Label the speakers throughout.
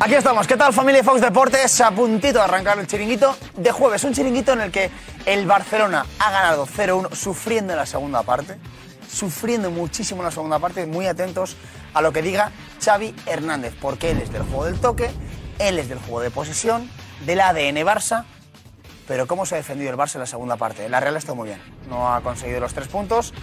Speaker 1: Aquí estamos, ¿qué tal familia Fox Deportes? A puntito de arrancar el chiringuito de jueves, un chiringuito en el que el Barcelona ha ganado 0-1 sufriendo en la segunda parte, sufriendo muchísimo en la segunda parte, muy atentos a lo que diga Xavi Hernández, porque él es del juego del toque, él es del juego de posesión, del ADN Barça, pero cómo se ha defendido el Barça en la segunda parte. La Real está muy bien, no ha conseguido los tres puntos,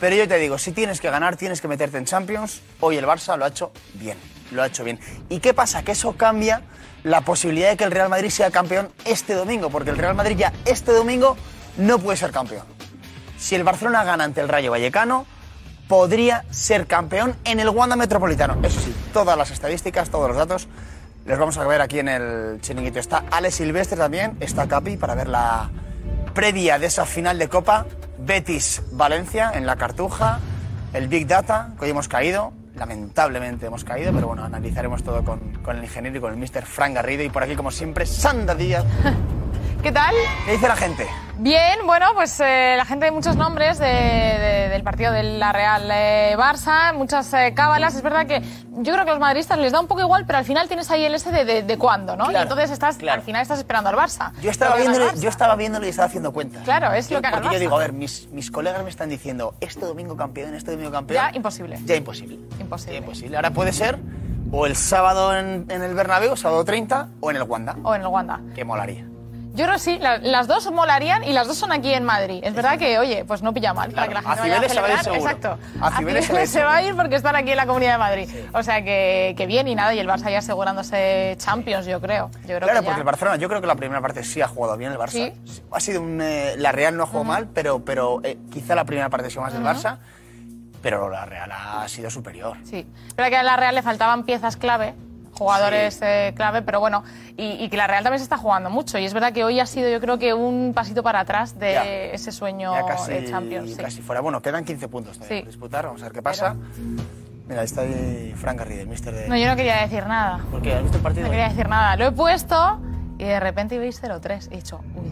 Speaker 1: pero yo te digo, si tienes que ganar, tienes que meterte en Champions, hoy el Barça lo ha hecho bien lo ha hecho bien. ¿Y qué pasa? Que eso cambia la posibilidad de que el Real Madrid sea campeón este domingo, porque el Real Madrid ya este domingo no puede ser campeón. Si el Barcelona gana ante el Rayo Vallecano, podría ser campeón en el Wanda Metropolitano. Eso sí, todas las estadísticas, todos los datos, les vamos a ver aquí en el chiringuito. Está Alex Silvestre también, está Capi para ver la previa de esa final de Copa. Betis Valencia en la Cartuja, el Big Data, que hoy hemos caído, lamentablemente hemos caído, pero bueno, analizaremos todo con, con el ingeniero y con el Mr. Frank Garrido. Y por aquí, como siempre, Sandra Díaz.
Speaker 2: ¿Qué tal?
Speaker 1: ¿Qué dice la gente?
Speaker 2: Bien, bueno, pues eh, la gente de muchos nombres de- de- del partido de la Real eh, Barça, muchas eh, cábalas. Es verdad que yo creo que a los madridistas les da un poco igual, pero al final tienes ahí el ese de, de, de cuándo, ¿no? y entonces estás,
Speaker 1: claro.
Speaker 2: al final estás esperando al Barça.
Speaker 1: Yo estaba, viéndole,
Speaker 2: Barça.
Speaker 1: yo estaba viéndolo y estaba haciendo cuentas.
Speaker 2: Claro, es
Speaker 1: Yo-
Speaker 2: lo que haga
Speaker 1: Porque yo digo, a ver, mis, mis colegas me están diciendo, este domingo campeón, este domingo campeón.
Speaker 2: Ya, imposible.
Speaker 1: Ya imposible.
Speaker 2: Imposible.
Speaker 1: Ya imposible. Ahora puede ser o el sábado en, en el Bernabéu, sábado 30, o en el Wanda.
Speaker 2: O en el Wanda.
Speaker 1: Que molaría.
Speaker 2: Yo creo que sí, la- las dos molarían y las dos son aquí en Madrid. Es verdad que, oye, pues no pilla mal. para que la gente vaya
Speaker 1: Cibeles se va a ir
Speaker 2: celebrar.
Speaker 1: seguro.
Speaker 2: Exacto.
Speaker 1: A Cibeles se va a ir
Speaker 2: se va a ir porque están aquí en la Comunidad de Madrid. O sea que, que bien y nada, y el Barça ya asegurándose Champions, yo creo. Yo creo
Speaker 1: Claro,
Speaker 2: que ya-
Speaker 1: porque el Barcelona, yo creo que la primera parte sí ha jugado bien el Barça.
Speaker 2: Sí.
Speaker 1: Ha sido un. eh, la Real no ha jugado mal, pero, pero eh, quizá la primera parte ha sido más del Barça. Pero la Real ha sido superior.
Speaker 2: Sí, pero que a la Real le faltaban piezas clave, jugadores eh, clave, pero bueno, y, y que la Real también se está jugando mucho. Y es verdad que hoy ha sido, yo creo que un pasito para atrás de
Speaker 1: Ya.
Speaker 2: ese sueño
Speaker 1: casi,
Speaker 2: de Champions. sí.
Speaker 1: casi fuera. Bueno, quedan 15 puntos todavía
Speaker 2: Sí.
Speaker 1: por disputar. Vamos a ver qué pasa. Mira, ahí está ahí Frank Garrido, el mister de.
Speaker 2: No, yo no quería decir nada.
Speaker 1: ¿Por qué? ¿Has visto el partido?
Speaker 2: No quería decir nada. Lo he puesto y de repente veis 0-3. He dicho, uy.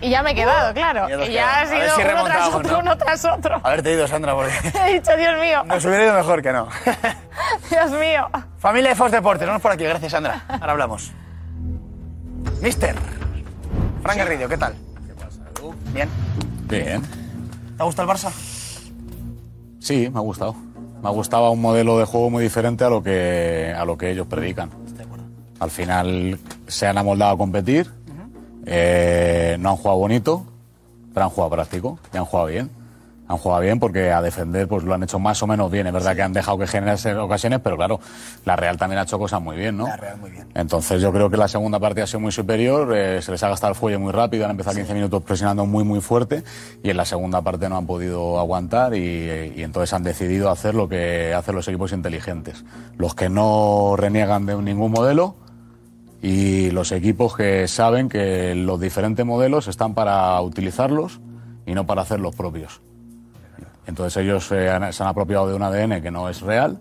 Speaker 2: Y ya me he quedado, claro.
Speaker 1: Ya te has
Speaker 2: Y ya ha sido
Speaker 1: si
Speaker 2: uno tras otro,
Speaker 1: ¿no?
Speaker 2: uno tras otro.
Speaker 1: Haberte ido, Sandra, porque
Speaker 2: He dicho, Dios mío,
Speaker 1: nos hubiera ido mejor que no.
Speaker 2: Dios mío.
Speaker 1: Familia de Fox Deportes, vamos por aquí. Gracias, Sandra. Ahora hablamos. Mister. Frank Garrido, ¿qué tal? ¿Qué pasa, Bien.
Speaker 3: Bien.
Speaker 1: ¿Te gusta el Barça?
Speaker 3: Sí, me ha gustado. Me ha gustado un modelo de juego muy diferente a lo que, a lo que ellos predican. Al final se han amoldado a competir, eh, no han jugado bonito, pero han jugado práctico y han jugado bien. Han jugado bien porque a defender pues lo han hecho más o menos bien. Es verdad que han dejado que generarse ocasiones, pero claro, la Real también ha hecho cosas muy bien, ¿no?
Speaker 1: La Real muy bien.
Speaker 3: Entonces yo creo que la segunda parte ha sido muy superior, eh, se les ha gastado el fuelle muy rápido, han empezado 15 minutos presionando muy muy fuerte y en la segunda parte no han podido aguantar y, y entonces han decidido hacer lo que hacen los equipos inteligentes. Los que no reniegan de ningún modelo y los equipos que saben que los diferentes modelos están para utilizarlos y no para hacer los propios. Entonces ellos eh, han- se han apropiado de un ADN que no es real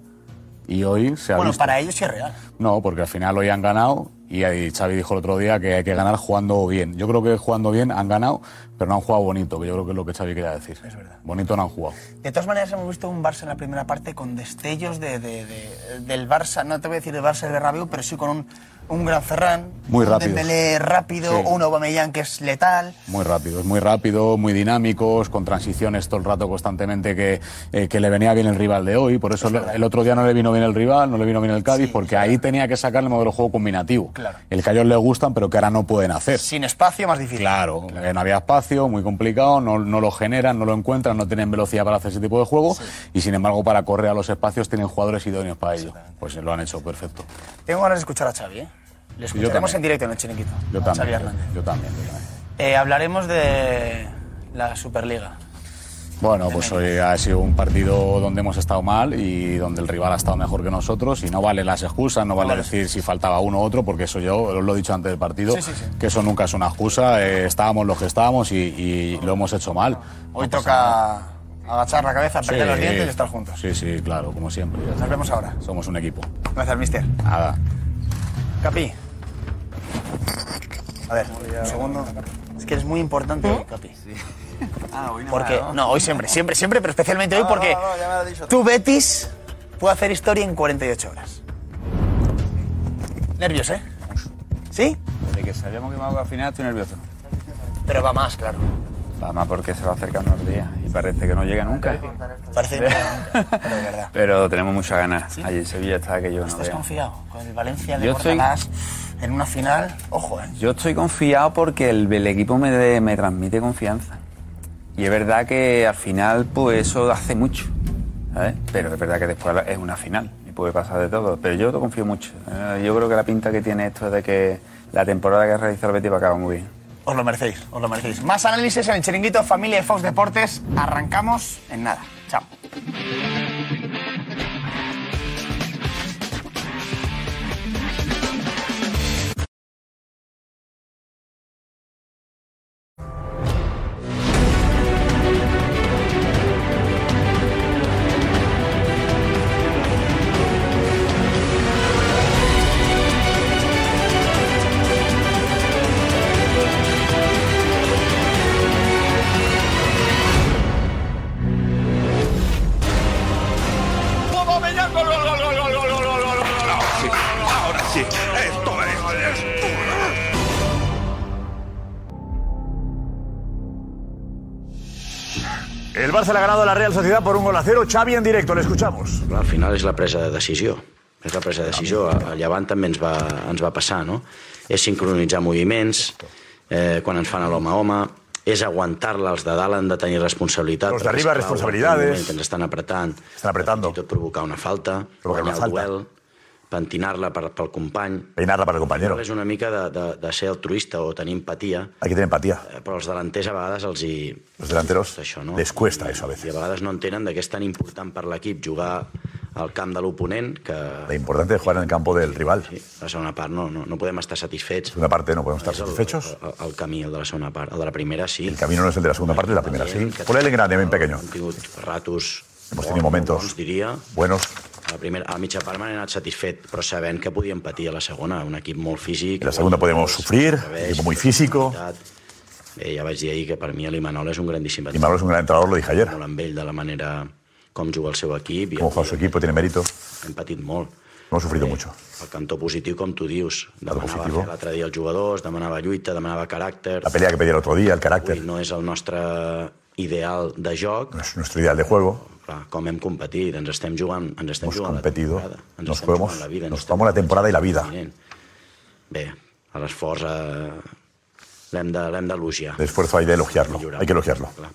Speaker 3: y hoy se ha
Speaker 1: Bueno,
Speaker 3: visto.
Speaker 1: para ellos sí es real.
Speaker 3: No, porque al final hoy han ganado y ahí Xavi dijo el otro día que hay que ganar jugando bien. Yo creo que jugando bien han ganado, pero no han jugado bonito, que yo creo que es lo que Xavi quería decir. Es verdad. Bonito no han jugado.
Speaker 1: De todas maneras, hemos visto un Barça en la primera parte con destellos de, de- de- del Barça, no te voy a decir del Barça del Bernabéu, pero sí con un, un gran Ferran,
Speaker 3: Muy
Speaker 1: un
Speaker 3: rápidos.
Speaker 1: Dembélé rápido,
Speaker 3: Sí.
Speaker 1: un Aubameyang que es letal.
Speaker 3: Muy rápidos, muy rápido, muy dinámicos, con transiciones todo el rato constantemente que, eh, que le venía bien el rival de hoy. Por eso el, el otro día no le vino bien el rival, no le vino bien el Cádiz, porque ahí tenía que sacar el modelo de juego combinativo.
Speaker 1: Claro.
Speaker 3: El que a ellos les gustan, pero que ahora no pueden hacer.
Speaker 1: Sin espacio, más difícil.
Speaker 3: Claro, eh, no había espacio, muy complicado, no, no lo generan, no lo encuentran, no tienen velocidad para hacer ese tipo de juego y sin embargo para correr a los espacios tienen jugadores idóneos para ello. Pues lo han hecho perfecto.
Speaker 1: Tengo ganas de escuchar a Xavi, ¿eh? Le escucharemos
Speaker 3: también.
Speaker 1: en directo en el chiringuito.
Speaker 3: Yo
Speaker 1: a Xavi
Speaker 3: también,
Speaker 1: Hernández.
Speaker 3: yo también. yo también.
Speaker 1: Eh, hablaremos de la Superliga.
Speaker 3: Bueno, pues hoy ha sido un partido donde hemos estado mal y donde el rival ha estado mejor que nosotros y no vale las excusas, no vale
Speaker 1: vale.
Speaker 3: decir si faltaba uno u otro, porque eso yo os lo he dicho antes del partido,
Speaker 1: Sí, sí, sí.
Speaker 3: que eso nunca es una excusa, eh, estábamos los que estábamos y, y lo hemos hecho mal.
Speaker 1: Hoy
Speaker 3: No pasa nada.
Speaker 1: toca agachar la cabeza, perder los dientes y estar juntos.
Speaker 3: Sí, sí, claro, como siempre.
Speaker 1: Nos vemos ahora.
Speaker 3: Somos un equipo.
Speaker 1: Gracias, mister.
Speaker 3: Nada.
Speaker 1: Capi. A ver, un segundo. Es que eres muy importante hoy, Capi. Porque, no, hoy siempre, siempre, siempre, pero especialmente hoy porque tu Betis puede hacer historia en 48 horas. Nervios, ¿eh? ¿Sí?
Speaker 4: De que sabíamos que me al final estoy nervioso.
Speaker 1: Pero va más, claro.
Speaker 4: Va más porque se va acercando el día y parece que no llega nunca.
Speaker 1: Parece que no, pero de verdad.
Speaker 4: Pero tenemos muchas ganas. Allí en Sevilla está que yo no
Speaker 1: ¿Estás
Speaker 4: veo.
Speaker 1: confiado con el Valencia de
Speaker 4: Yo estoy-
Speaker 1: Bordalás en una final? Ojo, ¿eh?
Speaker 4: Yo estoy confiado porque el, el equipo me, de- me transmite confianza. Y es verdad que al final, pues eso hace mucho. ¿sabes? Pero es verdad que después es una final y puede pasar de todo. Pero yo confío mucho. Eh, Yo creo que la pinta que tiene esto es de que la temporada que ha realizado el Betis va a acabar muy bien.
Speaker 1: Os lo merecéis, os lo merecéis. Más análisis en el chiringuito Familia de Fox Deportes. Arrancamos en nada. Chao.
Speaker 5: Barça le ha ganado a la Real Sociedad por un gol a cero. Xavi en directo, le escuchamos.
Speaker 6: Al final és la presa de decisió. És la presa de decisió. A Llevant també ens va, ens va passar, no? És sincronitzar moviments, eh, quan ens fan l'home a home, és aguantar-la, els de dalt han de tenir responsabilitat.
Speaker 5: Los de
Speaker 6: perquè,
Speaker 5: arriba,
Speaker 6: esclar,
Speaker 5: responsabilidades.
Speaker 6: en un moment que ens estan apretant,
Speaker 5: Estan apretando.
Speaker 6: i tot provocar una falta,
Speaker 5: Provocar una falta.
Speaker 6: duel, pentinar-la per, pel company.
Speaker 5: Peinarla para el compañero.
Speaker 6: És una mica de, de, de ser altruista o tenir empatia,
Speaker 5: Hay que tener empatía.
Speaker 6: eh, però els delanters a vegades els hi...
Speaker 5: Los delanteros
Speaker 6: això, no?
Speaker 5: les cuesta eso a
Speaker 6: I a vegades no entenen de què és tan important per l'equip jugar al camp de l'oponent que
Speaker 5: Lo importante es jugar en el campo del rival.
Speaker 6: sí, la segona part no, no, no podem estar satisfets.
Speaker 5: Una parte no podemos estar
Speaker 6: És el,
Speaker 5: satisfechos.
Speaker 6: el, el camí, el de la segona part. El de la primera sí.
Speaker 5: El camino no es el de la segunda parte, la primera sí. Por el grande, bien pequeño.
Speaker 6: Hem tingut ratos
Speaker 5: Hemos tenido momentos
Speaker 6: bons, diria.
Speaker 5: buenos.
Speaker 6: A la, primera, a la mitja part m'han anat satisfet, però sabent que podíem patir a la segona. Un equip molt físic.
Speaker 5: En la segunda podemos sufrir, equipo muy físico.
Speaker 6: Bé, ja vaig dir ahir que per mi l'Imanol és un grandíssim
Speaker 5: Y Manuel es un gran entrenador, lo dije ayer.
Speaker 6: molt amb ell de la manera com juga el seu equip. i
Speaker 5: Cómo juega su equipo, tiene mérito.
Speaker 6: Hem patit molt.
Speaker 5: Hemos sufrido mucho.
Speaker 6: El cantó positiu, com tu dius. Demanava fer l'altre dia els jugadors, demanava lluita, demanava caràcter.
Speaker 5: La pelea que pedía el otro día, el
Speaker 6: Avui
Speaker 5: carácter,
Speaker 6: no és el nostre ideal de joc.
Speaker 5: no es nuestro ideal de juego.
Speaker 6: Clar, com hem competit, ens estem jugant, ens estem
Speaker 5: Hemos
Speaker 6: jugant
Speaker 5: competido,
Speaker 6: la temporada. Ens
Speaker 5: nos
Speaker 6: estem
Speaker 5: jugamos,
Speaker 6: jugant la vida,
Speaker 5: nos jugamos la temporada y la vida.
Speaker 6: Bé, l'esforç eh, l'hem de- d'elogiar.
Speaker 5: El esfuerzo hay de elogiarlo, hay que elogiarlo.
Speaker 6: Clar.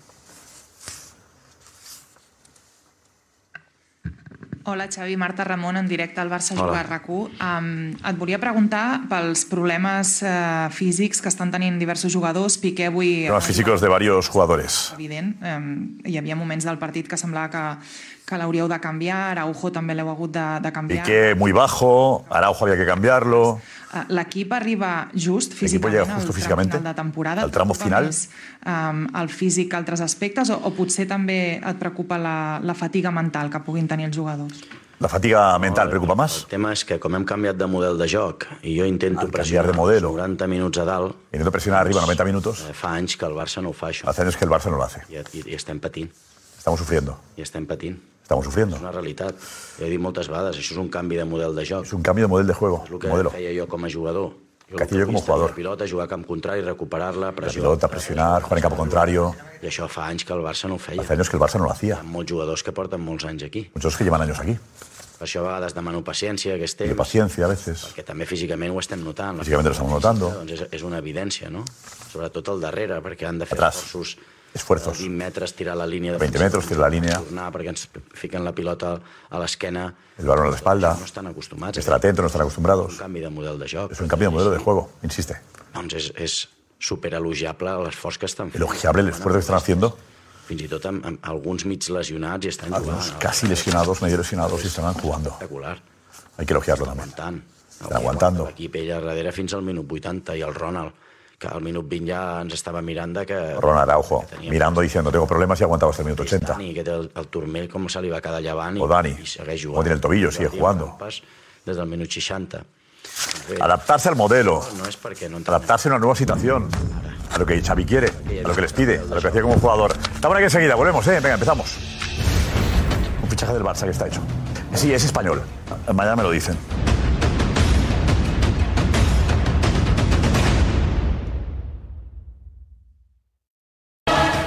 Speaker 7: Hola Xavi, Marta Ramon en directe al Barça
Speaker 6: Hola.
Speaker 7: Juga a RAC1. Um, et volia preguntar pels problemes uh, físics que estan tenint diversos jugadors. Piqué avui...
Speaker 5: Problemas físicos de varios jugadores.
Speaker 7: Evident. Um, hi havia moments del partit que semblava que, que l'hauríeu de canviar. Araujo també l'heu hagut de, de canviar.
Speaker 5: Piqué muy bajo, Araujo había que cambiarlo.
Speaker 7: Uh, L'equip arriba just físicament
Speaker 5: justo
Speaker 7: tram
Speaker 5: físicamente
Speaker 7: final de temporada.
Speaker 5: al tramo final.
Speaker 7: Més, um, el físic altres aspectes o, o potser també et preocupa la, la fatiga mental que puguin tenir els jugadors?
Speaker 5: La fatiga mental preocupa
Speaker 6: El
Speaker 5: más.
Speaker 6: tema és que com hem canviat de model de joc i jo intento
Speaker 5: Al
Speaker 6: pressionar
Speaker 5: de modelo.
Speaker 6: 90 minuts a dalt,
Speaker 5: Intento presionar arriba 90 minutos.
Speaker 6: eh, fa anys que el Barça no ho fa això.
Speaker 5: Hace años que el Barça no lo hace.
Speaker 6: I, i, i estem patint,
Speaker 5: Estamos sufriendo.
Speaker 6: i estem patint.
Speaker 5: Estamos
Speaker 6: És
Speaker 5: sufriendo.
Speaker 6: una realitat. Jo he dit moltes vegades, això és un canvi de model de joc.
Speaker 5: Es un cambio de modelo de juego.
Speaker 6: És el que
Speaker 5: Modelo.
Speaker 6: feia jo com a jugador.
Speaker 5: Hacía yo como
Speaker 6: autopista,
Speaker 5: jugador.
Speaker 6: La pilota, jugar a camp contrari, recuperar-la,
Speaker 5: La
Speaker 6: pressió.
Speaker 5: pelota, presionar, jugar en campo contrario.
Speaker 6: I això fa anys que el Barça no ho feia.
Speaker 5: Hace años que el Barça no
Speaker 6: Hi
Speaker 5: hacía.
Speaker 6: ha molts jugadors que porten molts anys aquí.
Speaker 5: Muchos que llevan años aquí.
Speaker 6: Per això a vegades demano paciència, que estem,
Speaker 5: paciencia a veces.
Speaker 6: que també físicament ho estem notant. La
Speaker 5: Físicamente lo estamos notando.
Speaker 6: Doncs és, és una evidència, no? Sobretot al darrere, perquè han de fer
Speaker 5: Atrás.
Speaker 6: esforços
Speaker 5: Esfuerzos.
Speaker 6: 20 metres, tirar la línia de
Speaker 5: 20 metros, tirar la línea.
Speaker 6: tornar perquè ens fiquen la pilota a l'esquena.
Speaker 5: El balón a la espalda.
Speaker 6: No estan acostumats.
Speaker 5: Estar atentos, no estar
Speaker 6: un
Speaker 5: acostumbrados.
Speaker 6: canvi de model de joc.
Speaker 5: Es un cambio de modelo de juego, insiste.
Speaker 6: Doncs és, és superelogiable l'esforç que estan fent.
Speaker 5: Elogiable el esfuerzo que están haciendo.
Speaker 6: fins i tot amb, amb alguns mig lesionats i estan
Speaker 5: Algunos
Speaker 6: jugant.
Speaker 5: casi lesionados, medio lesionados y están jugando.
Speaker 6: Espectacular.
Speaker 5: Hay que elogiarlo también.
Speaker 6: Aguantant.
Speaker 5: Aguantando.
Speaker 6: L'equip ella darrere fins al minut 80 i el Ronald, que al minut 20 ja ens estava mirant de que...
Speaker 5: Ronald Araujo, mirando diciendo, tengo problemas y aguantaba hasta el minuto 80.
Speaker 6: Dani, que té el, el turmell, com se li va quedar llevant
Speaker 5: O Dani.
Speaker 6: i segueix jugant.
Speaker 5: O tiene el tobillo, sigue jugando.
Speaker 6: Campas, Des del minut 60. Bé,
Speaker 5: Adaptarse al modelo,
Speaker 6: No és perquè no
Speaker 5: adaptarse a una nueva situación, a lo que Xavi quiere, a lo que les pide, a lo que hacía como jugador. Estamos aquí enseguida, volvemos, ¿eh? Venga, empezamos. Un fichaje del Barça que está hecho. Sí, es español. Mañana me lo dicen.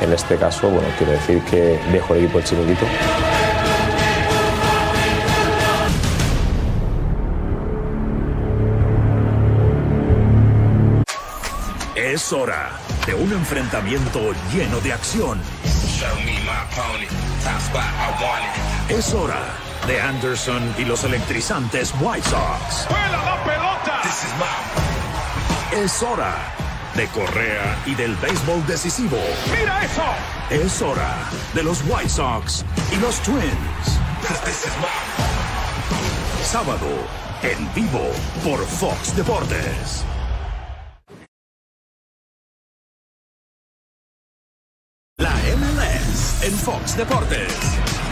Speaker 8: En este caso, bueno, quiero decir que dejo el equipo del chiringuito.
Speaker 9: Es hora de un enfrentamiento lleno de acción. Es hora de Anderson y los electrizantes White Sox.
Speaker 10: la pelota!
Speaker 9: Es hora de Correa y del béisbol decisivo.
Speaker 10: ¡Mira eso!
Speaker 9: Es hora de los White Sox y los Twins. Sábado, en vivo, por Fox Deportes. La MLS en Fox Deportes.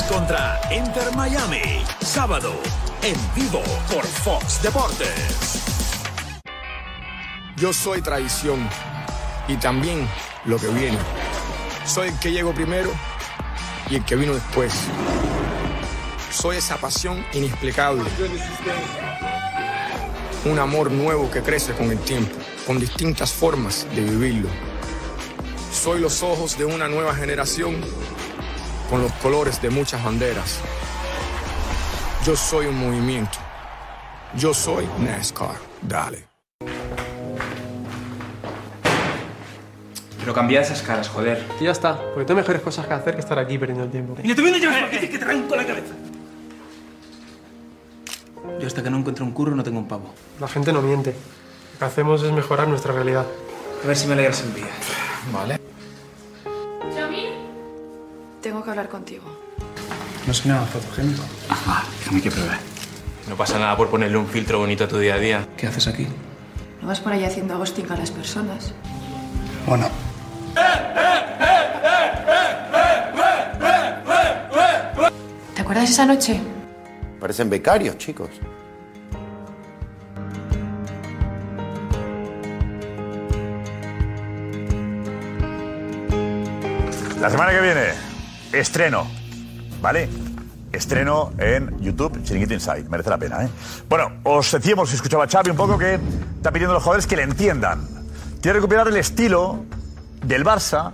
Speaker 9: Contra Inter Miami. Sábado, en vivo por Fox Deportes.
Speaker 11: Yo soy traición y también lo que viene. Soy el que llegó primero y el que vino después. Soy esa pasión inexplicable. Un amor nuevo que crece con el tiempo, con distintas formas de vivirlo. Soy los ojos de una nueva generación con los colores de muchas banderas. Yo soy un movimiento. Yo soy NASCAR. Dale.
Speaker 12: Pero cambia esas caras, joder.
Speaker 13: Y ya está, porque tengo mejores cosas que hacer que estar aquí perdiendo el tiempo.
Speaker 12: Y te viene ya que te tranco la cabeza. Yo hasta que no encuentro un curro no tengo un pavo.
Speaker 13: La gente no miente. Lo que hacemos es mejorar nuestra realidad.
Speaker 12: A ver si me alegras el día.
Speaker 13: Vale.
Speaker 14: Tengo que hablar contigo.
Speaker 12: No soy nada fotogénico.
Speaker 8: Ah, déjame que pruebe.
Speaker 12: No pasa nada por ponerle un filtro bonito a tu día a día. ¿Qué haces aquí?
Speaker 14: No vas por ahí haciendo ghosting a las personas.
Speaker 12: Bueno.
Speaker 14: ¿Te acuerdas esa noche?
Speaker 15: Parecen becarios, chicos.
Speaker 5: La semana que viene, estreno, ¿vale? Estreno en YouTube, Chiringuito Inside. Merece la pena, ¿eh? Bueno, os decíamos, escuchaba a Xavi un poco que está pidiendo a los jugadores que le entiendan. Quiere recuperar el estilo del Barça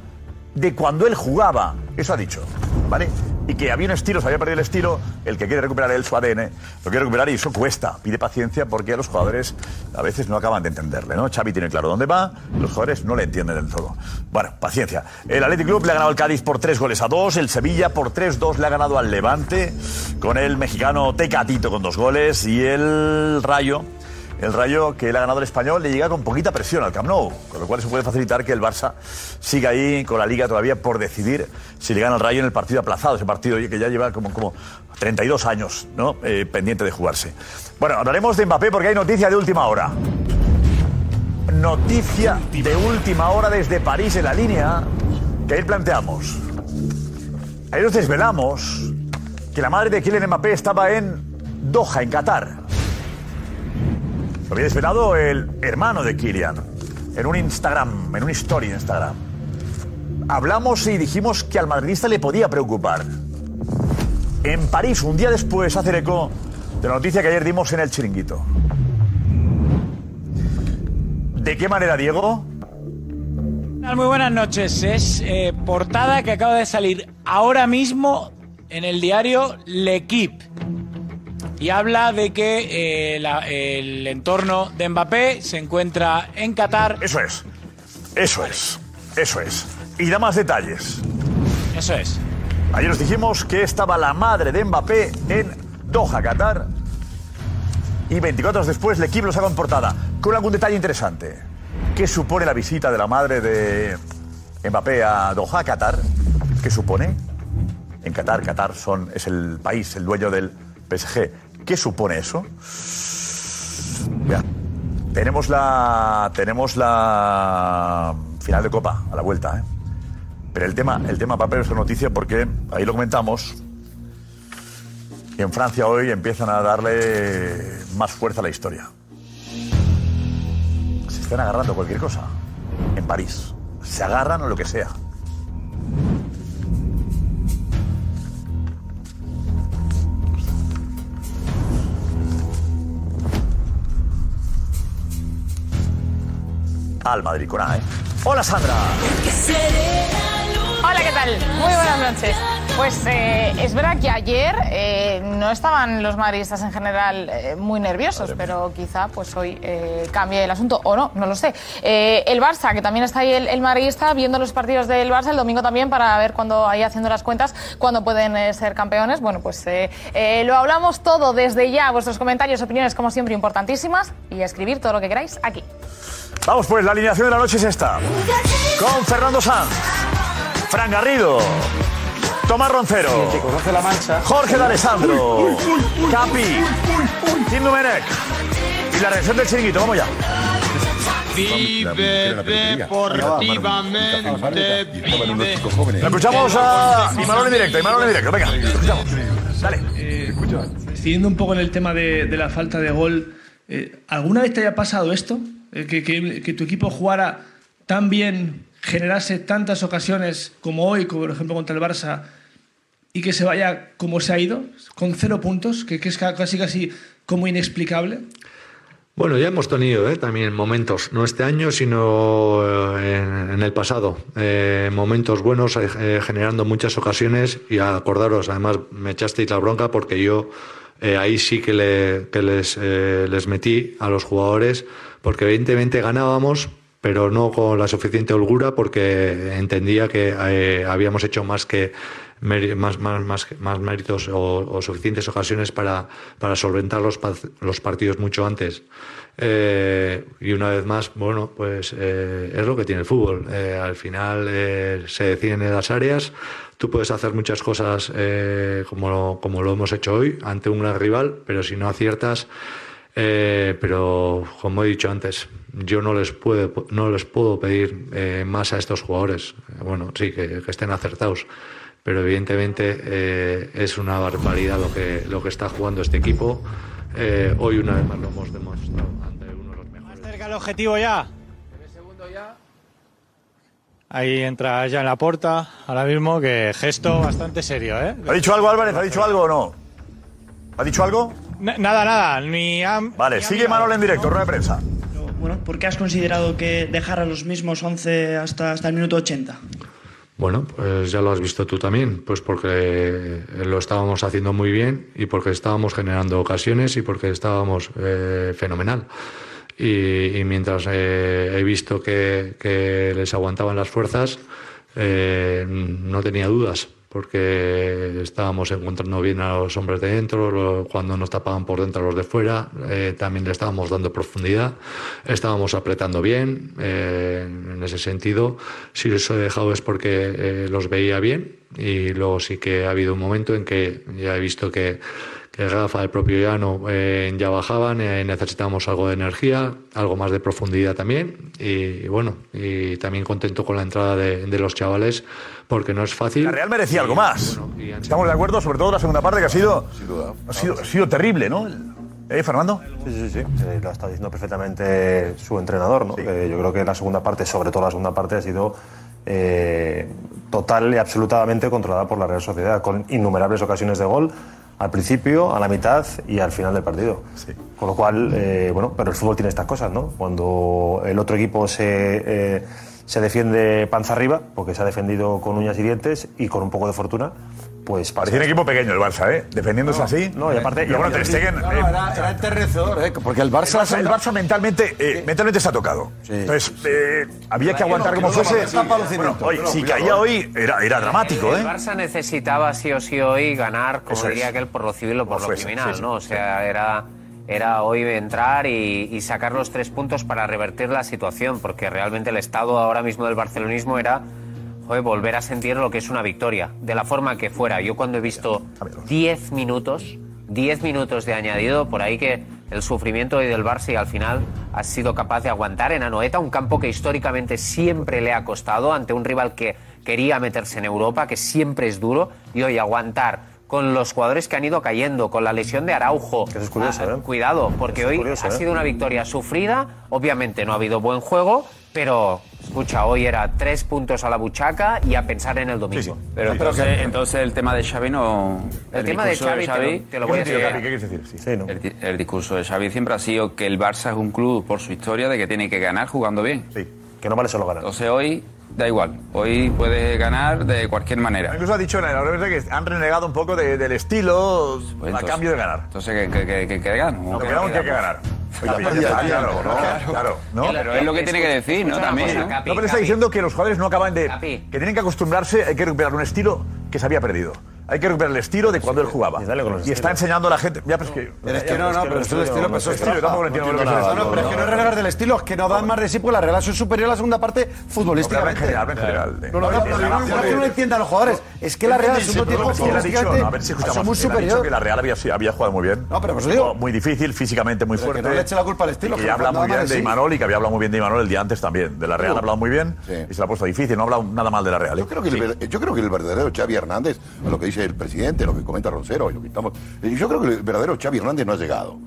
Speaker 5: de cuando él jugaba. Eso ha dicho, ¿vale? Y que había un estilo, se había perdido el estilo, el que quiere recuperar él, su ADN, lo quiere recuperar y eso cuesta. Pide paciencia porque los jugadores a veces no acaban de entenderle, ¿no? Xavi tiene claro dónde va, los jugadores no le entienden del todo. Bueno, paciencia. El Athletic Club le ha ganado al Cádiz por tres goles a dos, el Sevilla por 3-2 le ha ganado al Levante, con el mexicano Tecatito con dos goles y el Rayo el Rayo que le ha ganado el español le llega con poquita presión al Camp Nou, con lo cual eso puede facilitar que el Barça siga ahí con la Liga todavía por decidir si le gana el Rayo en el partido aplazado, ese partido que ya lleva como, como 32 años ¿no? Eh, pendiente de jugarse. Bueno, hablaremos de Mbappé porque hay noticia de última hora. Noticia de última hora desde París en la línea que ahí planteamos. Ahí nos desvelamos que la madre de Kylian Mbappé estaba en Doha, en Qatar. Lo había desvelado el hermano de Kylian en un Instagram, en un story de Instagram. Hablamos y dijimos que al madridista le podía preocupar. En París, un día después, hace eco de la noticia que ayer dimos en el chiringuito. ¿De qué manera, Diego?
Speaker 16: Muy buenas noches. Es eh, portada que acaba de salir ahora mismo en el diario L'Equipe.
Speaker 17: Y habla de que eh, la- el entorno de Mbappé se encuentra en Qatar.
Speaker 5: Eso es. Eso es. Eso es. Y da más detalles.
Speaker 17: Eso es.
Speaker 5: Ayer nos dijimos que estaba la madre de Mbappé en Doha, Qatar. Y 24 horas después, el equipo lo saca en portada. Con algún detalle interesante. ¿Qué supone la visita de la madre de Mbappé a Doha, Qatar? ¿Qué supone? En Qatar, Qatar son, es el país, el dueño del PSG. ¿Qué supone eso? Tenemos la. Tenemos la final de Copa a la vuelta, ¿eh? Pero el tema, el tema papel es noticia porque ahí lo comentamos. Y en Francia hoy empiezan a darle más fuerza a la historia. Se están agarrando cualquier cosa. En París. Se agarran a lo que sea. Al Madrid con A, ¿eh? Hola Sandra.
Speaker 2: Hola, ¿qué tal? Muy buenas noches. Pues eh, es verdad que ayer eh, no estaban los madridistas en general eh, muy nerviosos, pero quizá pues hoy cambie el asunto, o no, no lo sé. El Barça, que también está ahí el, el madridista, viendo los partidos del Barça el domingo también para ver cuando ahí haciendo las cuentas, cuándo pueden ser campeones. Bueno, pues lo hablamos todo desde ya. Vuestros comentarios, opiniones, como siempre, importantísimas. Y a escribir todo lo que queráis aquí.
Speaker 5: Vamos pues, la alineación de la noche es esta. Con Fernando Sanz, Fran Garrido, Tomás Roncero. Jorge de Alessandro, Capi, Tim Domenech y la reacción del chiringuito. Vamos ya.
Speaker 18: Vive deportivamente, vive.
Speaker 5: La escuchamos a Imanol en directo, Imanol en directo. Venga, escuchamos. Dale.
Speaker 19: Eh, Siguiendo un poco en el tema de, de la falta de gol, eh, ¿alguna vez te haya pasado esto? Eh, que, que- que tu equipo jugara tan bien, generase tantas ocasiones como hoy, como por ejemplo contra el Barça, y que se vaya como se ha ido, con cero puntos, que, que es ca- casi casi como inexplicable.
Speaker 20: Bueno, ya hemos tenido ¿eh? también momentos, no este año, sino eh, en, en el pasado. Eh, momentos buenos, eh, eh, generando muchas ocasiones. Y acordaros, además me echasteis la bronca porque yo eh, ahí sí que, le- que les, eh, les metí a los jugadores, porque evidentemente ganábamos, pero no con la suficiente holgura, porque entendía que eh, habíamos hecho más que más, más, más, más méritos o, o suficientes ocasiones para, para solventar los, los partidos mucho antes. Eh, y una vez más, bueno, pues eh, es lo que tiene el fútbol. Eh, al final eh, se deciden en las áreas. Tú puedes hacer muchas cosas eh, como, lo, como lo hemos hecho hoy ante un gran rival, pero si no aciertas, eh, pero como he dicho antes, yo no les puedo, no les puedo pedir más a estos jugadores. Bueno, sí, que, que estén acertados, pero evidentemente eh, es una barbaridad lo que, lo que está jugando este equipo. Eh, hoy una vez más lo hemos demostrado ante uno de los mejores.
Speaker 17: cerca el objetivo ya. Ahí entra ya en la puerta, ahora mismo, que gesto bastante serio, ¿eh?
Speaker 5: ¿Ha dicho algo Álvarez? ¿Ha dicho algo o no? ¿Ha dicho algo?
Speaker 17: N- nada, nada, ni han...
Speaker 5: Vale,
Speaker 17: ni
Speaker 5: sigue. Manol en directo, rueda de prensa.
Speaker 21: Bueno, ¿por qué has considerado que dejar a los mismos 11 hasta, hasta el minuto 80?
Speaker 20: Bueno, pues ya lo has visto tú también, pues porque lo estábamos haciendo muy bien y porque estábamos generando ocasiones y porque estábamos eh, fenomenal. Y, mientras eh, he visto que, que les aguantaban las fuerzas, eh, no tenía dudas, porque estábamos encontrando bien a los hombres de dentro, cuando nos tapaban por dentro a los de fuera, eh, también le estábamos dando profundidad, estábamos apretando bien, eh, en ese sentido, si los he dejado es porque eh, los veía bien y luego sí que ha habido un momento en que ya he visto que, que Rafa, el propio Llano, eh, ya bajaban, eh, necesitábamos algo de energía, algo más de profundidad también y, bueno, y también contento con la entrada de, de los chavales porque no es fácil.
Speaker 5: La Real merecía algo más. Estamos de acuerdo, sobre todo la segunda parte que ha sido, ha sido, ha sido terrible, ¿no? ¿Eh, Fernando?
Speaker 22: Sí, sí, sí. Eh, lo está diciendo perfectamente su entrenador, ¿no? Eh, yo creo que la segunda parte, sobre todo la segunda parte, ha sido eh, total y absolutamente controlada por la Real Sociedad, con innumerables ocasiones de gol al principio, a la mitad y al final del partido. Con lo cual, eh, bueno, pero el fútbol tiene estas cosas, ¿no? Cuando el otro equipo se, eh, se defiende panza arriba, porque se ha defendido con uñas y dientes y con un poco de fortuna,
Speaker 23: pues.
Speaker 5: Parecía un equipo pequeño el Barça, ¿eh? Defendiéndose así.
Speaker 23: No, y aparte-
Speaker 5: Pero bueno,
Speaker 23: y-
Speaker 5: Ter Stegen,
Speaker 23: No, no,
Speaker 5: eh,
Speaker 23: era- era
Speaker 24: enternecedor, ¿eh? Porque el Barça...
Speaker 5: El Barça, el Barça mentalmente, eh, mentalmente está tocado. Entonces, eh, había que aguantar como fuese. Bueno, si caía hoy, era, era dramático,
Speaker 25: El
Speaker 5: ¿eh?
Speaker 25: Barça necesitaba sí o sí hoy ganar, como
Speaker 5: Eso es.
Speaker 25: diría aquel, por lo civil o por
Speaker 5: Como
Speaker 25: lo
Speaker 5: fuese,
Speaker 25: criminal. ¿no? O sea, era, era hoy entrar y, y sacar los tres puntos para revertir la situación, porque realmente el estado ahora mismo del barcelonismo era joder, volver a sentir lo que es una victoria, de la forma que fuera. Yo cuando he visto 10 minutos, 10 minutos de añadido, por ahí que el sufrimiento del Barça y al final ha sido capaz de aguantar en Anoeta, un campo que históricamente siempre le ha costado ante un rival que quería meterse en Europa, que siempre es duro, y hoy aguantar con los jugadores que han ido cayendo, con la lesión de Araujo.
Speaker 23: es curioso,
Speaker 25: Ah,
Speaker 23: ¿eh?
Speaker 25: Cuidado, porque hoy
Speaker 23: curioso,
Speaker 25: ha
Speaker 23: ¿eh?
Speaker 25: sido una victoria sufrida, obviamente no ha habido buen juego, pero escucha, hoy era tres puntos a la buchaca y a pensar en el domingo.
Speaker 4: Pero entonces, entonces el tema de Xavi no...
Speaker 25: El tema de
Speaker 4: discurso
Speaker 25: Xavi te lo- te lo voy a
Speaker 4: ¿Qué
Speaker 25: explicar.
Speaker 4: qué
Speaker 5: quieres decir?
Speaker 4: el, di- el discurso de Xavi siempre ha sido que el Barça es un club por su historia de que tiene que ganar jugando bien.
Speaker 23: Que no vale solo ganar.
Speaker 4: Entonces hoy da igual. Hoy puedes ganar de cualquier manera.
Speaker 5: Incluso ha dicho en la rueda que han renegado un poco de- del estilo a
Speaker 4: entonces-
Speaker 5: cambio de ganar.
Speaker 4: Entonces, ¿qué, qué, qué, qué- qué gano?
Speaker 5: Lo que tiene que ganar. Oye,
Speaker 4: Claro,
Speaker 5: ya está,
Speaker 4: ya,
Speaker 5: claro, ¿no? Claro, ¿no?
Speaker 4: Pero es lo que tiene que decir, ¿no? También. ¿no?
Speaker 25: Capi,
Speaker 5: No, pero está diciendo que los jugadores no acaban de.
Speaker 25: Capi.
Speaker 5: que tienen que acostumbrarse, hay que recuperar un estilo que se había perdido. Hay que recuperar el estilo de cuando él jugaba. Y, está enseñando a la gente. Ya, pero es que.
Speaker 24: Pero es que no, no, pero es un estilo peso
Speaker 5: estilo. Tampoco entiendo. lo que es el
Speaker 24: no, pero es que no es renegar del estilo, es que no dan más de sí porque la Real es superior a la segunda parte futbolísticamente.
Speaker 5: En general, en general.
Speaker 24: No, no, no, que no lo entiendan a los jugadores. Es que la Real es un tiempo
Speaker 5: dicho
Speaker 24: superior.
Speaker 5: que la Real había, jugado muy bien.
Speaker 24: No, pero por eso digo.
Speaker 5: Muy difícil, físicamente muy
Speaker 24: Pero que
Speaker 5: fuerte.
Speaker 24: no le eche la culpa al estilo,
Speaker 5: Y habla muy bien
Speaker 24: de.
Speaker 5: Imanol y que había hablado muy bien de Imanol el día antes también. De la Real ha hablado muy bien y se la ha puesto difícil. No ha hablado nada mal de la Real. ¿eh?
Speaker 18: Yo creo, que el, el verdadero Xavi Hernández, lo que dice el presidente, lo que comenta Roncero, y lo que estamos, eh, yo creo que el verdadero Xavi Hernández no ha llegado.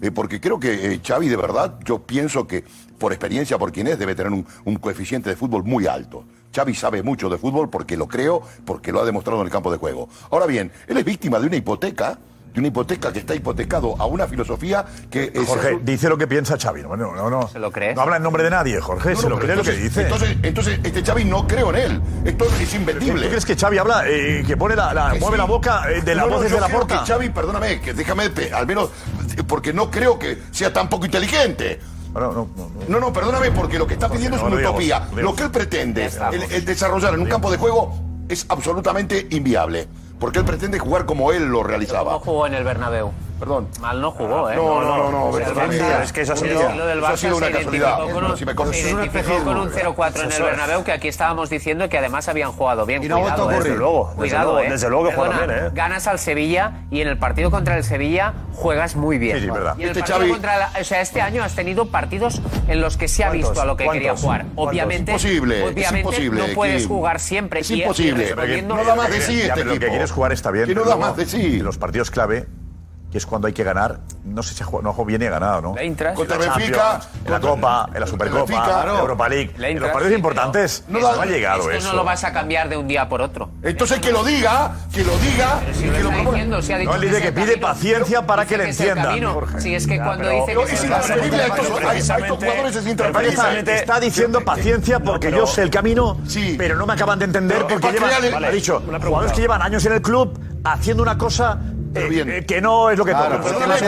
Speaker 18: Eh, porque creo que eh, Xavi, de verdad, yo pienso que por experiencia, por quien es, debe tener un, un coeficiente de fútbol muy alto. Xavi sabe mucho de fútbol porque lo creo, porque lo ha demostrado en el campo de juego. Ahora bien, él es víctima de una hipoteca, de una hipoteca que está hipotecado a una filosofía que... se
Speaker 5: Jorge, dice lo que piensa Xavi. No, no, no, no.
Speaker 25: ¿Se lo cree?
Speaker 5: No habla en nombre de nadie, Jorge.
Speaker 18: No,
Speaker 5: se
Speaker 18: no,
Speaker 5: lo
Speaker 18: pero
Speaker 5: cree lo que
Speaker 18: entonces-
Speaker 5: dice.
Speaker 18: Entonces, entonces, este Xavi no creo en él. Esto es invendible.
Speaker 5: ¿Tú crees que Xavi habla, eh, que pone la, la-
Speaker 18: Que
Speaker 5: mueve
Speaker 18: sí.
Speaker 5: la boca eh, de las
Speaker 18: No, no,
Speaker 5: voces
Speaker 18: yo
Speaker 5: de la
Speaker 18: creo
Speaker 5: porta?
Speaker 18: que Xavi, perdóname, que déjame, al menos, porque no creo que sea tan poco inteligente. No, no, perdóname, porque lo que está pidiendo es
Speaker 5: no
Speaker 18: una
Speaker 5: lo digamos,
Speaker 18: utopía.
Speaker 5: lo
Speaker 18: Lo
Speaker 5: digamos.
Speaker 18: que él pretende el- el desarrollar en un campo de juego es absolutamente inviable. Porque él pretende jugar como él lo realizaba.
Speaker 25: No jugó en el Bernabéu.
Speaker 18: Perdón.
Speaker 25: Mal no jugó, ¿eh?
Speaker 18: No, no, no, no,
Speaker 25: O sea, Barça-
Speaker 18: es que eso ha sido-
Speaker 25: estilo del
Speaker 18: eso ha
Speaker 25: Barça
Speaker 18: sido una casualidad.
Speaker 25: con un-
Speaker 18: Si me
Speaker 25: se identificó con un 0-4 en el. Bernabéu, que aquí estábamos diciendo que además habían jugado bien.
Speaker 23: Y no
Speaker 25: Cuidado,
Speaker 23: ocurrir.
Speaker 25: ¿eh?
Speaker 23: Desde luego,
Speaker 25: Cuidado, ¿eh?
Speaker 23: desde luego que bien, ¿eh?
Speaker 25: Ganas al Sevilla y en el partido contra el Sevilla juegas muy bien.
Speaker 5: Sí, sí, verdad.
Speaker 25: Y en el
Speaker 18: Este Xavi-
Speaker 25: contra la- o sea, este año has tenido partidos en los que se ha visto a lo que quería jugar. Obviamente,
Speaker 18: Imposible, es imposible,
Speaker 25: no puedes jugar siempre.
Speaker 18: Es imposible. No da más de sí este
Speaker 5: Lo que quieres jugar está bien.
Speaker 18: No da más de sí.
Speaker 5: Los partidos clave, que es cuando hay que ganar, no sé si ha jugado, no viene ganado, ¿no?
Speaker 4: La Eintracht.
Speaker 18: Contra
Speaker 5: En la
Speaker 18: Benfica,
Speaker 5: Champions, en la Copa, en la Supercopa,
Speaker 18: Benfica,
Speaker 5: en la Europa League.
Speaker 4: La
Speaker 5: En los partidos
Speaker 4: sí,
Speaker 5: importantes
Speaker 18: pero-
Speaker 5: no,
Speaker 18: no
Speaker 5: ha llegado
Speaker 25: Esto
Speaker 5: eso.
Speaker 25: no lo vas a cambiar de un día por otro.
Speaker 18: Entonces que lo diga, que lo diga.
Speaker 25: Si
Speaker 18: y
Speaker 25: lo
Speaker 18: que lo
Speaker 25: diciendo, si ha dicho
Speaker 5: No, él
Speaker 25: que
Speaker 5: dice
Speaker 25: es
Speaker 5: que
Speaker 25: el
Speaker 5: pide
Speaker 25: camino.
Speaker 5: paciencia para que le
Speaker 25: es el
Speaker 5: entiendan.
Speaker 25: Si es que cuando dice que
Speaker 18: es estos, a- estos jugadores es
Speaker 5: que
Speaker 18: intransferible.
Speaker 5: está, diciendo paciencia porque yo sé el camino, pero no me acaban de entender porque llevan, ha dicho, jugadores que llevan años en el club haciendo una cosa
Speaker 18: Pero
Speaker 5: eh,
Speaker 18: bien.
Speaker 5: eh, que no es lo que
Speaker 24: Claro,
Speaker 5: toca.
Speaker 18: él va a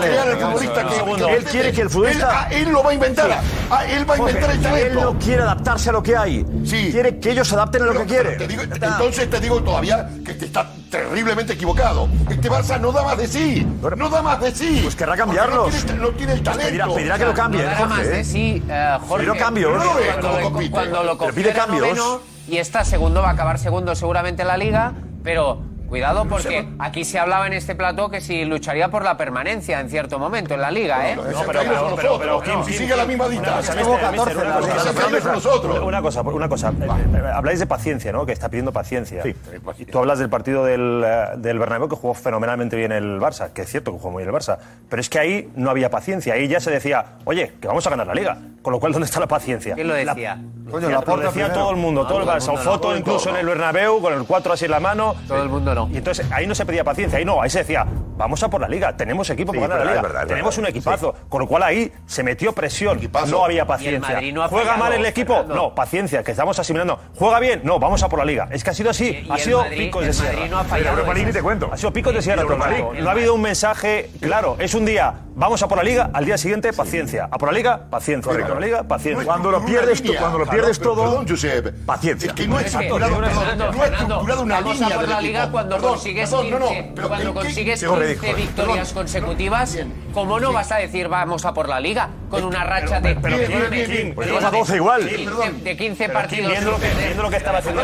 Speaker 18: crear el futbolista que.
Speaker 5: Él quiere que el futbolista-
Speaker 18: Él, ah, él lo va a inventar. Ah, él va a inventar el
Speaker 5: Jorge, él no
Speaker 18: talento.
Speaker 5: quiere adaptarse a lo que hay.
Speaker 18: Sí.
Speaker 5: Quiere que ellos se adapten a lo
Speaker 18: Pero-
Speaker 5: que quiere.
Speaker 18: pero te digo- entonces te digo todavía que te está terriblemente equivocado. Este Barça no da más de sí. No da más de sí.
Speaker 5: Pues querrá cambiarlos.
Speaker 18: No tiene, no tiene el
Speaker 5: Pues
Speaker 18: talento.
Speaker 5: pedirá, pedirá que lo cambie,
Speaker 25: No dará más de
Speaker 5: ¿eh?
Speaker 25: sí, eh, Jorge.
Speaker 5: Pero cambios.
Speaker 18: No lo
Speaker 25: Cuando, lo-
Speaker 18: compite.
Speaker 25: cuando lo
Speaker 5: pide cambios.
Speaker 25: noveno y está segundo, va a acabar segundo seguramente en la liga, pero cuidado porque aquí se hablaba en este plató que si lucharía por la permanencia en cierto momento en la liga, ¿eh?
Speaker 18: No, pero, pero, pero, pero, Kim, si sigue la misma dita.
Speaker 23: Una cosa,
Speaker 18: Una cosa.
Speaker 23: Eh, eh, Habláis de paciencia, ¿no? Que está pidiendo paciencia. Y tú hablas del partido del, eh, del Bernabéu que jugó fenomenalmente bien el Barça, que es cierto que jugó muy bien el Barça, pero es que ahí no había paciencia, ahí ya se decía, oye, que vamos a ganar la Liga. Con lo cual, ¿dónde está la paciencia?
Speaker 25: ¿Quién lo decía?
Speaker 24: Coño,
Speaker 23: Lo
Speaker 24: la porta
Speaker 23: decía
Speaker 24: primero.
Speaker 23: todo el mundo, todo el
Speaker 25: todo el
Speaker 23: Barça. Foto incluso en el Bernabéu, con el 4 así en la mano.
Speaker 25: Todo el mundo no.
Speaker 22: Y entonces ahí no se pedía paciencia, ahí no, ahí se decía, vamos a por la liga, tenemos equipo para ganar la liga, tenemos un equipazo, con lo cual ahí se metió presión, no había paciencia. ¿Juega mal el equipo? No, paciencia, que estamos asimilando. ¿Juega bien? No, vamos a por la liga. Es que ha sido así, ha sido
Speaker 25: Madrid-
Speaker 22: picos de sierra.
Speaker 25: Madrid ha
Speaker 22: te cuento. Ha sido picos de sierra, todo el. No ha habido un mensaje claro, es un día, vamos a por la liga, al día siguiente, paciencia. A por la liga, paciencia. A por la liga, paciencia.
Speaker 5: Cuando lo pierdes, tú, cuando lo pierdes todo, paciencia.
Speaker 18: Es que no ha estructurado, no ha una línea
Speaker 25: por la liga cuando cuando
Speaker 18: perdón,
Speaker 25: consigues
Speaker 18: perdón, 15, no,
Speaker 25: no,
Speaker 18: pero
Speaker 25: cuando consigues 15
Speaker 18: qué,
Speaker 25: victorias
Speaker 18: perdón,
Speaker 25: consecutivas, como no vas a decir vamos a por la liga? Con una racha de. 15 partidos.
Speaker 22: Viendo lo que estaba haciendo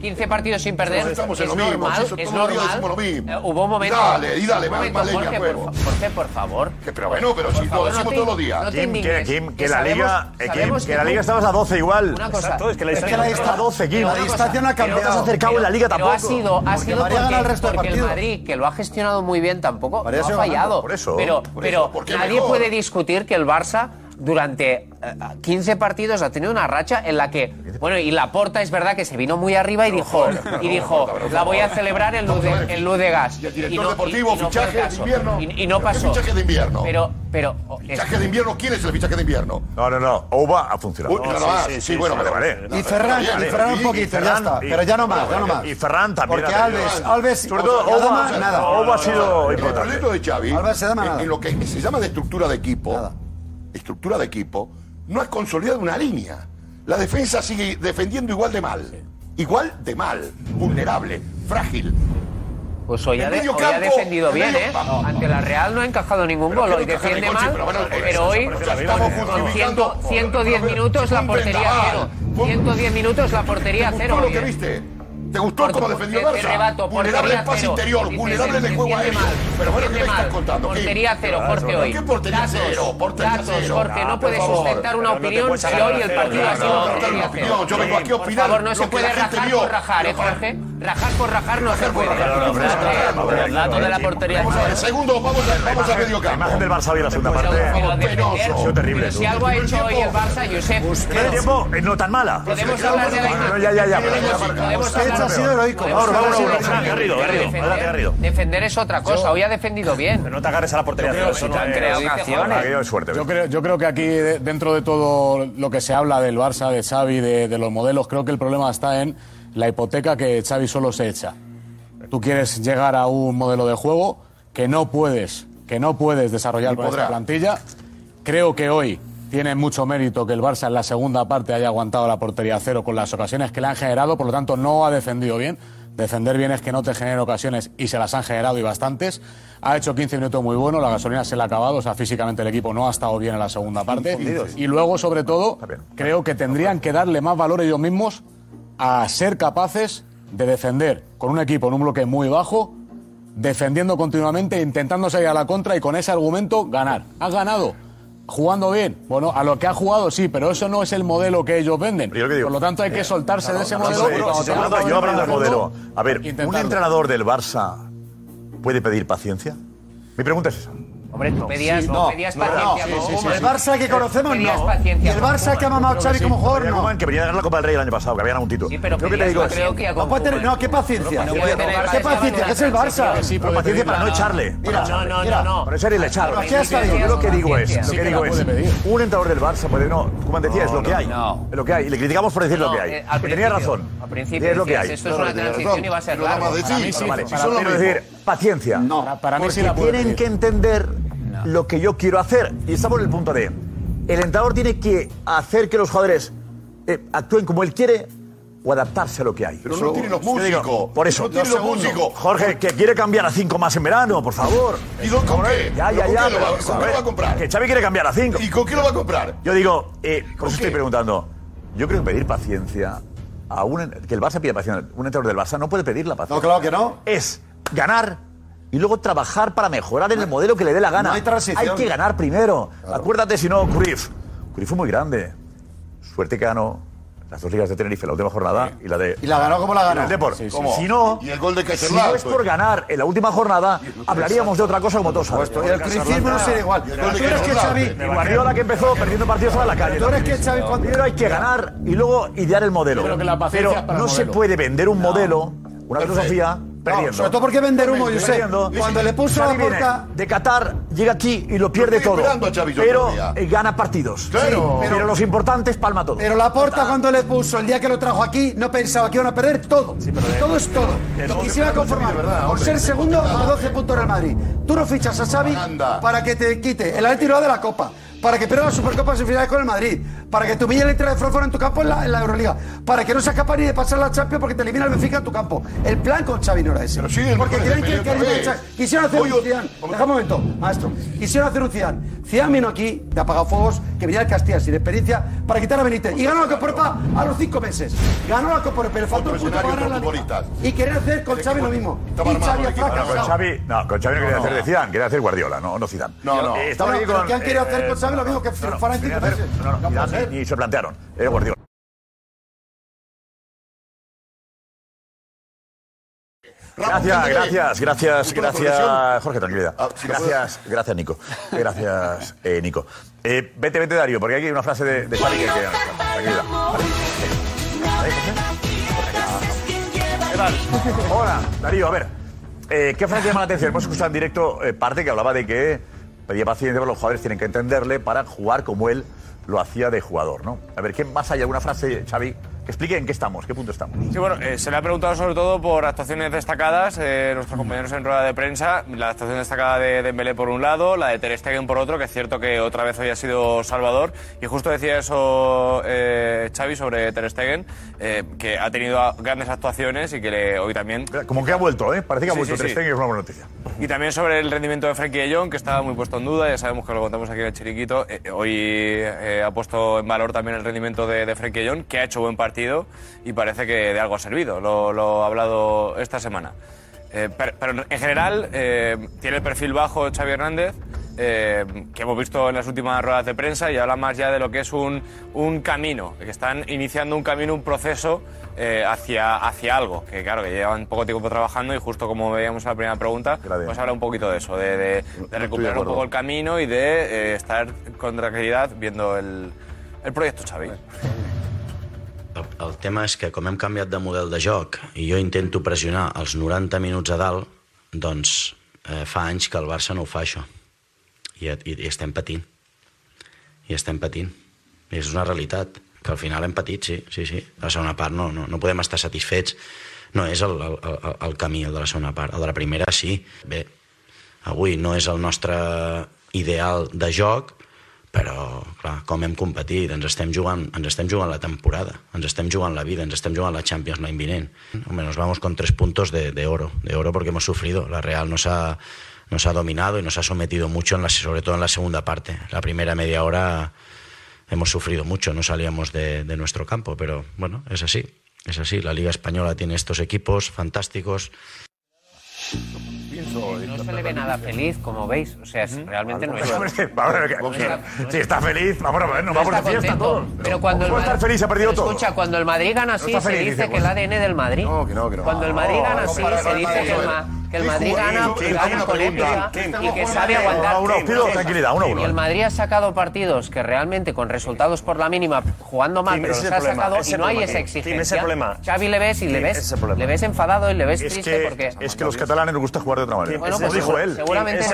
Speaker 25: 15 partidos sin perder. Es normal. Es normal. Eh, hubo un momento.
Speaker 18: Dale, y dale,
Speaker 25: Jorge, por favor.
Speaker 18: Pero bueno, pero si lo decimos todos los días.
Speaker 5: Kim, que la liga. Que la liga eh, estabas a 12 igual.
Speaker 25: Una cosa.
Speaker 22: Es que la distancia
Speaker 5: está a 12, Kim.
Speaker 24: La distancia no ha
Speaker 5: cambiado, se
Speaker 24: ha
Speaker 5: acercado en la liga tampoco.
Speaker 25: Ha sido
Speaker 24: María gana el
Speaker 25: el Madrid, que lo ha gestionado muy bien tampoco, ha fallado. Pero nadie puede discutir que el Barça durante eh, 15 partidos ha tenido una racha en la que, bueno, y la porta es verdad que se vino muy arriba y dijo, y dijo, la voy a celebrar en luz de, en luz de gas.
Speaker 18: Y el director deportivo, fichaje de invierno.
Speaker 25: Y, no pasó.
Speaker 18: Fichaje de invierno.
Speaker 25: Pero, pero.
Speaker 18: Fichaje de invierno, ¿quién es el fichaje de invierno?
Speaker 5: No, no, no. Oba ha funcionado.
Speaker 18: Ah, sí, bueno,
Speaker 5: vale,
Speaker 24: Y Ferran, y Ferran un poquito, ya está. Pero ya no más, ya no más.
Speaker 5: Y Ferran también.
Speaker 24: Porque Alves, Alves,
Speaker 5: sobre todo Oba,
Speaker 24: nada.
Speaker 5: Oba ha sido importante.
Speaker 18: El de Xavi, en lo que se llama de estructura de equipo estructura de equipo, no has consolidado una línea. La defensa sigue defendiendo igual de mal. Igual de mal, vulnerable, frágil.
Speaker 25: Pues hoy, ha, de, hoy ha, defendido bien, ¿eh?
Speaker 18: Vamos,
Speaker 25: Ante la Real no ha encajado ningún gol, hoy defiende mal,
Speaker 18: pero, eh,
Speaker 25: hoy con 100, 110 minutos la portería cero. 110 minutos la portería cero.
Speaker 18: lo que viste? ¿Te gustó cómo defendió
Speaker 25: eh,
Speaker 18: Barça?
Speaker 25: Rebato,
Speaker 18: vulnerable en pase interior, vulnerable en el juego aéreo. Pero bueno, ¿qué me estás contando?
Speaker 25: Portería cero, Jorge, hoy.
Speaker 18: ¿Qué portería
Speaker 25: datos,
Speaker 18: cero? Portería
Speaker 25: datos,
Speaker 18: cero.
Speaker 25: Jorge, no
Speaker 18: ah,
Speaker 25: puedes sustentar una opinión si hoy el partido ha sido portería cero.
Speaker 18: Yo vengo aquí a opinar Por
Speaker 25: favor, no se puede rajar ¿eh, Jorge? Rajar por rajar no se puede.
Speaker 3: El dato de la portería.
Speaker 18: Vamos a ver, segundo, vamos a, vamos a medio campo.
Speaker 5: La imagen del Barça hoy en la segunda pues
Speaker 25: parte
Speaker 5: ha sido terrible.
Speaker 25: Si algo ha hecho hoy el Barça, Josep.
Speaker 5: Pues Primer tiempo no tan mala.
Speaker 25: Podemos hablar de la imagen.
Speaker 5: Ya, ya, ya.
Speaker 25: Podemos
Speaker 24: ha sido heroico.
Speaker 25: Ahora,
Speaker 5: uno,
Speaker 25: uno.
Speaker 5: Garrido, Garrido.
Speaker 25: Defender es otra cosa. Hoy ha defendido bien.
Speaker 22: Pero no te agarres a la portería.
Speaker 3: Han creado ocasiones. Yo creo que aquí, dentro de todo lo que se habla del Barça, de Xavi, de los modelos, creo que el problema está en la hipoteca que Xavi solo se echa. Tú quieres llegar a un modelo de juego que no puedes, que no puedes desarrollar con esta plantilla. Creo que hoy tiene mucho mérito que el Barça en la segunda parte haya aguantado la portería cero con las ocasiones que le han generado, por lo tanto no ha defendido bien. Defender bien es que no te generen ocasiones y se las han generado y bastantes. Ha hecho 15 minutos muy buenos, la gasolina se le ha acabado, o sea, físicamente el equipo no ha estado bien en la segunda parte. Y luego, sobre todo, creo que tendrían que darle más valor ellos mismos a ser capaces de defender con un equipo en un bloque muy bajo, defendiendo continuamente, intentando salir a la contra y con ese argumento ganar. Has ganado. Jugando bien, bueno, a lo que ha jugado sí, pero eso no es el modelo que ellos venden. Por lo tanto, hay que eh, soltarse de ese modelo.
Speaker 5: Yo hablando del modelo. A ver, ¿un entrenador del Barça puede pedir paciencia? Mi pregunta es esa.
Speaker 25: Hombre, tú pedías,
Speaker 24: sí,
Speaker 25: no, pedías paciencia.
Speaker 24: No, sí, sí, el Barça que conocemos no. Y el Barça que ha mamado Xavi como jugador no.
Speaker 5: Que venía a ganar la Copa del Rey el año pasado, que había ganado un título.
Speaker 25: Sí, pero
Speaker 5: creo que te digo creo
Speaker 25: que
Speaker 24: no, puede tener, no, qué paciencia. qué
Speaker 25: paciencia,
Speaker 24: que es el Barça.
Speaker 5: paciencia para no echarle.
Speaker 24: Mira,
Speaker 25: no, no, no, no.
Speaker 5: Por eso le
Speaker 24: echarlo.
Speaker 5: Yo lo que digo es, lo
Speaker 3: que
Speaker 5: digo es, un entrenador del Barça puede no, como decía, es lo que hay. Es lo que hay y le criticamos por decir lo que hay.
Speaker 25: Eh,
Speaker 5: tenía razón.
Speaker 25: Al principio
Speaker 5: es lo que hay.
Speaker 25: Esto es una transición y va a ser largo.
Speaker 18: Pero
Speaker 5: decir Paciencia.
Speaker 3: No, para, mí
Speaker 5: porque
Speaker 3: sí la puedo
Speaker 5: tienen
Speaker 3: pedir.
Speaker 5: que entender No. lo que yo quiero hacer. Y estamos en el punto de. El entrenador tiene que hacer que los jugadores eh, actúen como él quiere o adaptarse a lo que hay.
Speaker 18: Pero no Eso- tienen los
Speaker 5: digo,
Speaker 18: músicos.
Speaker 5: Por eso.
Speaker 18: No tienen los músicos.
Speaker 5: Jorge, que quiere cambiar a cinco más en verano, por favor.
Speaker 18: ¿Y dónde con qué?
Speaker 5: Ya, ya,
Speaker 18: con
Speaker 5: ya.
Speaker 18: qué lo va- con qué lo va a comprar?
Speaker 5: Que Xavi quiere cambiar a cinco.
Speaker 18: ¿Y con qué lo va a comprar?
Speaker 5: Yo digo, eh, por eso estoy preguntando. Yo creo que pedir paciencia a un. que el Barça pida paciencia. Un entrenador del Barça no puede pedir la paciencia.
Speaker 24: No, claro que no.
Speaker 5: Es ganar y luego trabajar para mejorar en el modelo que le dé la gana.
Speaker 24: No hay, hay
Speaker 5: que ganar primero. Claro. Acuérdate, si no, Cruyff. Cruyff fue muy grande. Suerte que ganó las dos ligas de Tenerife, la última jornada sí. y la de.
Speaker 24: Y la ganó como la ganó.
Speaker 5: El Deport.
Speaker 24: Sí, sí,
Speaker 5: si no,
Speaker 24: y el gol de
Speaker 5: si no es por pues. ganar en la última jornada, hablaríamos de otra cosa como todos sabes.
Speaker 24: Y el criticismo no será igual.
Speaker 5: Tú
Speaker 24: eres que Xavi.
Speaker 5: Guardiola que empezó perdiendo partidos a la calle.
Speaker 24: Tú eres que Xavi cuando.
Speaker 5: Primero hay que ganar y luego idear el modelo. Pero no se puede vender un modelo, una filosofía perdiendo.
Speaker 24: sobre todo porque vender humo, Josep.
Speaker 5: Perdiendo.
Speaker 24: Cuando le puso
Speaker 5: Xavi
Speaker 24: la porta-
Speaker 5: de Qatar, llega aquí y lo pierde
Speaker 18: estoy
Speaker 5: todo.
Speaker 18: esperando a Xavi yo
Speaker 5: pero
Speaker 18: todavía.
Speaker 5: eh, gana partidos.
Speaker 18: Claro.
Speaker 5: Sí, pero, los importantes palma todo.
Speaker 24: Pero la porta cuando le puso el día que lo trajo aquí no pensaba que iban a perder todo. todo es todo. Y se iba a conformar por ser segundo a 12 puntos Real Madrid. Tú no fichas a Xavi para que te quite el Atlético de la Copa, para que pierda la Supercopa en finales con el Madrid, para que te humille la entrada de Frankfurt en tu campo en la, en la Euroliga, para que no seas capaz ni de pasar la Champions porque te elimina el Benfica en tu campo. El plan con Xavi no era ese. porque creen que, que quisieron hacer un Zidane. Deja un momento, maestro. Quisieron hacer un Zidane. Zidane vino aquí de apagafuegos, que venía del Castilla sin experiencia, para quitar a Benítez. Y ganó la Copa Europa a los cinco meses. Ganó la Copa Europa, pero le faltó un punto para ganar la Liga. Y querer hacer con Xavi lo mismo. Y Xavi ha fracasado.
Speaker 5: No, con Xavi no quería hacer de Zidane, quería hacer Guardiola, no, no Zidane.
Speaker 18: No, no.
Speaker 5: Eh,
Speaker 24: Bueno,
Speaker 5: aquí con,
Speaker 24: ¿qué han querido
Speaker 5: eh,
Speaker 24: hacer con Xavi? Lo mismo que
Speaker 5: ni se plantearon, era Guardiola. Gracias, gracias, gracias,
Speaker 18: ¿Una
Speaker 5: gracias? Jorge, tranquilidad.
Speaker 18: Ah,
Speaker 5: Gracias, gracias, Nico. Gracias, eh, Nico. Eh, vete, vete, Darío, porque aquí hay una frase de, de Xavi que... tranquilidad. ¿vale? ¿Ahí, José? ¿Qué tal? Hola, Darío, a ver. eh, ¿Qué frase llama la atención? Hemos escuchado en directo eh, parte que hablaba de que pedía paciencia, pero los jugadores tienen que entenderle para jugar como él lo hacía de jugador, ¿no? A ver, ¿qué más hay? ¿Alguna frase, Xavi, explique en qué estamos, qué punto estamos?
Speaker 26: Sí, bueno, eh, se le ha preguntado sobre todo por actuaciones destacadas de nuestros compañeros en rueda de prensa. La actuación destacada de Dembélé por un lado, la de Ter Stegen por otro, que es cierto que otra vez hoy ha sido Salvador. Y justo decía eso eh, Xavi sobre Ter Stegen, eh, que ha tenido grandes actuaciones y que le- hoy también...
Speaker 5: Como que ha vuelto, ¿eh? Parece que ha
Speaker 26: Sí,
Speaker 5: vuelto
Speaker 26: sí,
Speaker 5: Ter. Stegen, es una buena noticia.
Speaker 26: Y también sobre el rendimiento de Frenkie de Jong, que estaba muy puesto en duda, ya sabemos que lo contamos aquí en el Chiriquito. Eh, hoy eh, ha puesto en valor también el rendimiento de, de Frenkie de Jong, que ha hecho buen partido y parece que de algo ha servido. Lo, lo ha hablado esta semana. Eh, pero, pero en general eh, tiene el perfil bajo Xavi Hernández, eh, que hemos visto en las últimas ruedas de prensa y habla más ya de lo que es un, un camino, que están iniciando un camino, un proceso eh, hacia, hacia algo, que claro, que llevan poco tiempo trabajando y justo como veíamos en la primera pregunta, pues habla un poquito de eso, de, de- de recuperar un
Speaker 5: acuerdo.
Speaker 26: poco el camino y de eh, estar con tranquilidad viendo el, el proyecto Xavi.
Speaker 27: El, el tema és que com hem canviat de model de joc i jo intento pressionar els 90 minuts a dalt, doncs eh, fa anys que el Barça no ho fa això. I, i, i estem patint. I estem patint. I és una realitat, que al final hem patit, sí, sí, sí. La segona part no, no, no podem estar satisfets. No és el, el, el, el camí, el de la segona part. El de la primera, sí. Bé, avui no és el nostre ideal de joc, però, clar, com hem competit, ens estem jugant, ens estem jugant la temporada, ens estem jugant la vida, ens estem jugant la Champions l'any vinent. Hombre, nos vamos con tres puntos de, de oro, de oro porque hemos sufrido. La Real nos ha, nos ha dominado y nos ha sometido mucho, en la, sobre todo en la segunda parte. La primera media hora hemos sufrido mucho, no salíamos de, de nuestro campo, pero bueno, es así, es así. La Liga Española tiene estos equipos fantásticos.
Speaker 25: No se le ve nada feliz, como veis. O sea, realmente no es.
Speaker 5: Si está feliz, vamos a ver, nos
Speaker 25: No
Speaker 5: vamos de fiesta todos.
Speaker 25: Pero cuando el
Speaker 5: ¿Cómo estar
Speaker 25: Madrid-
Speaker 5: feliz? Se ha perdido todo.
Speaker 25: Escucha, cuando el Madrid gana así, se dice que el. ADN del Madrid.
Speaker 18: No, que no, que no.
Speaker 25: Cuando el Madrid gana así, se dice que el,
Speaker 18: para.
Speaker 25: Que el
Speaker 18: ¿Qué
Speaker 25: Madrid gana,
Speaker 18: una
Speaker 25: con épica y que sabe aguantar.
Speaker 5: Uno, uno, pido
Speaker 25: Sí.
Speaker 5: tranquilidad, uno, uno.
Speaker 25: Y el Madrid ha sacado partidos que realmente con resultados por la mínima, jugando mal, pero los ha sacado y no hay esa exigencia. Xavi le ves y le ves, le ves enfadado y le ves
Speaker 5: Es
Speaker 25: triste
Speaker 5: que,
Speaker 25: porque...
Speaker 5: es que los catalanes nos gusta jugar de otra manera.
Speaker 25: Bueno,
Speaker 5: Eso
Speaker 25: pues
Speaker 5: dijo él.
Speaker 25: seguramente
Speaker 5: Por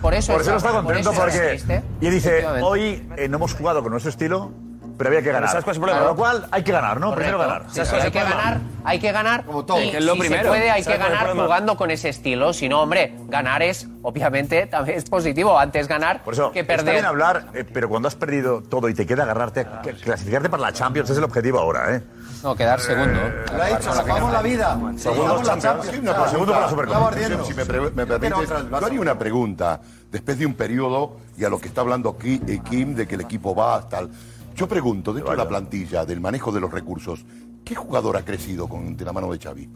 Speaker 25: por eso- por eso está-
Speaker 5: contento porque. Y dice, hoy eh, no hemos jugado con nuestro estilo, pero había que ganar.
Speaker 22: ¿sabes cuál es el problema?
Speaker 5: Con lo cual hay que ganar, ¿no? Primero
Speaker 25: Correcto.
Speaker 5: ganar.
Speaker 25: Sí, sí, hay que ganar, hay que ganar. Y
Speaker 22: Que es lo
Speaker 25: si se
Speaker 22: primero.
Speaker 25: puede, hay
Speaker 22: ¿Sabes
Speaker 25: que
Speaker 22: el
Speaker 25: ganar jugando con ese estilo. Si no, hombre, ganar es, obviamente, también es positivo. Antes ganar
Speaker 5: Por eso,
Speaker 25: que
Speaker 5: está
Speaker 25: perder.
Speaker 5: bien hablar, eh, pero cuando has perdido todo y te queda agarrarte, que- clasificarte para la Champions es el objetivo ahora, ¿eh?
Speaker 25: No, quedar segundo.
Speaker 24: Lo ha dicho, nos jugamos la vida. La Champions.
Speaker 18: Sí, una
Speaker 24: Claro,
Speaker 18: pregunta,
Speaker 24: para la Supercopa.
Speaker 18: Si me, pre- me permites, yo haría una pregunta. Después de un periodo, y a lo que está hablando aquí eh, Kim, de que el equipo va, tal. Yo pregunto, dentro de la plantilla, del manejo de los recursos, ¿qué jugador ha crecido con, de la mano de Xavi?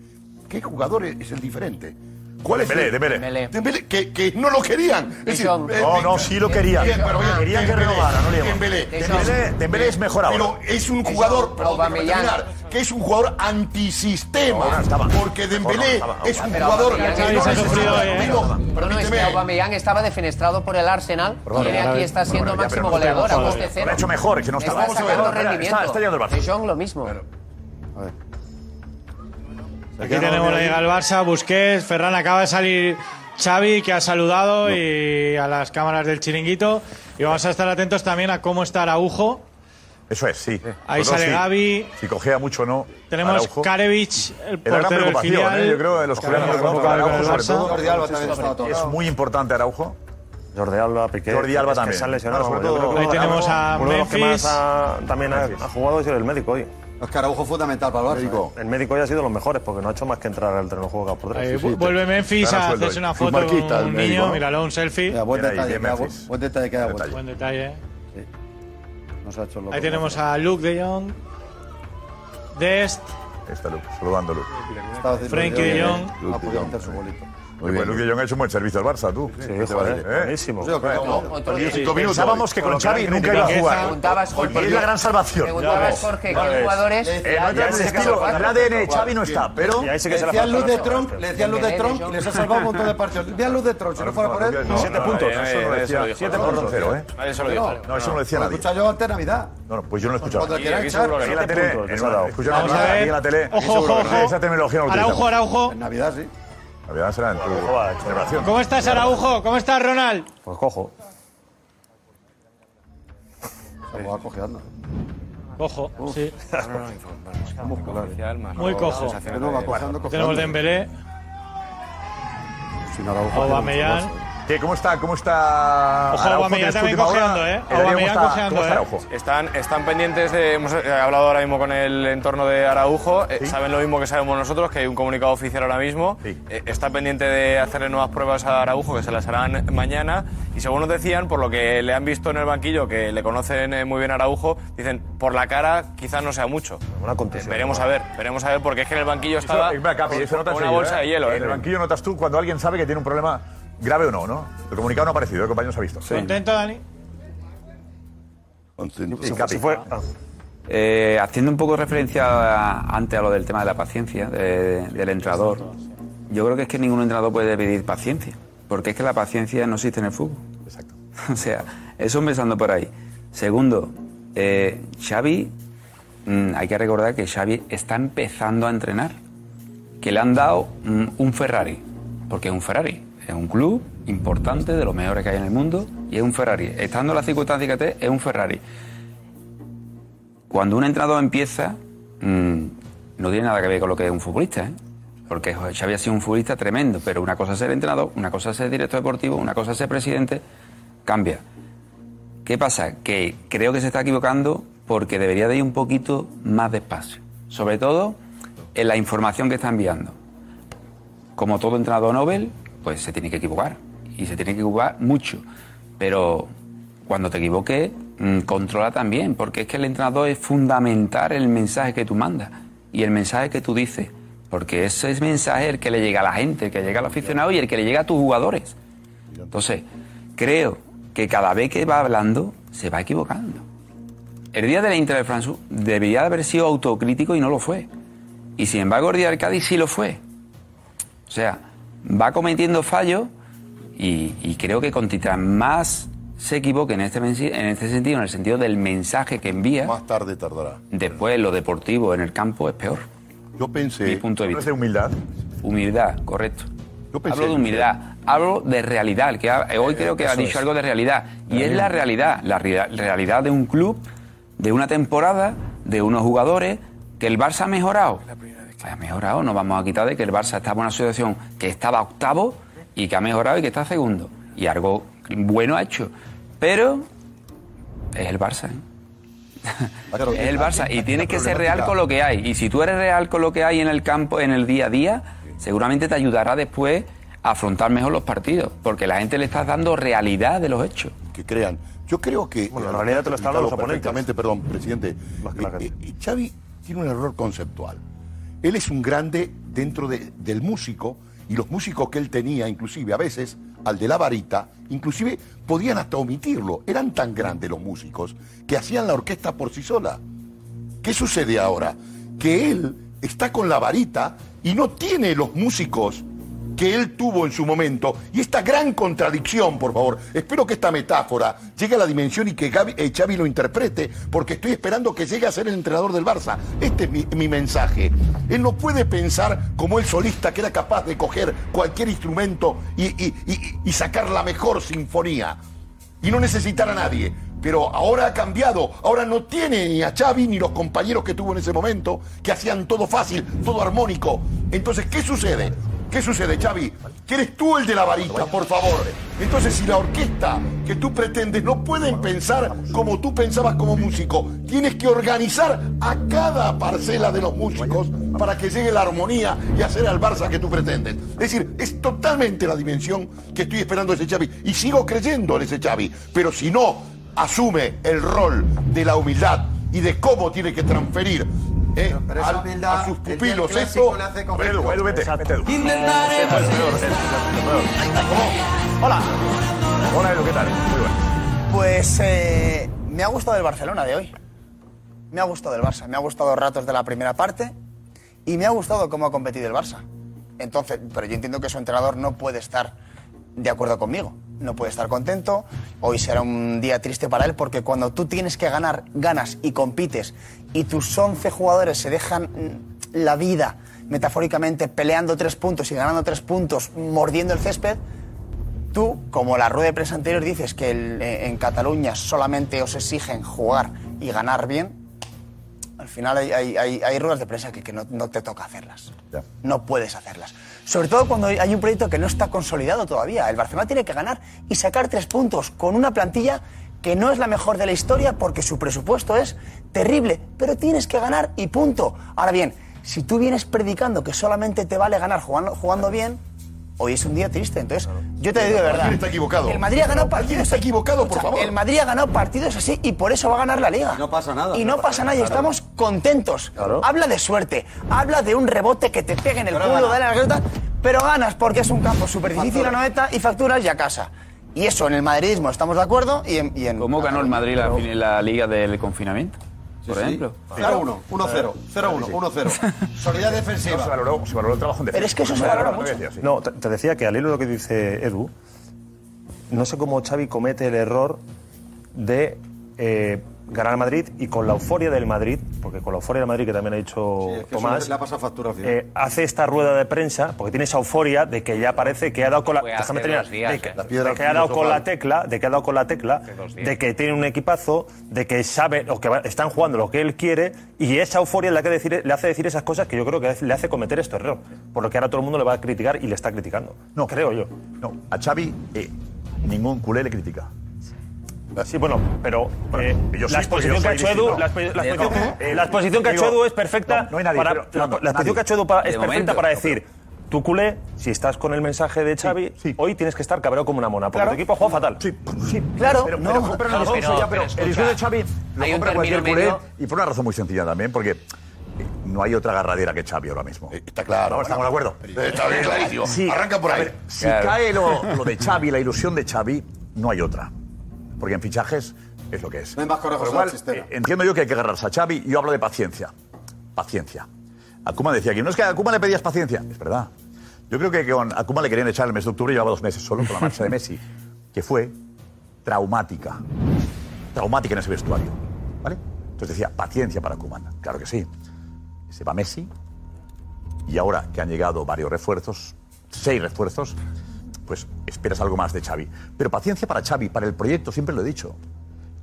Speaker 18: ¿Qué jugador es, es el diferente? ¿Cuál es
Speaker 5: Dembélé, Dembélé.
Speaker 18: Dembélé, que, que no lo querían. Es decir,
Speaker 5: No,
Speaker 18: eh,
Speaker 5: no,
Speaker 18: eh,
Speaker 5: sí lo querían.
Speaker 18: bien, pero bien,
Speaker 5: Querían que
Speaker 18: Dembélé,
Speaker 5: renovara, no le llaman.
Speaker 18: Dembélé.
Speaker 5: Dembélé- Dembélé es mejor ahora.
Speaker 18: Pero es un jugador, perdón, déjame
Speaker 25: Aubameyang.
Speaker 18: terminar, que es un jugador antisistema.
Speaker 5: No, no estaba.
Speaker 18: Porque Dembélé
Speaker 5: No, no, estaba.
Speaker 18: es un
Speaker 25: Pero
Speaker 18: jugador que
Speaker 25: se
Speaker 18: no
Speaker 25: ha
Speaker 18: necesita
Speaker 25: sufrido,
Speaker 18: conmigo.
Speaker 25: eh, No, no, es que
Speaker 18: Permíteme.
Speaker 25: Aubameyang estaba defenestrado por el Arsenal
Speaker 5: Perdón,
Speaker 25: y
Speaker 5: ahora-
Speaker 25: aquí está siendo
Speaker 5: bueno, ya,
Speaker 25: máximo
Speaker 5: no
Speaker 25: goleador a
Speaker 5: tenemos-
Speaker 25: coste cero.
Speaker 5: Lo ha hecho mejor, que no estaba.
Speaker 25: Está sacando rendimiento.
Speaker 5: Está, está yendo el Barça.
Speaker 25: De Jong lo mismo.
Speaker 17: Aquí tenemos la Liga del Barça, Busquets, Ferran acaba de salir Xavi que ha saludado y a las cámaras del chiringuito y vamos a estar atentos también a cómo está Araujo.
Speaker 5: Eso es, sí.
Speaker 17: Ahí
Speaker 5: Nosotros
Speaker 17: sale
Speaker 5: sí.
Speaker 17: Gavi.
Speaker 5: Si cogea mucho o no.
Speaker 17: Tenemos
Speaker 5: Araujo.
Speaker 17: Karevich, el
Speaker 5: Es
Speaker 17: portero del filial.
Speaker 5: ¿eh? Yo creo que los
Speaker 17: que
Speaker 5: jugadores
Speaker 17: ahora mismo con el
Speaker 5: Araujo, sobre
Speaker 17: Barça.
Speaker 5: todo.
Speaker 24: Jordi Alba también estaba tocado.
Speaker 5: Es muy importante Araujo.
Speaker 23: Jordi Alba, Piqué.
Speaker 5: Jordi Alba
Speaker 23: es que
Speaker 5: también.
Speaker 23: han lesionado.
Speaker 5: Claro, sobre todo-
Speaker 23: que
Speaker 17: Ahí tenemos a
Speaker 23: uno de los que
Speaker 17: Memphis.
Speaker 23: más ha- también ha, ha jugado sido el médico hoy.
Speaker 24: Es que Araujo es fundamental para el Barça.
Speaker 23: Médico. El médico hoy ha sido los mejores porque no ha hecho más que entrar al terreno de juego cada por tres.
Speaker 17: Ahí vu- vuelve Memphis a hacerse una foto con un niño, míralo, un selfie.
Speaker 24: Mira, buen
Speaker 23: ahí,
Speaker 24: detalle,
Speaker 23: bien
Speaker 24: que ha- buen detalle que ha vuelto.
Speaker 17: Buen detalle.
Speaker 24: No se ha hecho loco.
Speaker 17: Ahí tenemos a Luke de Jong, Dest,
Speaker 5: Ahí está Luke, saludando Luke.
Speaker 17: Frenkie de Jong.
Speaker 24: Ha podido meter su bolito.
Speaker 5: Muy bien. Luke Jong ha hecho un buen servicio al Barça, tú.
Speaker 23: Sí,
Speaker 5: ¿Qué te
Speaker 23: joder,
Speaker 5: parece, eh?
Speaker 23: buenísimo.
Speaker 24: Yo creo que no.
Speaker 15: Día.
Speaker 5: sí, Pensábamos que con Xavi nunca iba a jugar.
Speaker 25: Jorge,
Speaker 5: Y es la gran salvación.
Speaker 25: Preguntabas, Jorge, qué jugadores.
Speaker 5: Eh, no entra en el estilo, el ADN de Xavi no está, pero...
Speaker 23: Y
Speaker 24: Le decían luz de le decían luz de Tronc y les ha salvado un montón de partidos. Le decían luz de Tronc, si no fuera por él.
Speaker 23: Siete puntos.
Speaker 5: Eso. Siete por cero, ¿eh?
Speaker 26: Nadie se lo dijo.
Speaker 5: No, eso no lo decía
Speaker 24: Lo
Speaker 5: nadie.
Speaker 24: escucha yo antes de Navidad.
Speaker 5: No, no, pues yo no lo he escuchado.
Speaker 24: Cuando
Speaker 26: Aquí-
Speaker 24: quieran echar.
Speaker 5: en la tele,
Speaker 23: puntos,
Speaker 17: Vamos a
Speaker 5: aquí
Speaker 17: ver.
Speaker 5: en la tele.
Speaker 17: Ojo, ojo, ojo.
Speaker 5: Esa terminología no la
Speaker 17: Araujo. Araujo.
Speaker 24: En Navidad, sí.
Speaker 5: Verdad será en tu celebración.
Speaker 17: ¿Cómo estás, Araujo? ¿Cómo estás, Ronald?
Speaker 23: Pues cojo.
Speaker 24: Estamos acogiendo.
Speaker 17: Cojo, sí.
Speaker 24: Muscular.
Speaker 17: Muy cojo. Tenemos Dembélé,
Speaker 24: Sin Araujo.
Speaker 17: Aubameyang.
Speaker 5: ¿Qué? ¿Cómo está? ¿Cómo está?
Speaker 17: Ojo,
Speaker 5: Araujo
Speaker 17: Aubameyang
Speaker 5: de su
Speaker 17: también cojeando, ¿eh?
Speaker 5: Darío, ¿cómo
Speaker 17: Aubameyang
Speaker 5: está-
Speaker 17: cojeando,
Speaker 5: ¿Cómo está
Speaker 17: ¿eh?
Speaker 5: Araujo?
Speaker 26: Están, están pendientes de. Hemos eh, hablado ahora mismo con el entorno de Araujo. eh, Saben lo mismo que sabemos nosotros, que hay un comunicado oficial ahora mismo. Eh, está pendiente de hacerle nuevas pruebas a Araujo, que se las harán mañana. Y según nos decían, por lo que le han visto en el banquillo, que le conocen eh, muy bien a Araujo, dicen, por la cara quizás no sea mucho.
Speaker 23: Una.
Speaker 26: Veremos a ver, veremos a ver, porque es que en el banquillo
Speaker 5: Eso,
Speaker 26: estaba
Speaker 5: eh, mira, Capi, eso
Speaker 26: una bolsa
Speaker 5: ¿eh?
Speaker 26: de hielo.
Speaker 5: En el
Speaker 26: ¿eh?
Speaker 5: banquillo notas tú cuando alguien sabe que tiene un problema grave o no, ¿no? El comunicado no ha aparecido, el compañero se ha visto.
Speaker 17: ¿Contento, Dani?
Speaker 5: Sí, Capi.
Speaker 23: Si fue- ah.
Speaker 4: Eh, haciendo un poco de referencia a- antes a lo del tema de la paciencia de- del entrenador, yo creo que es que ningún entrenador puede pedir paciencia, porque es que la paciencia no existe en el fútbol.
Speaker 5: Exacto.
Speaker 4: O sea, eso empezando por ahí. Segundo, eh, Xavi, mm, hay que recordar que Xavi está empezando a entrenar, que le han dado mm, un Ferrari, porque es un Ferrari, es un club importante, de los mejores que hay en el mundo, y es un Ferrari. Estando en la circunstancia que esté, es un Ferrari. Cuando un entrenador empieza, mm, no tiene nada que ver con lo que es un futbolista, ¿eh? porque Xavi ha sido un futbolista tremendo, pero una cosa es ser entrenador, una cosa es ser director deportivo, una cosa es ser presidente, cambia. ¿Qué pasa? Que creo que se está equivocando porque debería de ir un poquito más despacio, sobre todo en la información que está enviando. Como todo entrenador Nobel, pues se tiene que equivocar, y se tiene que equivocar mucho, pero cuando te equivoques, mm, controla también, porque es que el entrenador es fundamental el mensaje que tú mandas y el mensaje que tú dices, porque ese es mensaje el que le llega a la gente, el que llega al aficionado y el que le llega a tus jugadores. Entonces, creo que cada vez que va hablando, se va equivocando. El día de la Inter de Frankfurt debería de haber sido autocrítico y no lo fue. Y sin embargo, el día del Cádiz sí lo fue. O sea, va cometiendo fallos y, y creo que contra más se equivoque en este, en este sentido, en el sentido del mensaje que envía,
Speaker 18: Más tarde tardará.
Speaker 4: después lo deportivo en el campo es peor.
Speaker 18: Yo pensé.
Speaker 4: Mi punto de vista.
Speaker 5: de humildad.
Speaker 4: Humildad, correcto.
Speaker 18: pensé-
Speaker 4: Hablo de humildad, hablo de realidad. Que ha- hoy creo que ha
Speaker 18: eso
Speaker 4: dicho
Speaker 18: es.
Speaker 4: algo de realidad. Y es la realidad, la rea- realidad de un club, de una temporada, de unos jugadores, que el Barça ha mejorado. Ha mejorado, no vamos a quitar de que el Barça estaba en una situación que estaba octavo y que ha mejorado y que está segundo. Y algo bueno ha hecho. Pero es el Barça. ¿eh? es el Barça y tienes que ser real con lo que hay. Y si tú eres real con lo que hay en el campo, en el día a día, seguramente te ayudará después a afrontar mejor los partidos, porque la gente le estás dando realidad de los hechos.
Speaker 18: Que crean. Yo creo que.
Speaker 23: Bueno, la realidad te lo están dando los oponentes.
Speaker 18: Perdón, presidente. Eh, eh, Xavi tiene un error conceptual. Él es un grande dentro de- del músico y los músicos que él tenía, inclusive a veces, al de la varita, inclusive podían hasta omitirlo. Eran tan grandes los músicos que hacían la orquesta por sí sola. ¿Qué sucede ahora? Que él está con la varita y no tiene los músicos que él tuvo en su momento y esta gran contradicción, por favor. Espero que esta metáfora llegue a la dimensión y que Gaby- eh, Xavi lo interprete, porque estoy esperando que llegue a ser el entrenador del Barça. Este es mi, mensaje. Él no puede pensar como el solista que era capaz de coger cualquier instrumento y, y- y- y sacar la mejor sinfonía y no necesitar a nadie. Pero ahora ha cambiado, ahora no tiene ni a Xavi ni los compañeros que tuvo en ese momento, que hacían todo fácil, todo armónico. Entonces, ¿qué sucede? ¿Qué sucede, Xavi? Que eres tú el de la varita, por favor. Entonces, si la orquesta que tú pretendes no pueden pensar como tú pensabas como músico, tienes que organizar a cada parcela de los músicos para que llegue la armonía y hacer al Barça que tú pretendes. Es decir, es totalmente la dimensión que estoy esperando de ese Xavi. Y sigo creyendo en ese Xavi. Pero si no asume el rol de la humildad y de cómo tiene que transferir eh,
Speaker 24: pero esa
Speaker 18: al-
Speaker 24: humildad,
Speaker 18: a sus pupilos esto.
Speaker 5: Edu, Edu, vete, vete.
Speaker 1: Hola.
Speaker 5: Hola, Edu, ¿qué tal? Muy bueno.
Speaker 1: Pues eh, me ha gustado el Barcelona de hoy. Me ha gustado el Barça. Me ha gustado ratos de la primera parte y me ha gustado cómo ha competido el Barça. Entonces, pero yo entiendo que su entrenador no puede estar de acuerdo conmigo. No puede estar contento. Hoy será un día triste para él porque cuando tú tienes que ganar, ganas y compites y tus 11 jugadores se dejan la vida metafóricamente peleando tres puntos y ganando tres puntos, mordiendo el césped, Tú, como la rueda de prensa anterior, dices que el- eh, en Cataluña solamente os exigen jugar y ganar bien, al final hay, hay- hay- hay ruedas de prensa que, que no, no te toca hacerlas. No puedes hacerlas. Sobre todo cuando hay un proyecto que no está consolidado todavía. El Barcelona tiene que ganar y sacar tres puntos con una plantilla que no es la mejor de la historia porque su presupuesto es terrible, pero tienes que ganar y punto. Ahora bien, si tú vienes predicando que solamente te vale ganar jugando, jugando bien, hoy es un día triste. Entonces, yo te digo de verdad.
Speaker 18: ¿Quién está equivocado?
Speaker 1: El Madrid ha ganado
Speaker 18: ¿Quién
Speaker 1: partidos.
Speaker 18: está equivocado, por favor?
Speaker 1: El Madrid ha ganado partidos así y por eso va a ganar la liga.
Speaker 24: No pasa nada.
Speaker 1: Y no, pasa nada y estamos contentos. Habla de suerte, habla de un rebote que te pegue en el culo, a la pelota, pero ganas porque es un campo súper difícil la noveta y facturas y a casa. Y eso en el madridismo estamos de acuerdo y en. y en-
Speaker 4: ¿Cómo ganó el Madrid la, la liga del confinamiento? Por
Speaker 24: sí.
Speaker 4: ejemplo.
Speaker 24: 0-1, 1-0, 0-1, 1-0. Solidez defensiva.
Speaker 5: No, se valoró, se valoró el trabajo en defensa.
Speaker 1: Pero es que eso se
Speaker 5: Bueno,
Speaker 1: valora mucho.
Speaker 5: decía, sí.
Speaker 23: No, te, te decía que al hilo de lo que dice Edu, no sé cómo Xavi comete el error de eh, ganar al Madrid y con la euforia del Madrid, porque con la euforia del Madrid que también ha dicho
Speaker 24: Es que
Speaker 23: Tomás,
Speaker 24: le ha pasado factura
Speaker 23: eh, hace esta rueda de prensa, porque tiene esa euforia de que ya parece que ha dado con la, déjame terminar,
Speaker 25: días,
Speaker 23: de que,
Speaker 25: eh.
Speaker 23: de que ha dado con la tecla, de que ha dado con la tecla, de que tiene un equipazo, de que sabe o que va- están jugando lo que él quiere y esa euforia le, hace decir, le hace decir esas cosas que yo creo que le hace cometer este error, por lo que ahora todo el mundo le va a criticar y le está criticando.
Speaker 5: No.
Speaker 23: creo yo.
Speaker 5: No, a Xavi eh, ningún culé le critica.
Speaker 23: Sí, bueno, pero eh,
Speaker 5: yo
Speaker 23: la exposición que ha hecho Edu,
Speaker 5: distinto.
Speaker 23: la, expo- la
Speaker 5: Eh,
Speaker 23: exposición,
Speaker 5: no, eh,
Speaker 23: la exposición que ha hecho
Speaker 5: digo,
Speaker 23: Edu es perfecta
Speaker 5: no, no hay nadie,
Speaker 23: para,
Speaker 5: pero-
Speaker 23: la,
Speaker 5: no, no,
Speaker 23: la exposición
Speaker 5: nadie.
Speaker 23: que ha hecho Edu
Speaker 5: De
Speaker 23: es perfecta
Speaker 5: momento,
Speaker 23: para
Speaker 5: no,
Speaker 23: decir, tú culé, si estás con el mensaje de Xavi, hoy tienes que estar cabreado como una mona, porque
Speaker 1: Claro.
Speaker 23: tu equipo juega fatal.
Speaker 5: Sí, sí.
Speaker 1: Claro,
Speaker 5: pero,
Speaker 1: no.
Speaker 5: pero compran el
Speaker 25: No,
Speaker 5: discurso
Speaker 25: pero-
Speaker 5: ya, pero, el discurso de Xavi lo
Speaker 25: hay un
Speaker 5: compra cualquier
Speaker 25: término
Speaker 5: culé
Speaker 25: medio-
Speaker 5: y por una razón muy sencilla también, porque eh, no hay otra agarradera que Xavi ahora mismo.
Speaker 18: Está claro.
Speaker 5: Estamos de acuerdo.
Speaker 18: Está bien clarísimo.
Speaker 5: Sí,
Speaker 18: Arranca por
Speaker 5: a
Speaker 18: ahí.
Speaker 5: ver, si
Speaker 4: Claro.
Speaker 5: cae lo, lo de Xavi, la ilusión de Xavi, no hay otra. Porque en fichajes es lo que es.
Speaker 24: No hay más conejos
Speaker 5: lo
Speaker 24: en
Speaker 5: eh, entiendo yo que hay que agarrarse a Xavi yo hablo de paciencia. Paciencia. Akuma decía que no es que a Akuma le pedías paciencia. Es verdad. Yo creo que con Akuma le querían echar el mes de octubre, llevaba dos meses solo con la marcha de Messi, que fue traumática. Traumática en ese vestuario. ¿Vale? Entonces decía, paciencia para Kuman. Claro que sí. Se va Messi y ahora que han llegado varios refuerzos, seis refuerzos, pues esperas algo más de Xavi. Pero paciencia para Xavi, para el proyecto, siempre lo he dicho.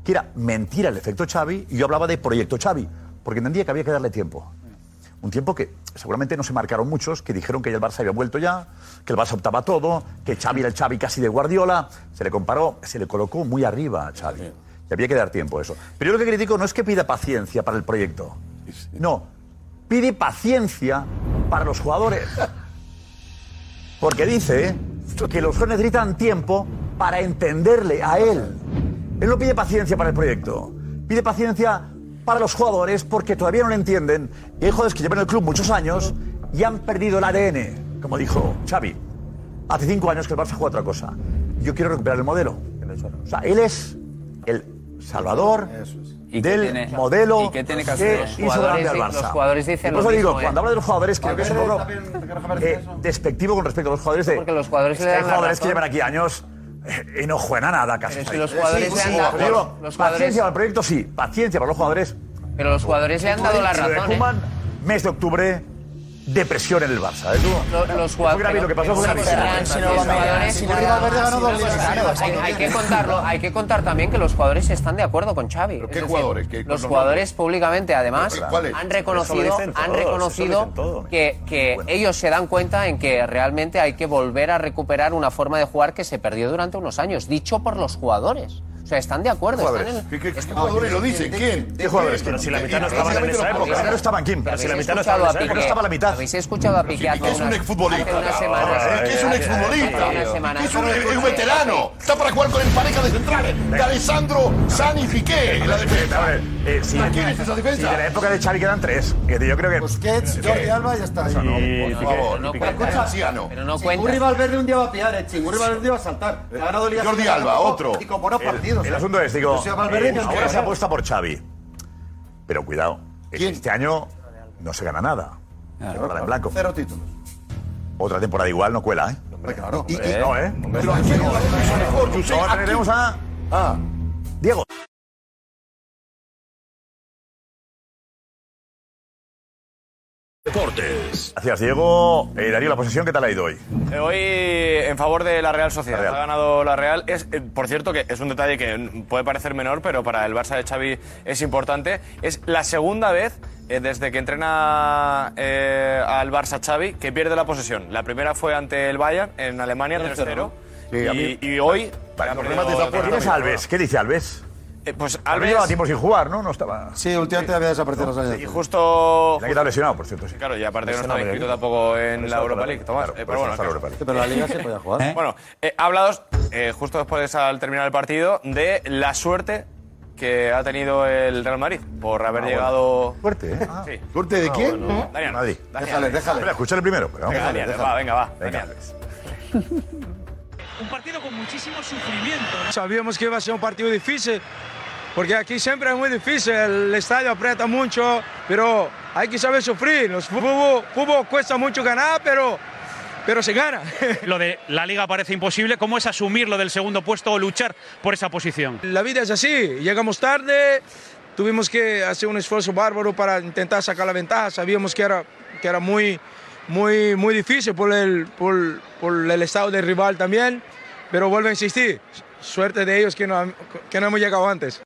Speaker 5: Que era mentira el efecto Xavi y yo hablaba de proyecto Xavi, porque entendía que había que darle tiempo. Un tiempo que seguramente no se marcaron muchos, que dijeron que ya el Barça había vuelto ya, que el Barça optaba todo, que Xavi era el Xavi casi de Guardiola. Se le comparó, se le colocó muy arriba a Xavi. Y había que dar tiempo a eso. Pero yo lo que critico no es que pida paciencia para el proyecto. No, pide paciencia para los jugadores. Porque dice que los jóvenes necesitan tiempo para entenderle a él. Él no pide paciencia para el proyecto. Pide paciencia para los jugadores porque todavía no lo entienden. Y hay jugadores que llevan el club muchos años y han perdido el ADN, como dijo Xavi. Hace cinco años que el Barça juega otra cosa. Yo quiero recuperar el modelo. O sea, él es el Salvador
Speaker 4: ¿Y
Speaker 5: del
Speaker 4: tiene,
Speaker 5: modelo
Speaker 4: ¿y qué tiene que, hacer
Speaker 5: hizo grande al Barça.
Speaker 25: Los jugadores dicen
Speaker 5: por eso lo digo,
Speaker 25: mismo,
Speaker 5: cuando ¿eh? hablo de los jugadores, creo que es un poco eh, despectivo con respecto a los jugadores de.
Speaker 25: Porque los jugadores, le dan hay
Speaker 5: jugadores que llevan aquí años eh, y no juegan a nada casi.
Speaker 25: Pero los jugadores
Speaker 5: sí,
Speaker 25: le han dado.
Speaker 5: Paciencia para el proyecto, sí, paciencia para los jugadores.
Speaker 25: Pero los jugadores le han dado la razón. ¿eh?
Speaker 5: Mes de octubre, depresión en el Barça. ¿eh?
Speaker 25: Los,
Speaker 5: los
Speaker 25: jugadores.
Speaker 5: Lo que pasó fue.
Speaker 25: Hay que contarlo, hay que contar también que los jugadores están de acuerdo con Xavi.
Speaker 18: ¿Qué jugadores?
Speaker 25: Los jugadores públicamente, además, han reconocido, han reconocido que, que ellos se dan cuenta en que realmente hay que volver a recuperar una forma de jugar que se perdió durante unos años, dicho por los jugadores. O sea, están de acuerdo. Están en...
Speaker 18: ¿Qué, jugadores lo dicen? ¿Quién?
Speaker 5: Pero si la mitad no estaba en época. No la mitad no estaba en. No estaba la mitad.
Speaker 25: Habéis escuchado a Piqué hace
Speaker 18: es un exfutbolista.
Speaker 25: Ah, eh,
Speaker 18: es un exfutbolista? Es un veterano. Está para jugar con el pareja de centrales. De Alessandro, Sani Piqué en la defensa. Quién es esa defensa?
Speaker 5: Y de la época de Xavi quedan tres. Yo creo que...
Speaker 24: Busquets, Jordi Alba y ya está.
Speaker 5: No,
Speaker 24: por favor.
Speaker 18: Cuenta.
Speaker 25: Pero no cuenta.
Speaker 24: Chingurri Valverde un día va a pillar, eh, Chingurri Valverde va a saltar. Eh,
Speaker 18: Jordi Alba, otro.
Speaker 5: El asunto es, digo, eh, ahora se apuesta por Xavi. Pero cuidado, ¿Quién? este año no se gana nada. Claro, blanco.
Speaker 24: Cero títulos.
Speaker 5: Otra temporada igual no cuela, ¿eh? Hombre, claro. No, ¿eh?
Speaker 18: Hombre,
Speaker 5: no,
Speaker 18: ¿eh? Lo
Speaker 5: tenemos a...
Speaker 18: Ah.
Speaker 28: Deportes.
Speaker 5: Gracias, Diego. Eh, Darío, la posesión, ¿qué tal ha ido hoy?
Speaker 26: Eh, hoy eh, en favor de la Real Sociedad.
Speaker 5: Real.
Speaker 26: Ha ganado la Real. Es, eh, por cierto, que es un detalle que puede parecer menor, pero para el Barça de Xavi es importante. Es la segunda vez eh, desde que entrena eh, al Barça Xavi que pierde la posesión. La primera fue ante el Bayern en Alemania, 3-0.
Speaker 5: Sí,
Speaker 26: y, y, hoy... Tienes
Speaker 5: Alves. ¿Qué dice Alves?
Speaker 26: Eh, pues
Speaker 5: Alves... Lleva tiempo sin jugar, ¿no? No estaba...
Speaker 24: Sí, últimamente sí. había desaparecido no,
Speaker 26: Y justo...
Speaker 5: Se ha quedado lesionado, por cierto, sí.
Speaker 26: Claro, y aparte que no estaba inscrito tampoco en la Europa League, Tomás.
Speaker 5: Claro,
Speaker 26: eh, pero bueno,
Speaker 5: Europa League.
Speaker 24: pero la Liga se podía jugar. ¿Eh?
Speaker 26: Bueno, eh, hablados, justo después al terminar el partido, de la suerte que ha tenido el Real Madrid por haber
Speaker 5: ah,
Speaker 26: llegado.
Speaker 5: Fuerte, ¿eh? Ah.
Speaker 26: Sí.
Speaker 18: ¿Suerte de ah,
Speaker 26: quién?
Speaker 5: Bueno.
Speaker 26: Daniel.
Speaker 24: Déjale, déjale.
Speaker 5: Escúchale primero. Pero
Speaker 26: venga, Daniel, va, venga, va.
Speaker 5: Venga.
Speaker 26: Daniel.
Speaker 29: un partido con muchísimo sufrimiento. ¿no? Sabíamos que iba a ser un partido difícil, porque aquí siempre es muy difícil, el estadio aprieta mucho, pero hay que saber sufrir. Los fútbol, fútbol cuesta mucho ganar, pero pero se gana.
Speaker 30: lo de la liga parece imposible, ¿cómo es asumir lo del segundo puesto o luchar por esa posición?
Speaker 29: La vida es así, llegamos tarde, tuvimos que hacer un esfuerzo bárbaro para intentar sacar la ventaja, sabíamos que era, que era muy muy, muy difícil por el, por, por el estado del rival también, pero vuelvo a insistir, suerte de ellos que no, que no hemos llegado antes.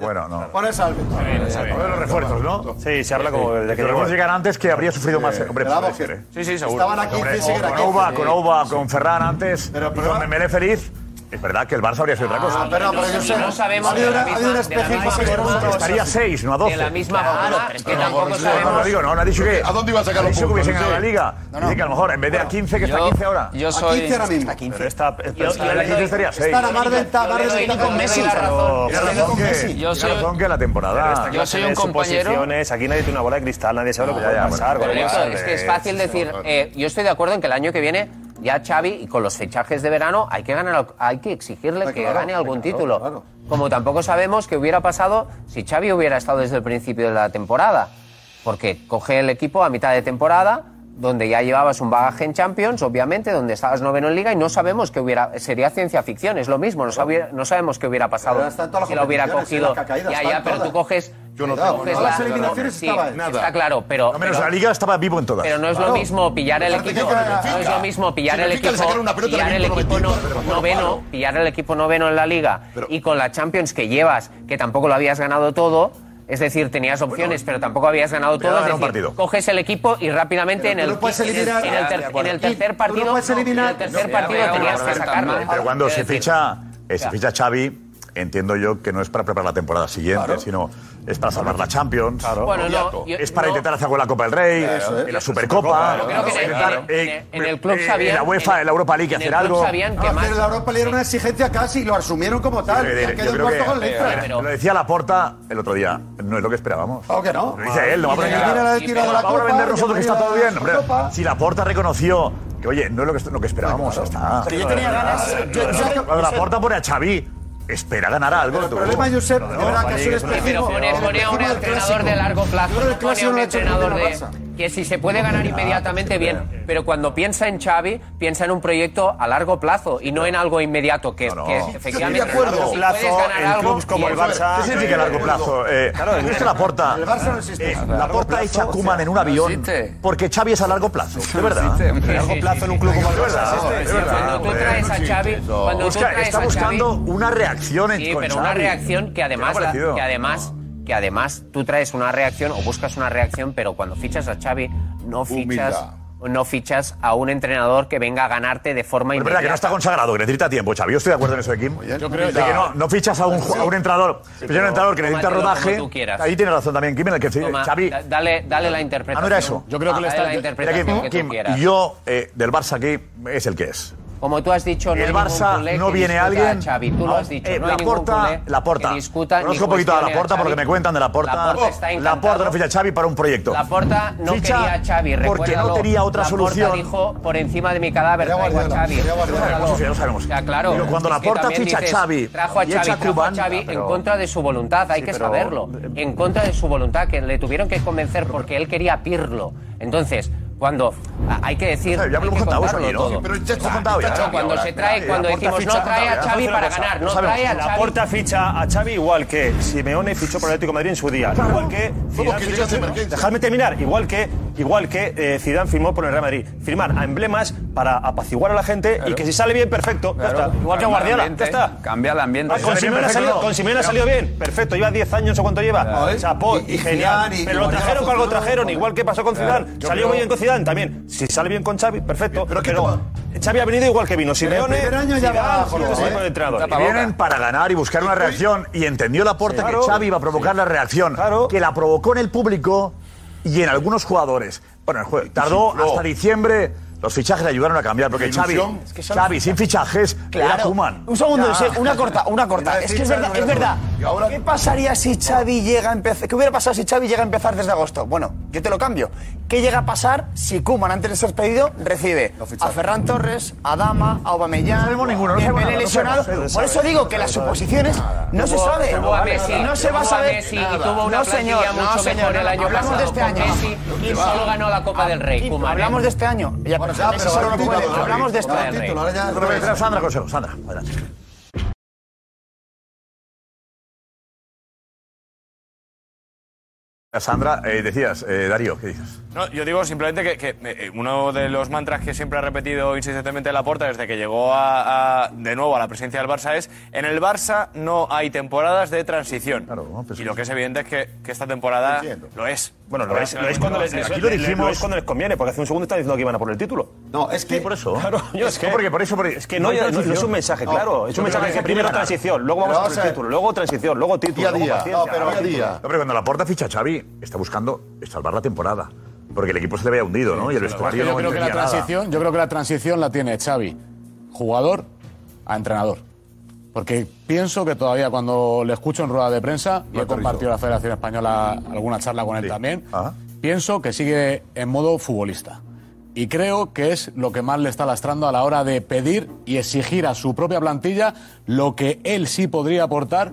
Speaker 5: Bueno, no.
Speaker 24: Ahora
Speaker 5: es algo. los refuerzos, ¿no?
Speaker 22: Sí, se habla como de
Speaker 5: que los
Speaker 22: refuerzos
Speaker 5: llegan antes que habría sufrido sí,
Speaker 24: más.
Speaker 5: Eh,
Speaker 24: hombre,
Speaker 5: ¿eh?
Speaker 26: sí, sí, seguro.
Speaker 24: Estaban aquí,
Speaker 5: Hombre, con Ouba, con Ouba, con Ferran antes,
Speaker 24: pero, pero,
Speaker 5: y con Memele feliz. Es verdad que el Barça habría sido otra
Speaker 24: ah, cosa. Pero,
Speaker 25: no sabemos.
Speaker 24: Ha habido una,
Speaker 25: especie de,
Speaker 5: Estaría 6, no a 12.
Speaker 25: De la misma manera. Es que.
Speaker 5: No, digo, no, no ha que.
Speaker 18: ¿A dónde iba a sacar los
Speaker 5: puntos? que hubiesen la liga. Dice que a lo mejor en vez de a 15, que está a 15 ahora.
Speaker 4: Yo soy.
Speaker 24: A 15 ahora mismo.
Speaker 22: A 15. Pero
Speaker 25: está.
Speaker 5: A 15 estaría 6.
Speaker 25: Está
Speaker 24: la
Speaker 25: más
Speaker 24: con Messi.
Speaker 4: Yo soy.
Speaker 5: que la temporada.
Speaker 4: Yo soy un compañero.
Speaker 22: Aquí nadie tiene una bola de cristal, nadie sabe lo que va
Speaker 5: a
Speaker 22: pasar.
Speaker 25: Es que es fácil decir. Eh, yo estoy de acuerdo en que el año que viene ya Xavi, y con los fichajes de verano, hay que, ganar, hay que exigirle
Speaker 24: ah,
Speaker 25: que gane algún título. Como tampoco sabemos qué hubiera pasado si Xavi hubiera estado desde el principio de la temporada. Porque coge el equipo a mitad de temporada donde ya llevabas un bagaje en Champions, obviamente, donde estabas noveno en Liga y no sabemos que hubiera, sería ciencia ficción, es lo mismo, no, no sabemos qué hubiera pasado si lo hubiera cogido.
Speaker 24: Caída,
Speaker 25: ya, ya, pero tú coges
Speaker 18: yo no
Speaker 24: las eliminaciones
Speaker 25: sí,
Speaker 24: estaba
Speaker 18: nada.
Speaker 25: Está claro, pero.
Speaker 5: No menos la liga estaba vivo en todas.
Speaker 25: Pero no es lo mismo pillar el equipo. No es lo mismo pillar el equipo. Noveno. Pillar el equipo noveno en la liga. Y con la Champions que llevas, que tampoco lo habías ganado todo es decir, tenías opciones, pero tampoco habías ganado todo. Es coges el equipo y rápidamente en el, tercer partido, tenías que sacarlo.
Speaker 5: Pero cuando se ficha, eh, se ficha Xavi, entiendo yo que no es para preparar la temporada siguiente, sino es para salvar la Champions, claro.
Speaker 25: bueno, no, yo,
Speaker 5: es para
Speaker 25: no.
Speaker 5: intentar hacer algo en la Copa del Rey, eso, ¿eh? en la Supercopa,
Speaker 25: en, el, club
Speaker 5: eh,
Speaker 25: sabían,
Speaker 5: en la UEFA, en, la Europa League, hacer algo.
Speaker 25: Sabían que
Speaker 24: la Europa League era una exigencia casi y lo asumieron como tal.
Speaker 5: Lo decía Laporta el otro día, no es lo que esperábamos.
Speaker 24: ¿O que no?
Speaker 5: Lo dice él, lo va a poner. Vender nosotros que está todo bien. Si Laporta reconoció que, oye, no es lo que, lo que esperábamos, hasta.
Speaker 24: Pero yo tenía
Speaker 5: ganas. La Porta pone a Xavi espera ganar algo.
Speaker 24: El problema, Josep, de verdad que es un
Speaker 25: Pero
Speaker 24: espejismo.
Speaker 25: pone, pone a un entrenador de largo plazo, no pone a un entrenador de. Que si se puede ganar inmediatamente, bien. Pero cuando piensa en Xavi, piensa en un proyecto a largo plazo y no en algo inmediato, que, que efectivamente...
Speaker 5: a largo
Speaker 25: si
Speaker 5: plazo,
Speaker 25: puedes ganar
Speaker 5: en
Speaker 25: algo,
Speaker 5: clubes como el. Barça. ¿Qué significa largo plazo? Eh, claro, esto la porta.
Speaker 24: El Barça no existe.
Speaker 5: La porta echa a Koeman en un avión porque Xavi es a largo plazo. De verdad.
Speaker 25: existe.
Speaker 5: A largo plazo en un club como el Barça. De.
Speaker 25: Cuando tú traes a Xavi, cuando tú traes
Speaker 5: está
Speaker 25: a
Speaker 5: buscando
Speaker 25: Xavi-
Speaker 5: una reacción en
Speaker 25: Sí,
Speaker 5: con
Speaker 25: pero una reacción que
Speaker 5: ¿Qué
Speaker 25: además, que además, que además tú traes una reacción o buscas una reacción, pero cuando fichas a Xavi no fichas, no fichas a un entrenador que venga a ganarte de forma
Speaker 5: Es verdad que no
Speaker 25: inmediata.
Speaker 5: está consagrado, que necesita tiempo, Xavi. Yo estoy de acuerdo en eso de Kim.
Speaker 25: Yo creo
Speaker 5: de
Speaker 25: que-
Speaker 5: que no, no fichas a un, ju- a un entrenador, un entrenador que necesita rodaje.
Speaker 25: tú quieras.
Speaker 5: Ahí tiene razón también Kim, en el que
Speaker 25: Toma,
Speaker 5: Xavi.
Speaker 25: da- dale, dale la interpretación.
Speaker 5: Ah, no era eso.
Speaker 25: Yo creo que le está la interpretación
Speaker 5: Kim,
Speaker 25: que tú
Speaker 5: Kim,
Speaker 25: quieras.
Speaker 5: yo eh, del Barça aquí es el que es.
Speaker 25: Como tú has dicho, no
Speaker 5: el
Speaker 25: hay
Speaker 5: Barça no viene alguien.
Speaker 25: a Xavi, tú lo has dicho.
Speaker 5: Eh,
Speaker 25: no hay ningún
Speaker 5: Laporta,
Speaker 25: culé
Speaker 5: Laporta.
Speaker 25: que discuta
Speaker 5: Conozco un poquito a Laporta
Speaker 25: Xavi.
Speaker 5: porque me cuentan de Laporta.
Speaker 25: Laporta está encantado.
Speaker 5: Laporta no ficha a Xavi para un proyecto.
Speaker 25: Laporta no
Speaker 5: Ficha
Speaker 25: quería a Xavi,
Speaker 5: Porque no tenía otra
Speaker 25: Laporta
Speaker 5: solución.
Speaker 25: dijo, por encima de mi cadáver traigo a Xavi.
Speaker 5: Ya lo sabemos.
Speaker 25: Sea, claro.
Speaker 5: Pero cuando Laporta
Speaker 25: también
Speaker 5: ficha a Xavi
Speaker 25: trajo a Xavi, trajo a Xavi
Speaker 5: pero-
Speaker 25: en contra de su voluntad, hay
Speaker 5: Sí,
Speaker 25: que saberlo. En contra de su voluntad, que le tuvieron que convencer porque él quería a Pirlo. Entonces, cuando a- hay que decir,
Speaker 5: Ya
Speaker 25: hay
Speaker 5: lo hemos
Speaker 25: que
Speaker 5: contado eso
Speaker 25: contarlo todo.
Speaker 5: Sí, pero ya está contado ya.
Speaker 25: Cuando se trae, cuando decimos no trae a Xavi para ganar, no trae a
Speaker 22: La Porta ficha a Xavi igual que Simeone fichó por el Atlético de Madrid en su día. Igual que. Dejadme terminar. Igual que igual que eh, Zidane firmó por el Real Madrid. Firmar a emblemas para apaciguar a la gente y que si sale bien, perfecto. Ya está. Igual que Guardiola. Ya está.
Speaker 4: Cambia el ambiente.
Speaker 22: Ah, con Simeone ha salido, con Simeone ha salido bien. Perfecto, lleva 10 años o cuánto lleva.
Speaker 4: Claro.
Speaker 22: Chapó
Speaker 4: Y-
Speaker 22: genial.
Speaker 4: Y-
Speaker 22: pero lo trajeron para algo trajeron, igual que pasó con. Zidane. Salió muy bien con Zidane también. Si sale bien con Xavi, perfecto. Pero, Xavi ha venido igual que vino Simeone.
Speaker 24: primer año ya
Speaker 22: Zidane,
Speaker 24: va,
Speaker 22: sí,
Speaker 24: Jorge,
Speaker 22: sí, con el entrenador.
Speaker 5: Y vienen para ganar y buscar una reacción. Y entendió la puerta
Speaker 22: Claro.
Speaker 5: que Xavi iba a provocar la reacción. Que la provocó en el público y en algunos jugadores. Bueno, el jue- tardó hasta diciembre. Los fichajes le ayudaron a cambiar. Porque Xavi.
Speaker 1: Es que
Speaker 5: Xavi sin fichajes, era
Speaker 1: Claro.
Speaker 5: Koeman.
Speaker 1: Un segundo,
Speaker 5: Ya.
Speaker 1: Una corta, una corta. Es que es verdad, es verdad. ¿Qué pasaría si Xavi llega a empezar? ¿Qué hubiera pasado si Xavi llega a empezar desde agosto? Bueno, yo te lo cambio. ¿Qué llega a pasar si Koeman antes de ser pedido recibe a Ferran Torres, a Dama, a Aubameyang,
Speaker 5: No sabemos ninguno, no sabemos no
Speaker 1: lesionado?
Speaker 5: sabemos,
Speaker 1: Por eso digo que las suposiciones no se sabe. no se va a saber. No, señor, no, señor, Hablamos de este año.
Speaker 25: Y solo ganó la Copa del Rey, ¿eh?
Speaker 1: Hablamos de este año. Ya, pero
Speaker 18: ya,
Speaker 1: Messi
Speaker 18: pero
Speaker 1: solo
Speaker 18: ahora
Speaker 1: no puede.
Speaker 18: título,
Speaker 1: Hablamos de
Speaker 25: ahora
Speaker 18: ya-
Speaker 5: Sandra, Sandra Consejo, Sandra, adelante. Sandra, eh, decías, eh, Darío, ¿qué dices?
Speaker 26: No, yo digo simplemente que, que, eh, uno de los mantras que siempre ha repetido insistentemente Laporta desde que llegó a, a- de nuevo a la presidencia del Barça es en el Barça no hay temporadas de transición. y lo que es evidente es que, que esta temporada lo es.
Speaker 22: Bueno, lo es, lo es cuando les,
Speaker 5: Aquí lo dijimos.
Speaker 22: lo es cuando les conviene, porque hace un segundo están diciendo que iban a por el título.
Speaker 18: No, es que.
Speaker 5: por eso.
Speaker 22: Claro, yo es que,
Speaker 5: No, porque por eso.
Speaker 22: es que no, ya- no, no es un mensaje,
Speaker 18: No,
Speaker 22: claro. Es un mensaje
Speaker 18: que
Speaker 22: que primero
Speaker 18: ganar.
Speaker 22: transición, luego vamos
Speaker 18: Pero
Speaker 22: por el
Speaker 18: a
Speaker 22: título, luego transición, luego título,
Speaker 18: Día a
Speaker 22: luego
Speaker 18: día. No, pero día a día.
Speaker 5: No, pero cuando la porta ficha a Xavi, está buscando salvar la temporada. Porque el equipo se le había hundido, ¿no? Y el vestuario
Speaker 3: yo
Speaker 5: no
Speaker 3: creo que la
Speaker 5: nada.
Speaker 3: transición, yo creo que la transición la tiene Xavi, jugador a entrenador. Porque pienso que todavía cuando le escucho en rueda de prensa, y he compartido la Federación Española alguna charla con él también, pienso que sigue en modo futbolista. Y creo que es lo que más le está lastrando a la hora de pedir y exigir a su propia plantilla lo que él sí podría aportar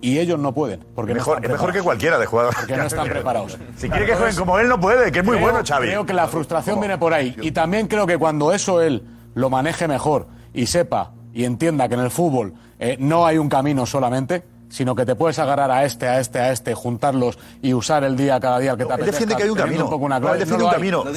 Speaker 3: y ellos no pueden. Porque
Speaker 5: Mejor, mejor que cualquiera de jugadores.
Speaker 3: Porque no están preparados.
Speaker 5: Si quiere que jueguen como él, no puede, que es muy
Speaker 3: Creo-
Speaker 5: bueno, Xavi.
Speaker 3: Creo que la frustración viene por ahí. Y también creo que cuando eso él lo maneje mejor y sepa y entienda que en el fútbol eh, no hay un camino solamente, sino que te puedes agarrar a este, a este, a este, juntarlos y usar el día cada día que te
Speaker 5: Él
Speaker 3: apetezca.
Speaker 5: defiende que hay un camino.
Speaker 3: Un poco una
Speaker 5: No, él defiende
Speaker 3: No
Speaker 5: un camino.
Speaker 3: No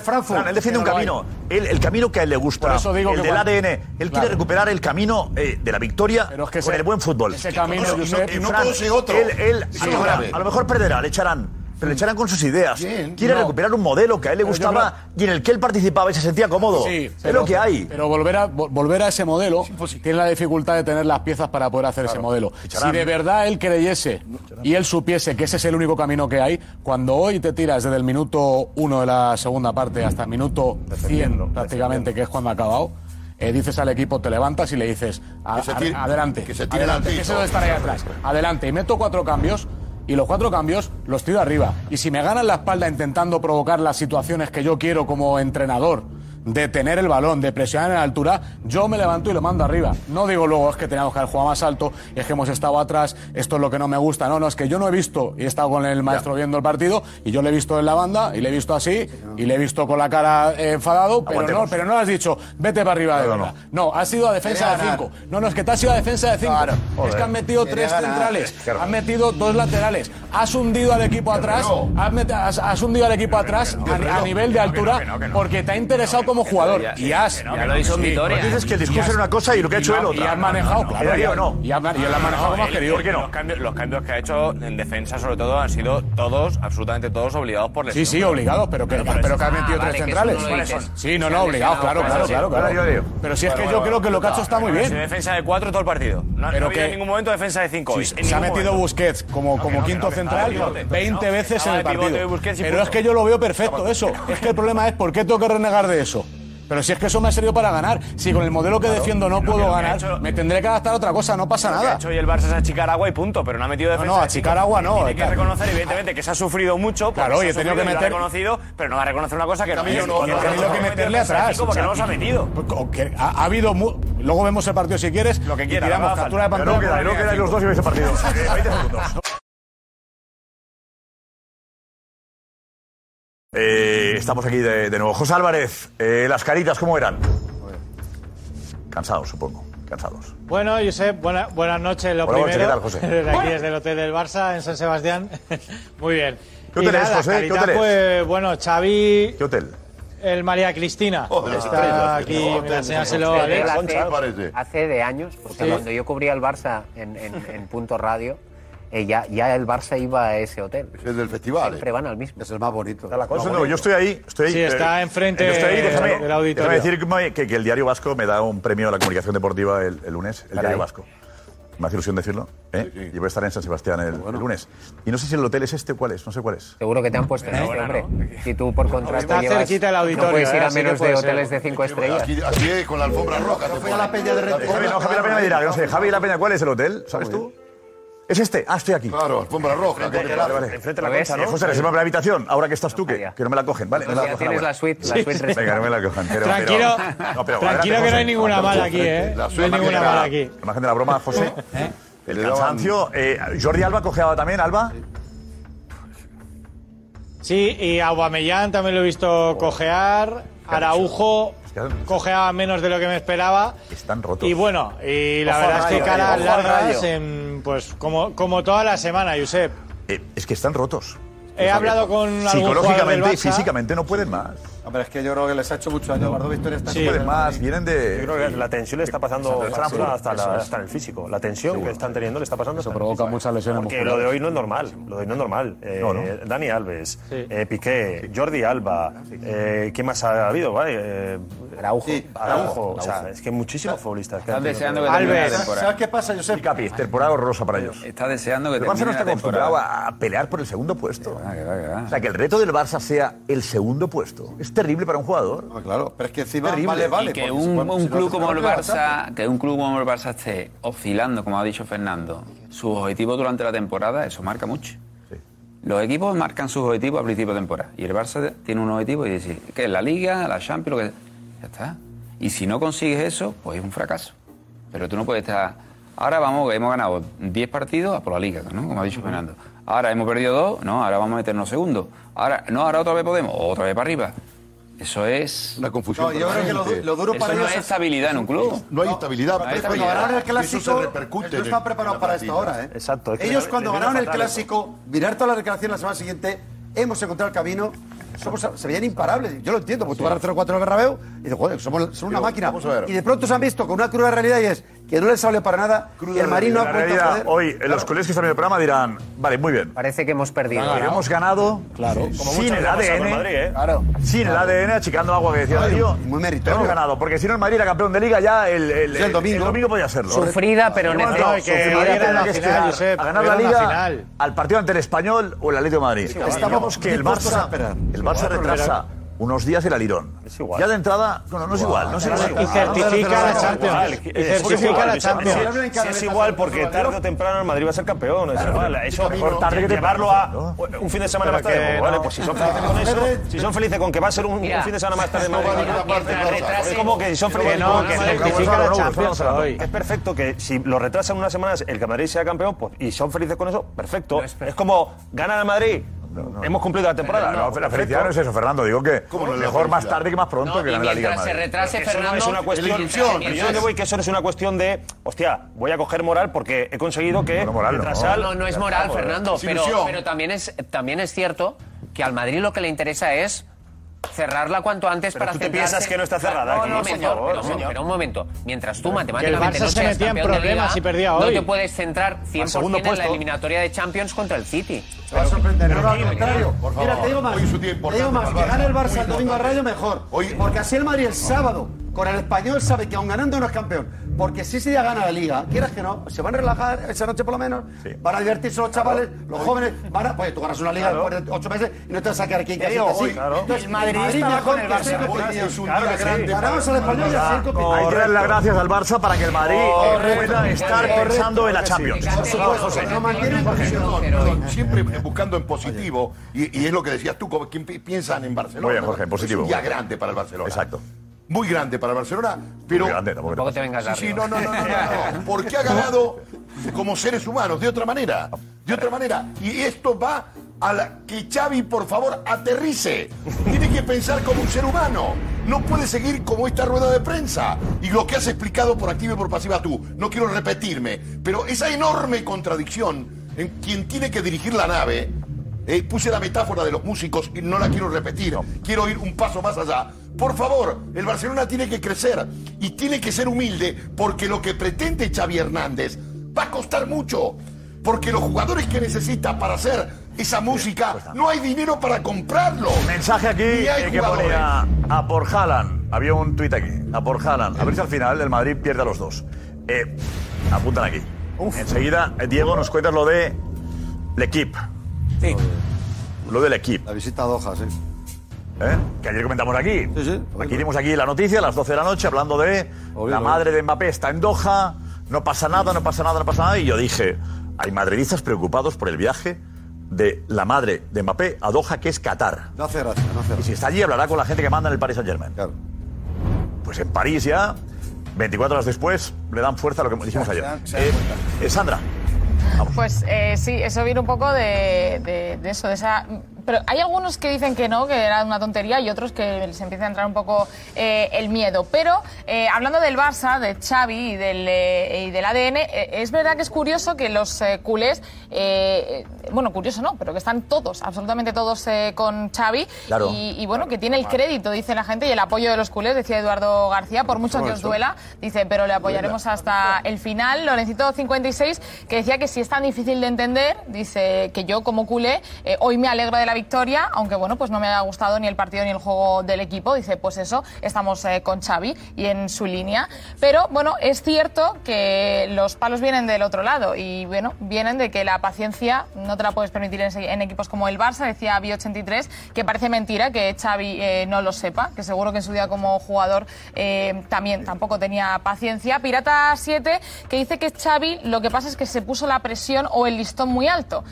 Speaker 5: Fran. Fran, él defiende un
Speaker 3: No
Speaker 5: camino. Él- el camino que a él le gusta.
Speaker 3: Eso digo
Speaker 5: el
Speaker 3: que
Speaker 5: del ADN. Él quiere
Speaker 3: Claro.
Speaker 5: recuperar el camino eh, de la victoria con
Speaker 3: ese-
Speaker 5: el buen fútbol.
Speaker 3: ese camino,
Speaker 5: Y no-
Speaker 3: Josep,
Speaker 5: y
Speaker 3: no
Speaker 5: Fran,
Speaker 3: otro.
Speaker 5: Él, él
Speaker 3: Sí,
Speaker 5: a, lo mejor, a lo mejor perderá, le echarán. Pero le echarán con sus ideas. Quiere
Speaker 3: No.
Speaker 5: recuperar un modelo que a él le
Speaker 3: Pero
Speaker 5: gustaba y en el que él participaba y se sentía cómodo.
Speaker 3: Sí,
Speaker 5: es
Speaker 3: pero-
Speaker 5: lo que hay.
Speaker 3: Pero volver a, vol- volver a ese modelo tiene la dificultad de tener las piezas para poder hacer ese modelo.
Speaker 5: Ficharán.
Speaker 3: Si de verdad él creyese y él supiese que ese es el único camino que hay, cuando hoy te tiras desde el minuto uno de la segunda parte hasta el minuto 100 prácticamente, que es cuando ha acabado, eh, dices al equipo, te levantas y le dices, a-
Speaker 18: Que
Speaker 3: a-
Speaker 18: tire-
Speaker 3: adelante,
Speaker 18: que se tire
Speaker 3: adelante, que
Speaker 18: piso.
Speaker 3: se debe estar ahí atrás, adelante. Y meto cuatro cambios y los cuatro cambios los tiro arriba. Y si me ganan la espalda intentando provocar las situaciones que yo quiero como entrenador, de tener el balón, de presionar en altura, yo me levanto y lo mando arriba. No digo luego es que teníamos que haber jugado más alto, es que hemos estado atrás, esto es lo que no me gusta. No, no, es que yo no he visto, y he estado con el maestro viendo el partido, y yo le he visto en la banda, y le he visto así, y le he visto con la cara eh, enfadado, pero no, pero no le has dicho, vete para arriba de
Speaker 5: No, no,
Speaker 3: verdad. No, ha sido a defensa
Speaker 24: Quería
Speaker 3: de
Speaker 24: ganar.
Speaker 3: 5. No, no, es que te has ido a defensa de 5. es que han metido
Speaker 24: Quería
Speaker 3: tres
Speaker 24: ganar.
Speaker 3: centrales,
Speaker 24: raro.
Speaker 3: han metido dos laterales, has hundido al equipo atrás, has- has hundido al equipo atrás a, a nivel de altura porque te ha interesado como jugador. Y has.
Speaker 5: Ya lo hizo en Vitoria. Dices que el discurso era una cosa y lo que ha hecho él otra.
Speaker 3: Y has manejado, claro.
Speaker 5: no,
Speaker 3: y manejado como has querido.
Speaker 26: ¿Por qué no? Los cambios, los cambios que ha hecho en defensa, sobre todo, han sido todos, absolutamente todos, obligados por lesión.
Speaker 3: Sí, sí, obligados, pero que, pero que has metido tres centrales. Sí, no, no, obligados, claro, claro, claro. claro. Pero si es que yo creo que lo que ha hecho está muy bien.
Speaker 26: defensa de cuatro todo el partido. No, ha en ningún momento defensa de cinco.
Speaker 3: Se ha metido. Busquets como, como quinto central
Speaker 26: estaba de pivote.
Speaker 3: 20 veces en el partido. Pero es que yo lo veo perfecto eso. Es que el problema es por qué tengo que renegar de eso. Pero si es que eso me ha servido para ganar. Si con el modelo que defiendo no
Speaker 26: que-
Speaker 3: puedo
Speaker 26: que
Speaker 3: ganar,
Speaker 26: hecho-
Speaker 3: me tendré que adaptar a otra cosa, no pasa
Speaker 26: que
Speaker 3: nada.
Speaker 26: hecho hoy el Barça es achicar agua y punto, pero no ha metido
Speaker 3: No,
Speaker 26: defensa.
Speaker 3: no,
Speaker 26: de cinco.
Speaker 3: achicar agua no,
Speaker 26: Tiene que
Speaker 3: claro.
Speaker 26: reconocer, evidentemente, que se ha sufrido mucho.
Speaker 3: Claro,
Speaker 26: se
Speaker 3: y he
Speaker 26: ha
Speaker 3: tenido que
Speaker 26: y
Speaker 3: meter-
Speaker 26: reconocido, pero no va a reconocer una cosa que no
Speaker 3: También
Speaker 26: es.
Speaker 3: no-
Speaker 26: Y
Speaker 3: no-
Speaker 26: ha
Speaker 3: he tenido que
Speaker 26: metido
Speaker 3: meterle
Speaker 26: de
Speaker 3: atrás.
Speaker 26: Porque
Speaker 3: o sea,
Speaker 26: no los ha metido.
Speaker 3: o que ha, ha habido. mu- Luego vemos el partido si quieres. Lo
Speaker 26: que quiera,
Speaker 3: Y tiramos captura de pantalla.
Speaker 5: luego quedáis los dos y veis el partido. Eh, 20 segundos. Eh, estamos aquí de, de nuevo. José Álvarez, eh, las caritas, ¿cómo eran? Cansados, supongo. Cansados.
Speaker 17: Bueno, Josep, buena- buenas noches. Lo
Speaker 5: Buenas noches,
Speaker 17: primero,
Speaker 5: ¿qué tal, José?
Speaker 17: desde aquí, desde el Hotel del Barça, en San Sebastián. Muy bien.
Speaker 5: ¿Qué
Speaker 17: Y
Speaker 5: hotel es,
Speaker 17: nada,
Speaker 5: José? ¿Qué
Speaker 17: calidad,
Speaker 5: hotel es?
Speaker 17: Pues, bueno, Xavi,
Speaker 5: ¿Qué hotel?
Speaker 17: el María Cristina.
Speaker 1: Oh,
Speaker 17: Está aquí, mira, enséñaselo,
Speaker 25: hace, hace de años, porque
Speaker 17: Sí.
Speaker 25: cuando yo cubría el Barça en, en- en Punto Radio, eh, ya, ya el Barça iba a ese hotel.
Speaker 18: Es del festival.
Speaker 25: Siempre van al mismo.
Speaker 24: Es el más bonito.
Speaker 5: Eso no, yo estoy ahí. Estoy ahí
Speaker 17: Sí, está
Speaker 5: eh,
Speaker 17: enfrente
Speaker 5: yo estoy ahí, déjame,
Speaker 17: del auditorio.
Speaker 5: déjame decir que, que- que el Diario Vasco me da un premio a la comunicación deportiva el, el lunes, el
Speaker 25: Caray.
Speaker 5: Diario Vasco. Me hace ilusión decirlo. ¿eh? Y voy a estar en San Sebastián el, el lunes. Y no sé si el hotel es este o cuál es, no sé cuál es.
Speaker 25: Seguro que te han puesto en este, hombre. Si tú por contrato
Speaker 17: Está
Speaker 25: llevas,
Speaker 17: cerquita el auditorio,
Speaker 25: no puedes ir
Speaker 17: ¿eh?
Speaker 25: a
Speaker 17: que
Speaker 25: menos de
Speaker 17: ser.
Speaker 25: hoteles de cinco estrellas.
Speaker 18: Aquí, aquí es con la alfombra roja.
Speaker 24: Fue a la peña de Red
Speaker 5: Javi, no, Javi La Peña me dirá, no sé. Javi La Peña, ¿cuál es el hotel? ¿Sabes tú? ¿Es este? Ah, estoy aquí.
Speaker 18: Claro, alfombra roja.
Speaker 5: Vale, vale, vale.
Speaker 22: Enfrente de la
Speaker 5: Eh. José, reserva la habitación. Ahora que estás tú, que, que no me la cogen. Vale, no la
Speaker 25: Ya
Speaker 5: cogen
Speaker 25: tienes
Speaker 5: ahora.
Speaker 25: la suite, la suite
Speaker 5: Venga, no me la cojan. pero-
Speaker 17: Tranquilo,
Speaker 5: pero- no, pero
Speaker 17: tranquilo
Speaker 5: adelante,
Speaker 17: que no hay ninguna mala aquí, ¿eh?
Speaker 18: La
Speaker 17: No hay ninguna mala aquí.
Speaker 5: La imagen de la broma, José. El cansancio. Eh, Jordi Alba cojeaba también, Alba.
Speaker 17: Sí, y Aubameyang también lo he visto cojear. Araujo
Speaker 5: que-
Speaker 17: cojeaba menos de lo que me esperaba.
Speaker 5: Están rotos.
Speaker 17: Y bueno, y la
Speaker 5: Ojo
Speaker 17: verdad es que caras largas, en, pues como, como toda la semana, Josep.
Speaker 5: Eh, es que están rotos.
Speaker 17: He hablado con algún del
Speaker 5: Psicológicamente y físicamente no pueden más.
Speaker 24: Hombre, es que yo creo que les ha hecho mucho daño. Las dos victorias están
Speaker 5: No pueden más. Vienen de.
Speaker 22: Yo creo que la tensión le está pasando factura hasta, la- hasta en el físico. La tensión que están teniendo le está pasando
Speaker 3: Eso provoca muchas lesiones
Speaker 22: Porque
Speaker 3: musculares.
Speaker 22: lo de hoy no es normal. Lo de hoy no es normal. Eh,
Speaker 5: No, no.
Speaker 22: Dani Alves, eh, Piqué, Jordi Alba. Eh, ¿Quién más ha habido? Vale, eh,
Speaker 25: Araujo.
Speaker 22: Araujo. O sea, es que muchísimos futbolistas. que
Speaker 4: Están deseando que termine
Speaker 17: Alves.
Speaker 4: temporada.
Speaker 24: ¿Sabes qué pasa, Josep?
Speaker 5: Y Capi, temporada horrorosa para ellos.
Speaker 4: Está deseando que
Speaker 5: El Barça no
Speaker 4: termine
Speaker 5: está acostumbrado
Speaker 4: temporada.
Speaker 5: a pelear por el segundo puesto. O sea, que el reto del Barça sea el segundo puesto. Es terrible para un jugador.
Speaker 24: Ah, claro, pero es que encima
Speaker 5: Terrible.
Speaker 24: vale, vale.
Speaker 4: Y que un,
Speaker 24: si-
Speaker 4: un
Speaker 24: si no,
Speaker 4: club como el Barça, que un club como el Barça esté oscilando, como ha dicho Fernando, sus objetivos durante la temporada, eso marca mucho. Los equipos marcan sus objetivos a principio de temporada. Y el Barça tiene un objetivo y dice, que es la Liga, la Champions, lo que ya está. Y si no consigues eso, pues es un fracaso. Pero tú no puedes estar. Ahora vamos, hemos ganado 10 partidos a por la Liga, ¿no? Como ha dicho Fernando. Ahora hemos perdido dos, no, ahora vamos a meternos segundos. Ahora, no, ahora otra vez podemos, otra vez para arriba. Eso es.
Speaker 18: Una confusión.
Speaker 24: No, yo creo que lo, lo duro
Speaker 4: Eso
Speaker 24: para
Speaker 4: no
Speaker 24: ellos
Speaker 4: es estabilidad en un club.
Speaker 18: No hay estabilidad.
Speaker 4: No hay
Speaker 24: Cuando ganaron el
Speaker 18: Eso
Speaker 24: clásico,
Speaker 18: se repercute el-
Speaker 24: preparados
Speaker 18: en la
Speaker 24: para esto ahora, ¿eh?
Speaker 22: Exacto, es que
Speaker 24: Ellos cuando ganaron el clásico, mirar todas las declaraciones la semana siguiente, hemos encontrado el camino, somos, se veían imparables. Yo lo entiendo, porque tú ganas 0-4 en el Bernabéu y dices, joder, somos, son una máquina.
Speaker 18: vamos a ver.
Speaker 24: Y de pronto se han visto con una cruda realidad y es que no les sale para nada y el Marín no ha
Speaker 5: La
Speaker 24: vuelto a
Speaker 5: realidad,
Speaker 24: poder.
Speaker 5: hoy eh, los colegas que están en el programa dirán, vale, muy bien.
Speaker 25: Parece que hemos perdido.
Speaker 5: Hemos ganado
Speaker 3: Claro.
Speaker 22: Como
Speaker 5: sin el ADN.
Speaker 22: Madrid, ¿eh?
Speaker 24: Claro.
Speaker 5: Sin el ADN, achicando agua que decía Darío.
Speaker 24: muy meritorio.
Speaker 5: Hemos ganado, porque si no el Madrid era campeón de liga ya el, el,
Speaker 24: Sí, el domingo.
Speaker 5: podía serlo.
Speaker 25: Sufrida, pero necesaria.
Speaker 5: no,
Speaker 17: que
Speaker 5: a ganar la liga al partido ante el Español o el Atlético de Madrid.
Speaker 24: Estábamos
Speaker 5: que el
Speaker 24: a
Speaker 5: Barça, Barça retrasa unos días el alirón. Es
Speaker 22: igual.
Speaker 5: Ya de entrada, no, no es igual. No es igual.
Speaker 22: Y certifica la Champions. Y certifica la Champions.
Speaker 5: Sí,
Speaker 22: Si es igual, porque tarde o temprano el Madrid va a ser campeón. Es igual. Eso,
Speaker 5: mejor tarde que
Speaker 22: llevarlo a un fin de semana más tarde.
Speaker 5: que
Speaker 22: pues Vale, pues si son felices con eso, si son felices con que va a ser un, fin de semana más tarde es como que si son felices con
Speaker 30: que certifica la Champions.
Speaker 22: Es perfecto que si lo retrasan unas semanas el que Madrid sea campeón pues, y son felices con eso, perfecto. Es como ganan al Madrid. Hemos cumplido la temporada.
Speaker 5: No, la felicidad no es eso, Fernando. Digo que mejor más tarde que más pronto
Speaker 22: No,
Speaker 5: que gane la Liga.
Speaker 22: se
Speaker 5: Madrid.
Speaker 22: retrase, no es una cuestión. Yo donde voy que eso no es una cuestión de, hostia, voy a coger moral porque he conseguido que retrasar.
Speaker 25: No, no es moral, Fernando, pero, pero también, es, también es cierto que al Madrid lo que le interesa es cerrarla cuanto antes
Speaker 22: Pero
Speaker 25: para
Speaker 22: tú te
Speaker 25: centrarse-
Speaker 22: piensas que no está cerrada,
Speaker 25: No,
Speaker 22: aquí,
Speaker 25: no, señor,
Speaker 22: favor,
Speaker 25: pero,
Speaker 22: no.
Speaker 25: señor, pero un momento. Mientras tú matemáticamente no
Speaker 22: se
Speaker 25: seas campeón de
Speaker 22: problemas
Speaker 25: Liga,
Speaker 22: y perdía
Speaker 25: no
Speaker 22: hoy.
Speaker 25: te puedes centrar 100%
Speaker 22: segundo
Speaker 25: en la eliminatoria de Champions contra el City.
Speaker 24: Va a sorprender. No, no, al contrario.
Speaker 18: Por favor.
Speaker 24: Mira, te digo más.
Speaker 18: Hoy es un día
Speaker 24: Te digo más. Que
Speaker 18: el
Speaker 24: gane el
Speaker 18: Barça.
Speaker 24: El domingo a. Rayo mejor. Porque así el Madrid el sábado con el español sabe que aun ganando no es campeón. Porque si ese día gana la liga, quieras que no, se van a relajar esa noche por lo menos, van a divertirse los chavales, los jóvenes, van a, pues tú ganas una liga
Speaker 22: Claro.
Speaker 24: después de ocho meses y no te vas a sacar aquí en
Speaker 22: hoy,
Speaker 24: así.
Speaker 22: claro.
Speaker 24: Entonces,
Speaker 22: El madridista va
Speaker 24: mejor
Speaker 22: con el
Speaker 24: que
Speaker 22: Barça.
Speaker 24: sea competitivo.
Speaker 22: Es un día Claro que sí. grande
Speaker 24: Ganamos al español y a ser competitivo.
Speaker 5: Hay que darle las gracias al Barça para que el Madrid
Speaker 24: Correcto.
Speaker 5: pueda estar
Speaker 24: Correcto.
Speaker 5: pensando en la
Speaker 24: Sí.
Speaker 5: Champions.
Speaker 24: Por supuesto,
Speaker 5: José.
Speaker 24: no
Speaker 18: siempre buscando en positivo, y, y es lo que decías tú, quien pi- piensan en Barcelona.
Speaker 5: Muy bien, Jorge, en positivo.
Speaker 18: Es un día grande para el Barcelona.
Speaker 5: Exacto.
Speaker 18: Muy grande para el Barcelona, pero...
Speaker 5: Muy grande, tampoco te
Speaker 25: Tampoco te vengas
Speaker 18: Sí, sí,
Speaker 25: arriba.
Speaker 18: no, no, no, no, no, no. Porque ha ganado como seres humanos, de otra manera. De otra manera. Y esto va a la que Xavi, por favor, aterrice. Tiene que pensar como un ser humano. No puede seguir como esta rueda de prensa. Y lo que has explicado por activa y por pasiva tú. No quiero repetirme. Pero esa enorme contradicción en quien tiene que dirigir la nave. Eh, puse la metáfora de los músicos y no la quiero repetir. Quiero ir un paso más allá. Por favor, el Barcelona tiene que crecer y tiene que ser humilde porque lo que pretende Xavi Hernández va a costar mucho. Porque los jugadores que necesita para hacer esa música, no hay dinero para comprarlo.
Speaker 5: Mensaje aquí
Speaker 18: hay
Speaker 5: eh, que ponía a por Haaland. Había un tuit aquí. A por Haaland. A ver si al final el Madrid pierde a los dos. Eh, apuntan aquí. Enseguida, Diego, nos cuentas lo de L'Equipe.
Speaker 16: Sí.
Speaker 5: Lo del Equipe.
Speaker 24: La visita a Doha, sí.
Speaker 5: ¿Eh? Que ayer comentamos aquí. Aquí dimos aquí la noticia a las 12 de la noche hablando de la madre de Mbappé está en Doha, no pasa nada, no pasa nada, no pasa nada. Y yo dije, hay madridistas preocupados por el viaje de la madre de Mbappé a Doha, que es Qatar.
Speaker 24: No hace gracia, no hace
Speaker 5: Y
Speaker 24: gracia.
Speaker 5: si está allí, hablará con la gente que manda en el Paris Saint Germain. Pues en París ya, 24 horas después, le dan fuerza a lo que dijimos ayer. Eh, eh, Sandra,
Speaker 2: Pues eh, sí, eso viene un poco de, de- de eso, de esa... Pero hay algunos que dicen que no, que era una tontería, y otros que les empieza a entrar un poco eh, el miedo. Pero eh, hablando del Barça, de Xavi y del, eh, y del ADN, eh, es verdad que es curioso que los eh, culés, bueno, curioso no, pero que están todos, absolutamente todos eh, con Xavi.
Speaker 28: Claro.
Speaker 2: Y, y bueno, que tiene el crédito, dice la gente, y el apoyo de los culés, decía Eduardo García, por mucho que os duela, dice, pero le apoyaremos hasta el final. Lorencito 56, que decía que si es tan difícil de entender, dice que yo como culé, eh, hoy me alegro de la victoria, aunque bueno, pues no me haya gustado ni el partido ni el juego del equipo. Dice, pues eso, estamos eh, con Xavi y en su línea. Pero bueno, es cierto que los palos vienen del otro lado y bueno, vienen de que la paciencia no te la puedes permitir en, equipos como el Barça, decía Bi83, que parece mentira que Xavi eh, no lo sepa, que seguro que en su día como jugador eh, también tampoco tenía paciencia. Pirata 7, que dice que Xavi lo que pasa es que se puso la presión o el listón muy alto,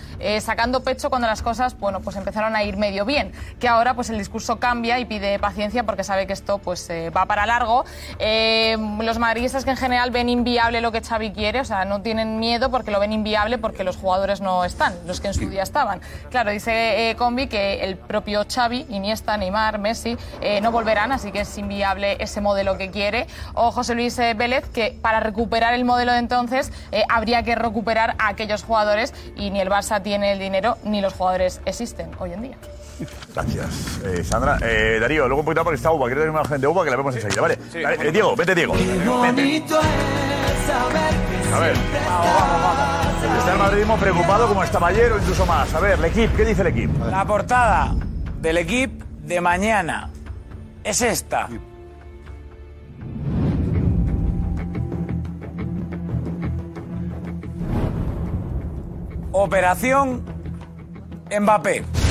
Speaker 2: sacando pecho cuando las cosas, bueno, pues empezaron a ir medio bien, que ahora pues el discurso cambia y pide paciencia porque sabe que esto pues eh, va para largo. Eh, los madridistas que en general ven inviable lo que Xavi quiere, o sea, no tienen miedo porque lo ven inviable porque los jugadores no están, los que en su día estaban. Claro, dice eh, Combi que el propio Xavi, Iniesta, Neymar, Messi, eh, no volverán, así que es inviable ese modelo que quiere. O José Luis eh, Vélez, que para recuperar el modelo de entonces eh, habría que recuperar a aquellos jugadores y ni el Barça tiene el dinero ni los jugadores existen hoy en día.
Speaker 5: Gracias, eh, Sandra. Eh, Darío, luego un poquito porque está Uva. Quiero tener una imagen de Uva que la vemos enseguida, ¿vale? Dale, eh, Diego, vete, Diego. Vete. A ver. Está el madridismo preocupado como estaba ayer o incluso más. A ver, el equipo, ¿qué dice el equipo?
Speaker 16: La portada del equipo de mañana es esta. Operación Mbappé.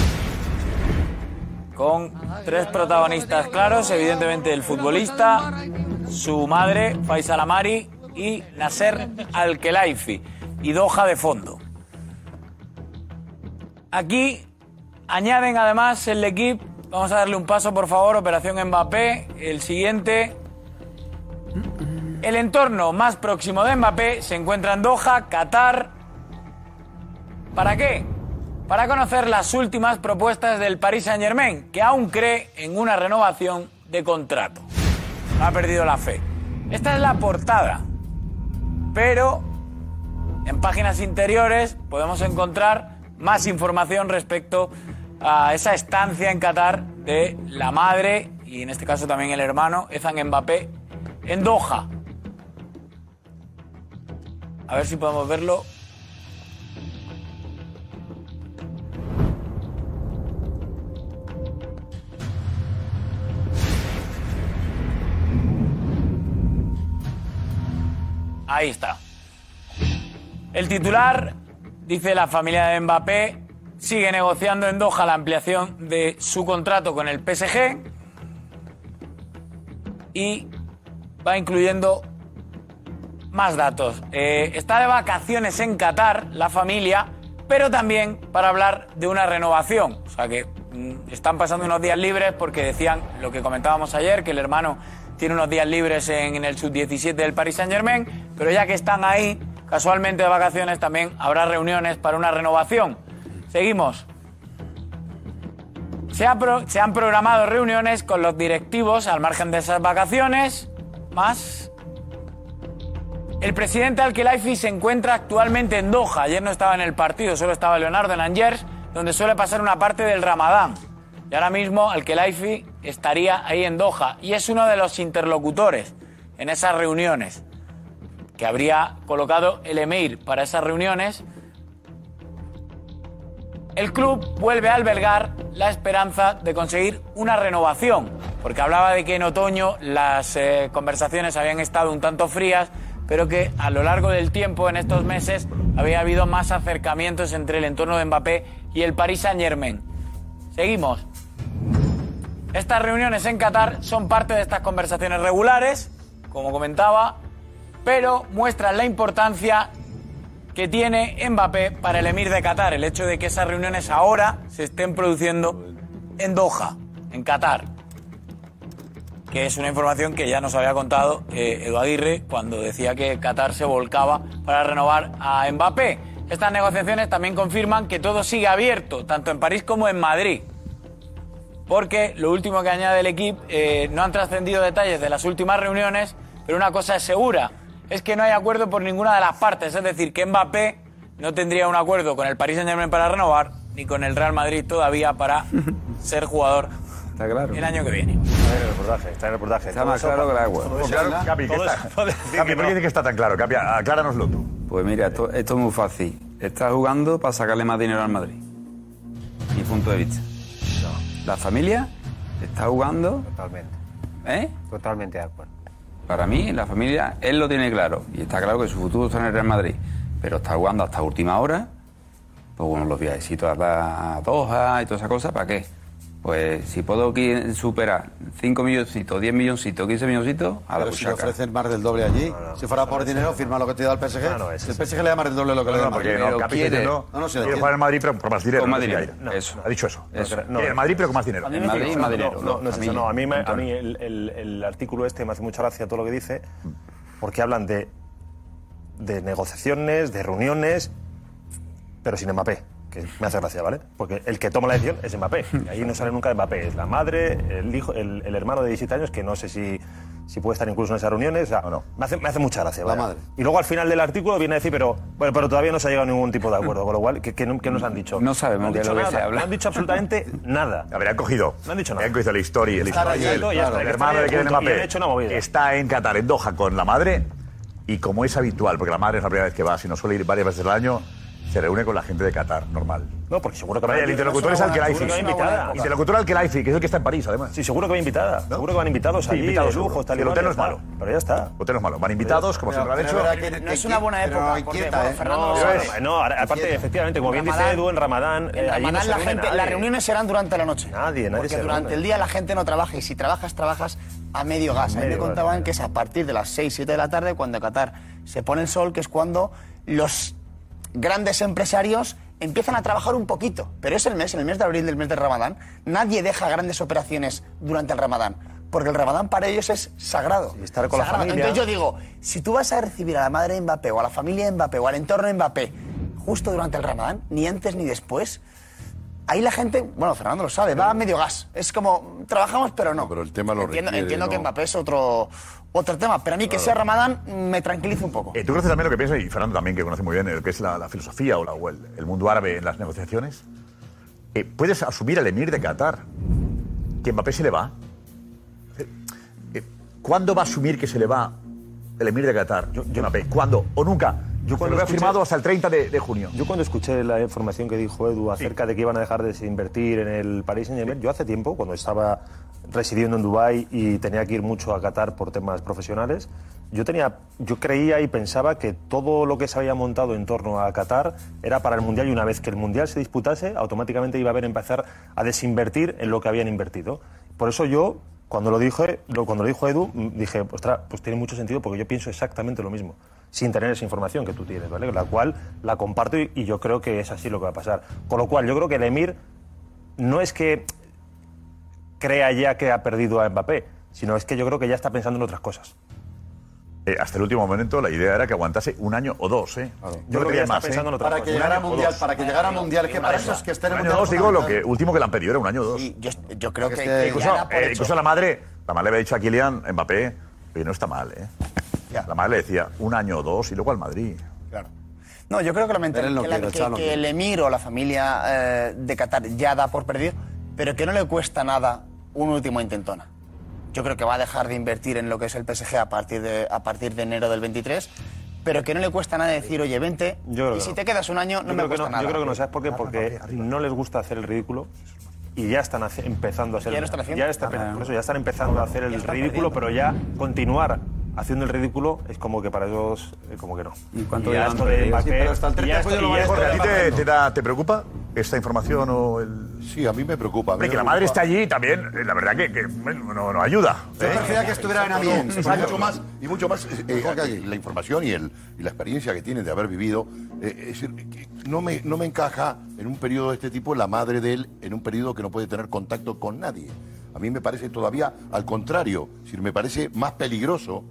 Speaker 16: Con tres protagonistas claros, evidentemente el futbolista, su madre, Faisal Amari, y Nasser Al-Khelaifi, y Doha de fondo. Aquí añaden además el equipo, vamos a darle un paso por favor, Operación Mbappé, el siguiente. El entorno más próximo de Mbappé se encuentra en Doha, Qatar. ¿Para qué? Para conocer las últimas propuestas del Paris Saint-Germain, que aún cree en una renovación de contrato. Ha perdido la fe. Esta es la portada. Pero en páginas interiores podemos encontrar más información respecto a esa estancia en Qatar de la madre y en este caso también el hermano Ethan Mbappé en Doha. A ver si podemos verlo. Ahí está. El titular dice la familia de Mbappé sigue negociando en Doha la ampliación de su contrato con el PSG y va incluyendo más datos. Eh, está de vacaciones en Qatar la familia, pero también para hablar de una renovación. O sea que mm, están pasando unos días libres porque decían lo que comentábamos ayer, que el hermano tiene unos días libres en, el sub-17 del Paris Saint-Germain, pero ya que están ahí, casualmente de vacaciones, también habrá reuniones para una renovación. Seguimos. Se han programado reuniones con los directivos al margen de esas vacaciones, más el presidente Al-Khelaifi se encuentra actualmente en Doha. Ayer no estaba en el partido, solo estaba Leonardo en Angers, donde suele pasar una parte del Ramadán. Y ahora mismo Al-Khelaifi estaría ahí en Doha y es uno de los interlocutores en esas reuniones que habría colocado el emir para esas reuniones. El club vuelve a albergar la esperanza de conseguir una renovación, porque hablaba de que en otoño las eh, conversaciones habían estado un tanto frías, pero que a lo largo del tiempo, en estos meses, había habido más acercamientos entre el entorno de Mbappé y el Paris Saint-Germain. Seguimos. Estas reuniones en Qatar son parte de estas conversaciones regulares, como comentaba, pero muestran la importancia que tiene Mbappé para el emir de Qatar, el hecho de que esas reuniones ahora se estén produciendo en Doha, en Qatar, que es una información que ya nos había contado eh, cuando decía que Qatar se volcaba para renovar a Mbappé. Estas negociaciones también confirman que todo sigue abierto, tanto en París como en Madrid. Porque lo último que añade el equipo, eh, no han trascendido detalles de las últimas reuniones, pero una cosa es segura, es que no hay acuerdo por ninguna de las partes. Es decir, que Mbappé no tendría un acuerdo con el Paris Saint Germain para renovar, ni con el Real Madrid todavía para ser jugador
Speaker 4: Está claro.
Speaker 22: el año que viene.
Speaker 23: Está en el reportaje, está en el reportaje.
Speaker 4: Está más claro que el agua.
Speaker 23: Todo eso-
Speaker 5: Claro, Capi, ¿por qué
Speaker 23: no.
Speaker 5: dices que está tan claro? Capi, acláranoslo tú.
Speaker 4: Pues mira, esto, esto es muy fácil. Está jugando para sacarle más dinero al Madrid. Mi punto de vista. La familia está jugando.
Speaker 25: Totalmente.
Speaker 4: ¿Eh?
Speaker 25: Totalmente de acuerdo.
Speaker 4: Para mí, la familia, él lo tiene claro. Y está claro que su futuro está en el Real Madrid. Pero está jugando hasta última hora. Pues bueno, los viajecitos a la Doha y todas esas cosas, ¿para qué? Pues si puedo superar 5 milloncitos, 10 milloncitos, 15 milloncitos, a la
Speaker 24: Pero si le ofrecen más del doble allí, si fuera por dinero, firma lo que te da el PSG. Si el PSG le da más del doble lo que
Speaker 5: No,
Speaker 24: le da el
Speaker 5: porque
Speaker 24: Madrid.
Speaker 5: no, diciendo
Speaker 24: No, no, se
Speaker 5: quiere jugar en Madrid, pero por más dinero.
Speaker 4: Con más dinero.
Speaker 5: no,
Speaker 4: Eso.
Speaker 5: Ha dicho eso.
Speaker 4: Eso.
Speaker 5: No, Quiere Madrid, pero con más dinero.
Speaker 4: En Madrid, más dinero.
Speaker 23: No, no es eso, no. A mí, me- a mí el, el- el artículo este me hace mucha gracia todo lo que dice, porque hablan de, de negociaciones, de reuniones, pero sin Mbappé, que me hace gracia, ¿vale? Porque el que toma la decisión es Mbappé. y Ahí no sale nunca Mbappé, es la madre, el hijo, el, el hermano de 17 años, que no sé si, si puede estar incluso en esas reuniones. O sea, me, hace, me hace mucha gracia.
Speaker 24: La
Speaker 23: vaya.
Speaker 24: madre.
Speaker 23: Y luego al final del artículo viene a decir, pero, bueno, pero todavía no se ha llegado a ningún tipo de acuerdo, con lo cual, ¿qué, qué no- qué nos han dicho?
Speaker 4: No sabemos
Speaker 23: han
Speaker 4: de
Speaker 23: dicho
Speaker 4: lo que
Speaker 23: nada,
Speaker 4: se habla.
Speaker 23: No han dicho absolutamente nada.
Speaker 5: A ver, han cogido.
Speaker 23: No han dicho
Speaker 5: Han
Speaker 23: nada.
Speaker 5: cogido la historia. El, historia,
Speaker 23: rayado,
Speaker 5: el, el
Speaker 23: que
Speaker 5: hermano de Kylian Mbappé
Speaker 23: han hecho una movida.
Speaker 5: está en Qatar, en Doha, con la madre. Y como es habitual, porque la madre es la primera vez que va, si no suele ir varias veces al año, se reúne con la gente de Qatar, normal.
Speaker 22: No, porque seguro que
Speaker 5: Vaya, el interlocutor es.
Speaker 22: Seguro que va invitada.
Speaker 5: Interlocutor Al-Khelaifi, que es el que está en París, además.
Speaker 22: Sí, seguro que va invitada. Seguro que van invitados
Speaker 5: Sí,
Speaker 22: allí,
Speaker 5: invitados
Speaker 22: de lujo,
Speaker 5: seguro.
Speaker 22: tal y
Speaker 5: el hotel no es malo.
Speaker 22: Pero ya está.
Speaker 5: El hotel no es malo. Van invitados, como siempre lo han hecho.
Speaker 1: no es una buena época. bueno, Fernando
Speaker 22: No, aparte, efectivamente, como bien dice Edu, en Ramadán,
Speaker 1: En
Speaker 22: eh, allí
Speaker 1: la gente, las reuniones serán durante la noche.
Speaker 22: Nadie, nadie
Speaker 1: Porque durante el día la gente no trabaja y si trabajas, trabajas a medio gas. A mí me contaban que es a partir de las 6, 7 de la tarde cuando Qatar se pone el sol, que es cuando los grandes empresarios empiezan a trabajar un poquito. Pero es el mes, en el mes de abril del mes de Ramadán, nadie deja grandes operaciones durante el Ramadán. Porque el Ramadán para ellos es sagrado.
Speaker 22: estar con la familia.
Speaker 1: Entonces yo digo, si tú vas a recibir a la madre de Mbappé o a la familia de Mbappé o al entorno de Mbappé justo durante el Ramadán, ni antes ni después, ahí la gente, bueno, Fernando lo sabe, va a medio gas. Es como, trabajamos pero no.
Speaker 18: Pero el tema lo
Speaker 1: entiendo
Speaker 18: requiere,
Speaker 1: entiendo que. Mbappé es otro, otro tema, pero a mí que sea Ramadán me tranquiliza un poco.
Speaker 5: Eh, ¿Tú conoces también lo que piensa, y Fernando también, que conoce muy bien, lo que es la, la filosofía o, la- o el, el mundo árabe en las negociaciones? Eh, ¿Puedes asumir al emir de Qatar que Mbappé se le va? Eh, ¿Cuándo va a asumir que se le va el emir de Qatar? Yo, Mbappé, ¿Cuándo? ¿O nunca? Yo
Speaker 22: cuando
Speaker 5: lo he
Speaker 22: escuché-
Speaker 5: firmado hasta el 30 de, de junio.
Speaker 22: Yo cuando escuché la información que dijo Edu acerca de que iban a dejar de invertir en el Paris Saint-Germain, yo hace tiempo, cuando estaba residiendo en Dubái y tenía que ir mucho a Qatar por temas profesionales, yo tenía, yo creía y pensaba que todo lo que se había montado en torno a Qatar era para el mundial y una vez que el mundial se disputase, automáticamente iba a haber empezar a desinvertir en lo que habían invertido. Por eso yo cuando lo dije, lo- cuando lo dijo Edu, dije, ostras, pues tiene mucho sentido porque yo pienso exactamente lo mismo, sin tener esa información que tú tienes, ¿vale? La cual la comparto y, y yo creo que es así lo que va a pasar. Con lo cual, yo creo que el Emir no es que crea ya que ha perdido a Mbappé, sino es que yo creo que ya está pensando en otras cosas.
Speaker 5: Eh, hasta el último momento la idea era que aguantase un año o dos, ¿eh?
Speaker 22: Yo creo que ya está pensando en otras
Speaker 24: Para que
Speaker 22: cosas.
Speaker 24: llegara mundial, para que llegara a mundial, que para eso es que esté en el
Speaker 5: Un año
Speaker 24: mundial.
Speaker 5: o dos, digo, lo que último que le han pedido era un año o dos.
Speaker 1: yo, yo creo que,
Speaker 24: que
Speaker 1: que
Speaker 5: incluso,
Speaker 1: ya
Speaker 5: eh, incluso la madre, la madre le había dicho a Kylian Mbappé, oye, no está mal, ¿eh? La madre le decía un año o dos y luego al Madrid.
Speaker 1: Claro. No, yo creo que, la mental-
Speaker 5: Pero él no
Speaker 1: que, la-
Speaker 5: quiere,
Speaker 1: que- que el emir o la familia eh, de Qatar ya da por perdido, pero que no le cuesta nada un último intentona. Yo creo que va a dejar de invertir en lo que es el PSG a partir de, a partir de enero del 23, pero que no le cuesta nada decir, oye, vente,
Speaker 22: Yo
Speaker 1: y si
Speaker 22: no.
Speaker 1: te quedas un año, no
Speaker 22: Yo
Speaker 1: me cuesta
Speaker 22: no,
Speaker 1: nada.
Speaker 22: Yo creo que no, ¿sabes por qué? Porque no les gusta hacer el ridículo y ya están hace- empezando a hacer
Speaker 1: Ya lo están haciendo.
Speaker 22: ya están-
Speaker 1: Ah,
Speaker 22: por eso ya están empezando a hacer el ridículo,
Speaker 1: perdiendo.
Speaker 22: pero ya continuar haciendo el ridículo es como que para ellos eh, como que no. Y
Speaker 15: cuánto
Speaker 22: ya esto de
Speaker 15: perdidos?
Speaker 22: Mbappé,
Speaker 15: Sí, pero hasta el
Speaker 22: y
Speaker 15: 30
Speaker 22: ya
Speaker 15: de julio lo van a
Speaker 22: esto-
Speaker 5: Jorge, ¿a ti te, te da- te preocupa esta información o el...?
Speaker 18: Sí, a mí me preocupa. a mí
Speaker 5: Hombre,
Speaker 18: me
Speaker 5: que la madre esté allí también, eh, la verdad que, que, bueno, no, no ayuda.
Speaker 18: Yo
Speaker 5: ¿eh?
Speaker 18: prefería
Speaker 24: que estuviera en Amiens.
Speaker 18: Y mucho más, y mucho más eh, eh, la información y, el, y la experiencia que tienen de haber vivido. eh, es decir, que no me, no me encaja en un periodo de este tipo la madre de él en un periodo que no puede tener contacto con nadie. A mí me parece todavía al contrario, es decir, me parece más peligroso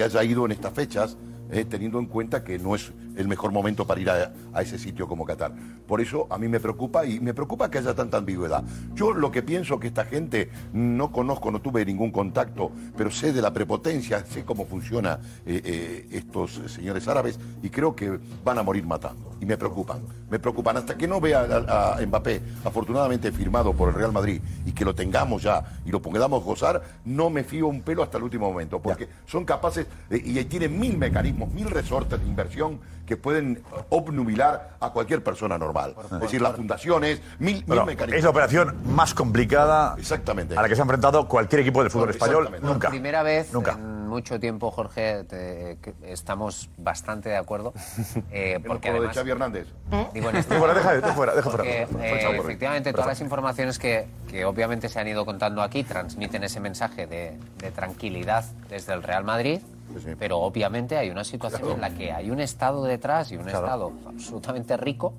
Speaker 18: que haya ido en estas fechas, eh, teniendo en cuenta que no es el mejor momento para ir a, a ese sitio como Qatar. Por eso a mí me preocupa y me preocupa que haya tanta ambigüedad. Yo lo que pienso que esta gente, no conozco, no tuve ningún contacto, pero sé de la prepotencia, sé cómo funciona eh, eh, estos señores árabes y creo que van a morir matando. Y me preocupan, me preocupan. Hasta que no vea a, a Mbappé afortunadamente firmado por el Real Madrid y que lo tengamos ya y lo podamos gozar, no me fío un pelo hasta el último momento, porque son capaces de- y tienen mil mecanismos, mil resortes de inversión que pueden obnubilar a cualquier persona normal. Es decir, las fundaciones, mil,
Speaker 5: Bueno,
Speaker 18: mil mecanismos.
Speaker 5: es la operación más complicada
Speaker 18: Exactamente.
Speaker 5: a la que se ha enfrentado cualquier equipo del fútbol español
Speaker 25: Por
Speaker 5: nunca.
Speaker 25: primera vez
Speaker 5: Nunca.
Speaker 25: en mucho tiempo, Jorge, te- que estamos bastante de acuerdo. eh, porque
Speaker 18: de
Speaker 25: además,
Speaker 18: Xavi Hernández.
Speaker 25: Digo, en este
Speaker 5: Fuera,
Speaker 25: momento,
Speaker 5: deja- deja fuera, deja fuera.
Speaker 25: porque,
Speaker 5: Fuera,
Speaker 25: eh,
Speaker 5: fuera, fuera.
Speaker 25: efectivamente, todas las informaciones que, que obviamente se han ido contando aquí transmiten ese mensaje de, de tranquilidad desde el Real Madrid. Pero obviamente hay una situación en la que hay un Estado detrás y un Estado absolutamente rico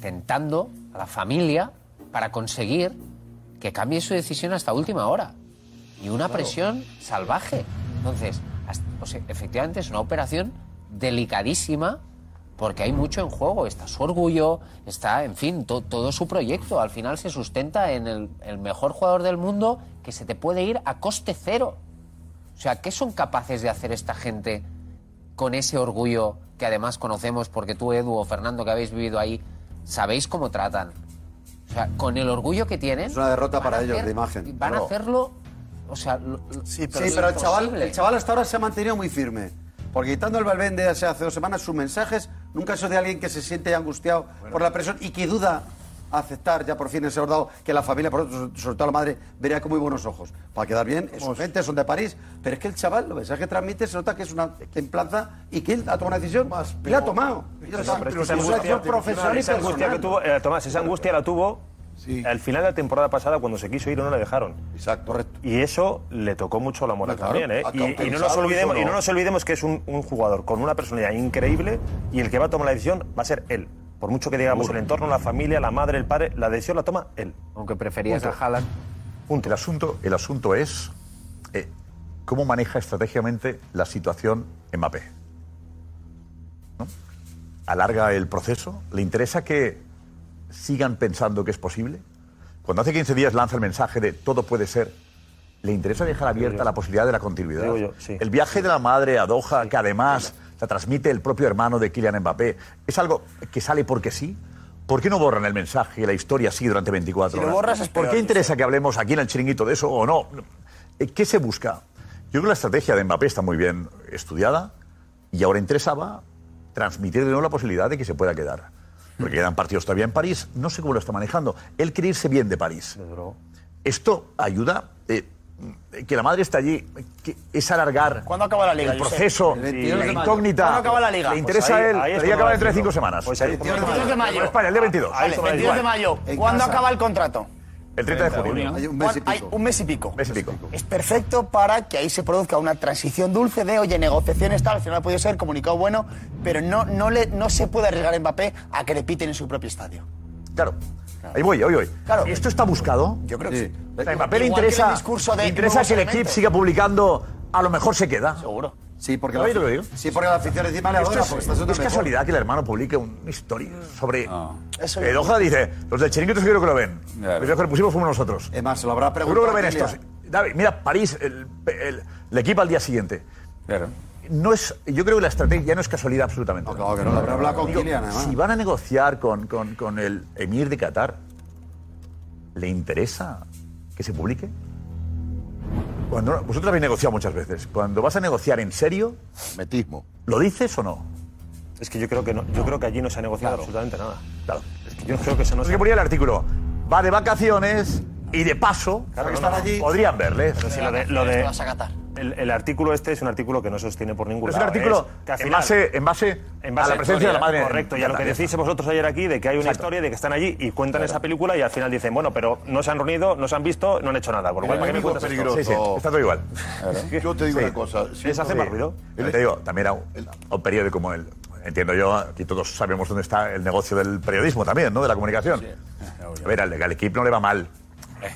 Speaker 25: tentando a la familia para conseguir que cambie su decisión hasta última hora. Y una presión salvaje. Entonces, hasta- o sea, efectivamente es una operación delicadísima porque hay mucho en juego. Está su orgullo, está, en fin, to- todo su proyecto. Al final se sustenta en el, el mejor jugador del mundo que se te puede ir a coste cero. O sea, ¿qué son capaces de hacer esta gente con ese orgullo que además conocemos porque tú, Edu o Fernando, que habéis vivido ahí, sabéis cómo tratan? O sea, con el orgullo que tienen...
Speaker 24: Es una derrota para
Speaker 25: a
Speaker 24: ellos
Speaker 25: hacer-
Speaker 24: de imagen.
Speaker 25: Van a hacerlo... O sea, lo-
Speaker 24: Sí,
Speaker 25: pero
Speaker 24: pero, el, chaval, el chaval hasta ahora se ha mantenido muy firme. Porque quitando el Valvende hace, dos semanas, sus mensajes Nunca eso de alguien que se siente angustiado por la presión y que duda aceptar ya por fin ese dado que la familia, por otro, sobre todo la madre, vería con muy buenos ojos. Para quedar bien, es gente, son de París, pero es que el chaval, los mensajes que transmite, se nota que es una templanza y que él ha tomado una decisión y la ha tomado. Y.
Speaker 22: Pero esa angustia-
Speaker 24: acción profesional y
Speaker 22: esa angustia que
Speaker 24: personal.
Speaker 22: tuvo, eh, Tomás, esa angustia la tuvo al final de la temporada pasada cuando se quiso ir no le dejaron.
Speaker 18: Exacto.
Speaker 22: Y eso le tocó mucho la moral
Speaker 18: Claro,
Speaker 22: también, ¿eh? Y, y no nos olvidemos,
Speaker 18: eso,
Speaker 22: y no
Speaker 18: ¿no?
Speaker 22: nos olvidemos que es un, un jugador con una personalidad increíble y el que va a tomar la decisión va a ser él. Por mucho que digamos el entorno, la familia, la madre, el padre, la decisión la toma él.
Speaker 25: Aunque preferías
Speaker 5: Punto.
Speaker 25: a Haaland.
Speaker 5: El asunto, el asunto es eh, cómo maneja estratégicamente la situación Mbappé. ¿No? ¿Alarga el proceso? ¿Le interesa que sigan pensando que es posible? Cuando hace 15 días lanza el mensaje de todo puede ser, ¿le interesa dejar abierta la posibilidad de la continuidad?
Speaker 22: Digo yo, sí.
Speaker 5: El viaje de la madre a Doha, que además la transmite el propio hermano de Kylian Mbappé, ¿es algo que sale porque sí? ¿Por qué no borran el mensaje y la historia sigue durante 24
Speaker 1: Si lo
Speaker 5: horas?
Speaker 1: borras es
Speaker 5: ¿Por
Speaker 1: peor,
Speaker 5: qué interesa que hablemos aquí en el chiringuito de eso o no? Eh, ¿Qué se busca? Yo creo que la estrategia de Mbappé está muy bien estudiada y ahora interesaba transmitir de nuevo la posibilidad de que se pueda quedar. Porque quedan partidos todavía en París, no sé cómo lo está manejando. Él quiere irse bien de París. Esto ayuda, eh, que la madre está allí, que es alargar
Speaker 1: ¿Cuándo acaba la liga,
Speaker 5: el proceso,
Speaker 1: El 22
Speaker 5: la
Speaker 1: de mayo.
Speaker 5: incógnita.
Speaker 1: ¿Cuándo acaba la liga?
Speaker 5: Le interesa
Speaker 1: Pues ahí-
Speaker 5: a él,
Speaker 1: ahí es
Speaker 5: debería
Speaker 1: cuando
Speaker 5: acabar
Speaker 1: va a
Speaker 5: dentro de cinco semanas.
Speaker 1: Pues ahí- 22 de mayo.
Speaker 5: Con España, el día 22.
Speaker 1: Vale, 22 de mayo.
Speaker 5: En
Speaker 1: ¿Cuándo
Speaker 5: casa.
Speaker 1: acaba el contrato?
Speaker 5: El 30 de junio.
Speaker 1: Hay un mes y pico. Hay un mes y pico.
Speaker 5: Mes y pico.
Speaker 1: Es perfecto para que ahí se produzca una transición dulce de, oye, negociaciones tal, al final puede ser comunicado bueno, pero no, no, le, no se puede arriesgar a Mbappé a que le piten en su propio estadio.
Speaker 5: Claro. Ahí voy, hoy, hoy.
Speaker 1: Claro.
Speaker 5: ¿Esto está buscado?
Speaker 1: Yo creo que sí.
Speaker 5: O sea, a Mbappé le
Speaker 1: Igual que el
Speaker 5: interesa,
Speaker 1: discurso de
Speaker 5: interesa que el equipo siga publicando, a lo mejor se queda.
Speaker 1: Seguro.
Speaker 24: Sí, porque
Speaker 5: ¿Sabéis
Speaker 24: la,
Speaker 5: lo digo?
Speaker 24: sí, porque la afición encima le adora,
Speaker 5: es, no es
Speaker 24: mejor.
Speaker 5: casualidad que el hermano publique una historia sobre.
Speaker 1: Eso
Speaker 5: Eh, Doha dice: Los del chiringuito seguro que lo ven. Los que lo pusimos fuimos nosotros.
Speaker 24: Es más, se lo habrá
Speaker 5: Seguro que lo ven
Speaker 24: preguntado.
Speaker 5: estos. David, mira, París, el, el- el equipo al día siguiente. No es, yo creo que la estrategia no es casualidad absolutamente.
Speaker 24: claro que no, lo habrá hablado con
Speaker 5: Digo,
Speaker 24: Kylian, además.
Speaker 5: Si van a negociar con, con- con el emir de Qatar, ¿le interesa que se publique? Cuando, vosotros habéis negociado muchas veces. Cuando vas a negociar en serio,
Speaker 18: metismo.
Speaker 5: ¿Lo dices o no?
Speaker 22: Es que yo creo que no, yo creo que allí no se ha negociado
Speaker 5: Claro.
Speaker 22: absolutamente nada.
Speaker 5: Claro.
Speaker 22: Es que yo creo que se no
Speaker 5: Es que ponía el artículo. Va de vacaciones y de paso
Speaker 22: Claro,
Speaker 5: que
Speaker 22: no,
Speaker 5: están
Speaker 22: no.
Speaker 5: allí. Podrían verle.
Speaker 22: Pero si lo de, lo de- el, el artículo este es un artículo que no sostiene por ningún
Speaker 5: Es un
Speaker 22: lado.
Speaker 5: artículo
Speaker 22: que al
Speaker 5: en
Speaker 22: final-
Speaker 5: base, en base
Speaker 22: en base
Speaker 5: a la presencia de la madre. en
Speaker 22: Correcto, y a lo que decís vosotros ayer aquí de que hay una
Speaker 5: Exacto.
Speaker 22: historia de que están allí y cuentan esa película y al final dicen, bueno, pero no se han reunido, no se han visto, no han hecho nada. Por lo cual, ¿para qué me cuentas esto?
Speaker 5: Sí, sí, está todo igual.
Speaker 18: Yo te digo
Speaker 5: Sí.
Speaker 18: una cosa.
Speaker 5: Es hace más ruido. Te digo, también a un, a un periódico como el. Entiendo yo, aquí todos sabemos dónde está el negocio del periodismo también, ¿no? De la comunicación. A ver, al, al equipo no le va mal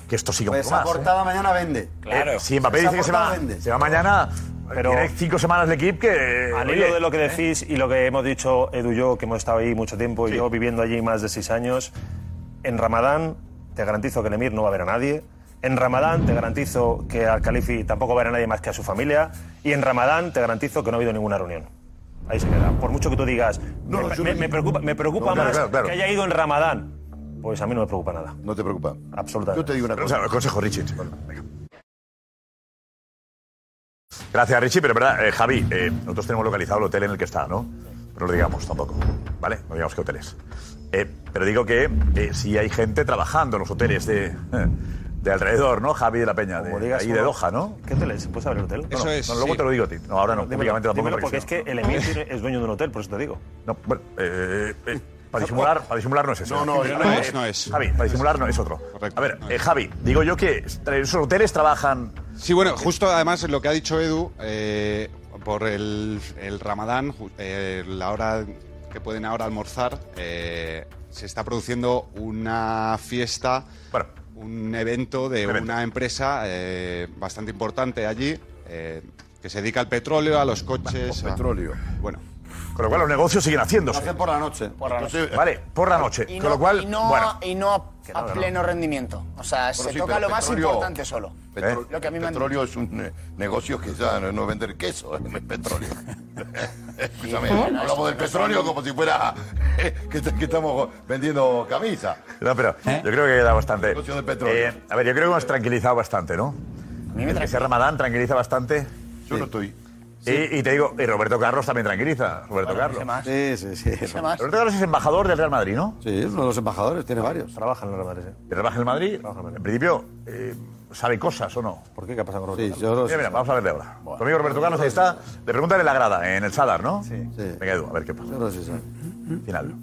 Speaker 5: que esto siga un
Speaker 24: Pues
Speaker 5: poco
Speaker 24: esa
Speaker 5: más. ¿eh?
Speaker 24: portada mañana vende.
Speaker 5: Eh, si Mbappé
Speaker 24: Esa
Speaker 5: dice que se va,
Speaker 24: vende.
Speaker 5: se va mañana,
Speaker 22: Pero-
Speaker 5: tiene cinco semanas el equipo que.
Speaker 22: Al hilo de lo que decís y lo que hemos dicho Edu y yo, que hemos estado ahí mucho tiempo, y yo viviendo allí más de seis años, en Ramadán te garantizo que el Emir no va a ver a nadie. En Ramadán te garantizo que al Califi tampoco va a ver a nadie más que a su familia. Y en Ramadán te garantizo que no ha habido ninguna reunión. Ahí se queda. Por mucho que tú digas,
Speaker 18: No,
Speaker 22: me, me-
Speaker 18: no-
Speaker 22: me preocupa, me preocupa
Speaker 18: No, claro,
Speaker 22: más
Speaker 18: claro, claro.
Speaker 22: que haya ido en Ramadán. Pues a mí no me preocupa nada.
Speaker 18: No te preocupes.
Speaker 22: Absolutamente.
Speaker 18: Yo te digo una
Speaker 5: O
Speaker 18: cosa.
Speaker 5: sea, consejo, Richie. Venga. Gracias, Richie, pero es verdad, eh, Javi, eh, nosotros tenemos localizado el hotel en el que está, ¿no? Pero no lo digamos tampoco, ¿vale? No digamos qué hoteles. Eh, pero digo que eh, si hay gente trabajando en los hoteles de, de alrededor, ¿no? Javi de la Peña, de,
Speaker 22: digas
Speaker 5: ahí de. Doha, ¿no?
Speaker 22: ¿Qué hoteles? ¿Puedes saber el hotel?
Speaker 5: No, no, no, luego te lo digo a ti. No, ahora no,
Speaker 22: Dímelo,
Speaker 5: públicamente tampoco.
Speaker 22: dímelo, porque es que el Emir es dueño de un hotel, por eso te digo.
Speaker 5: No, bueno, eh, eh, para disimular, para disimular no es eso.
Speaker 22: No, no, no es, no es.
Speaker 5: Javi, para disimular no es otro. A ver, eh, Javi, digo yo que esos hoteles trabajan.
Speaker 28: Sí, bueno, justo además lo que ha dicho Edu, eh, por el, el Ramadán, eh, la hora que pueden ahora almorzar, eh, se está produciendo una fiesta, un evento de una empresa eh, bastante importante allí, eh, que se dedica al petróleo, a los coches. a-
Speaker 18: petróleo.
Speaker 28: Bueno.
Speaker 5: Con lo cual los negocios siguen haciéndose.
Speaker 24: Hacen por la noche.
Speaker 1: Por la noche.
Speaker 5: Vale, por la noche.
Speaker 1: Y
Speaker 5: Con
Speaker 1: no,
Speaker 5: lo cual,
Speaker 1: y no,
Speaker 5: bueno.
Speaker 1: y no a, a
Speaker 5: no, que no.
Speaker 1: pleno rendimiento. O sea,
Speaker 18: Bueno,
Speaker 1: se
Speaker 18: sí,
Speaker 1: toca lo más
Speaker 18: petróleo-
Speaker 1: importante solo.
Speaker 18: Petro-
Speaker 1: Lo que a mí me han
Speaker 18: petróleo es un eh, negocio que ya no, no es vender queso, es petróleo. Escúchame, hablamos del petróleo como si fuera eh, que, est- que estamos vendiendo camisa.
Speaker 5: No, pero yo creo que queda bastante.
Speaker 18: Negocio petróleo.
Speaker 5: Eh, a ver, yo creo que hemos tranquilizado bastante, ¿no?
Speaker 1: me
Speaker 5: El que sea Ramadán tranquiliza bastante.
Speaker 18: Yo no estoy.
Speaker 5: Y, y te digo, y Roberto Carlos también tranquiliza. Roberto Carlos.
Speaker 24: Sí, sí, sí.
Speaker 5: Roberto Carlos es embajador del Real Madrid, ¿no?
Speaker 24: Sí, es uno de los embajadores, tiene varios.
Speaker 22: Trabaja en el Real Madrid, sí.
Speaker 5: ¿Trabaja en el Madrid? En principio, eh, ¿sabe cosas o no?
Speaker 22: ¿Por qué? ¿Qué ha pasado con Roberto
Speaker 24: Sí, yo lo
Speaker 5: Mira, mira, vamos a verle ahora. Tu amigo Roberto Carlos ahí está. Le preguntan en la grada, en el Sadar, ¿no? Sí. Venga, Edu, a ver qué pasa.
Speaker 24: Yo no sé si sabe.
Speaker 5: Final.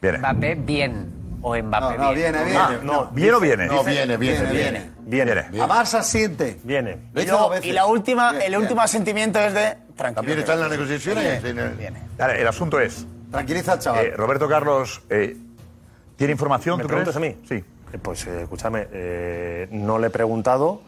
Speaker 5: Viene.
Speaker 25: Mbappé bien. O Mbappé
Speaker 24: No, no,
Speaker 25: bien.
Speaker 24: viene, viene.
Speaker 5: Ah, no, ¿viene o viene?
Speaker 24: No, viene, viene, viene.
Speaker 5: Viene.
Speaker 24: A Barça siente.
Speaker 22: Viene.
Speaker 24: Lo dos veces.
Speaker 1: y la última,
Speaker 24: Bien,
Speaker 1: el
Speaker 24: bien.
Speaker 1: último asentimiento es de tranquilo.
Speaker 18: También está en las negociaciones.
Speaker 5: Dale, el asunto es.
Speaker 24: Tranquiliza al chaval.
Speaker 5: eh, Roberto Carlos, eh, ¿tiene información?
Speaker 22: ¿Me
Speaker 5: tú
Speaker 22: preguntas
Speaker 5: crees?
Speaker 22: a mí? Sí. Pues eh, escúchame, eh, no le he preguntado,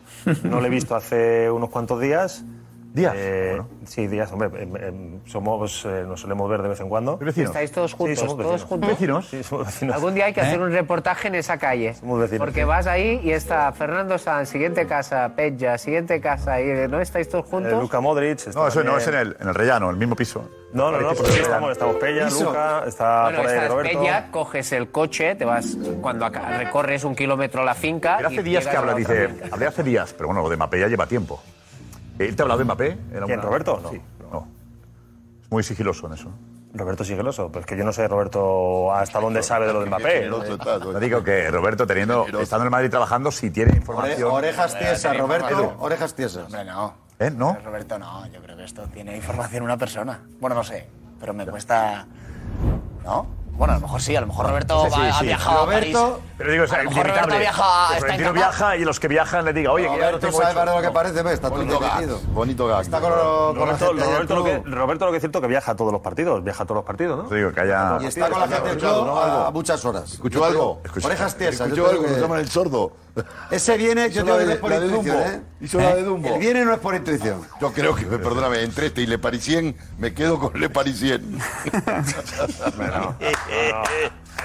Speaker 22: no le he visto hace unos cuantos días.
Speaker 5: ¿Días?
Speaker 22: Eh, Sí, días, hombre. em, em, somos, eh, nos solemos ver de vez en cuando.
Speaker 5: vecinos?
Speaker 25: ¿Estáis todos juntos?
Speaker 22: Sí, somos
Speaker 25: ¿Todos
Speaker 22: vecinos.
Speaker 25: juntos?
Speaker 5: ¿Vecinos?
Speaker 22: Sí, somos vecinos.
Speaker 25: Algún día hay que
Speaker 22: ¿Eh?
Speaker 25: hacer un reportaje en esa calle.
Speaker 22: Somos vecinos,
Speaker 25: Porque
Speaker 22: sí.
Speaker 25: vas ahí y está Fernando Sanz, siguiente casa, Peja, siguiente casa, y ¿no estáis todos juntos?
Speaker 22: Eh, Luca Modric. está
Speaker 5: No, eso no, es en el, en el rellano, el mismo piso.
Speaker 22: No, no, no, porque
Speaker 5: que
Speaker 22: estamos, estamos Pella,
Speaker 25: Piso.
Speaker 22: Luca, está
Speaker 25: bueno,
Speaker 22: por ahí
Speaker 25: estás
Speaker 22: Roberto.
Speaker 25: Peña, coges el coche, te vas cuando acá- recorres un kilómetro a la finca.
Speaker 5: Pero
Speaker 25: y
Speaker 5: hace días que habla, dice, hablé hace días, pero bueno, lo de Mbappé ya lleva tiempo. ¿Él te ha hablado de Mbappé? Era
Speaker 22: ¿Quién, Roberto? No.
Speaker 5: Sí, no. Es muy sigiloso en eso.
Speaker 22: Roberto sigiloso, pues que yo no sé Roberto hasta dónde sabe de lo de Mbappé.
Speaker 5: No digo que Roberto, teniendo, estando en el Madrid trabajando, si tiene información.
Speaker 24: orejas tiesas, Roberto. Orejas tiesas.
Speaker 1: Hombre, no.
Speaker 5: ¿Eh? ¿No?
Speaker 1: Roberto, no. Yo creo que esto tiene información una persona. Bueno, no sé, pero me cuesta... ¿No? Bueno, a lo mejor sí, a lo mejor Roberto
Speaker 5: Sí, sí,
Speaker 1: va- ha viajado a París.
Speaker 24: Roberto-
Speaker 5: Pero digo, es
Speaker 1: A lo mejor Roberto viaja,
Speaker 5: que
Speaker 1: está encantado.
Speaker 5: viaja y los que viajan le diga, oye, que ya
Speaker 24: Roberto
Speaker 5: tengo
Speaker 24: sabe
Speaker 5: hecho.
Speaker 24: para lo que parece, ¿ves? Está todo
Speaker 18: Bonito
Speaker 24: metido.
Speaker 18: Bonito gag.
Speaker 24: Está con, lo- con la
Speaker 22: Roberto,
Speaker 24: gente
Speaker 22: Roberto, lo que. Roberto lo es cierto que viaja a todos los partidos, viaja a todos los partidos, ¿no?
Speaker 5: Te digo que haya.
Speaker 24: Y está con la gente del club a, a muchas horas.
Speaker 18: ¿Escuchó algo?
Speaker 24: Orejas tiesas.
Speaker 18: ¿Escuchó algo? Nos llaman el sordo.
Speaker 24: Ese viene, yo
Speaker 18: Hizo
Speaker 24: tengo que
Speaker 18: de-
Speaker 24: ver por
Speaker 18: la de
Speaker 24: intuición,
Speaker 18: Dumbo.
Speaker 24: ¿eh?
Speaker 18: Hizo la de Dumbo.
Speaker 24: El viene no es por intuición.
Speaker 18: Yo creo que, perdóname, entre este y Le Parisien, me quedo con Le Parisien.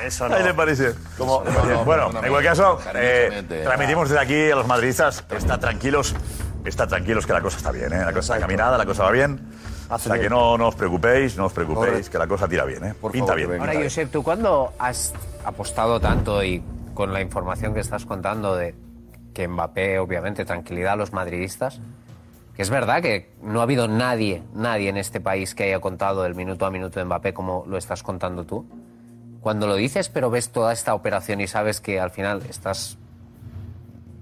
Speaker 22: Eso no.
Speaker 5: Ahí le parece.
Speaker 18: Como- no, no,
Speaker 5: bueno, en cualquier caso, eh, transmitimos desde aquí a los madridistas, está tranquilos, está tranquilos que la cosa está bien, ¿eh? la cosa está caminada, la cosa va bien. O sea que no, no os preocupéis, no os preocupéis, que la cosa tira bien, ¿eh? Pinta
Speaker 18: favor,
Speaker 5: bien.
Speaker 25: Ahora. Josep, ¿tú cuándo has apostado tanto y con la información que estás contando de que Mbappé, obviamente, tranquilidad a los madridistas? Que es verdad que no ha habido nadie, nadie en este país que haya contado el minuto a minuto de Mbappé como lo estás contando tú. Cuando lo dices, pero ves toda esta operación y sabes que al final estás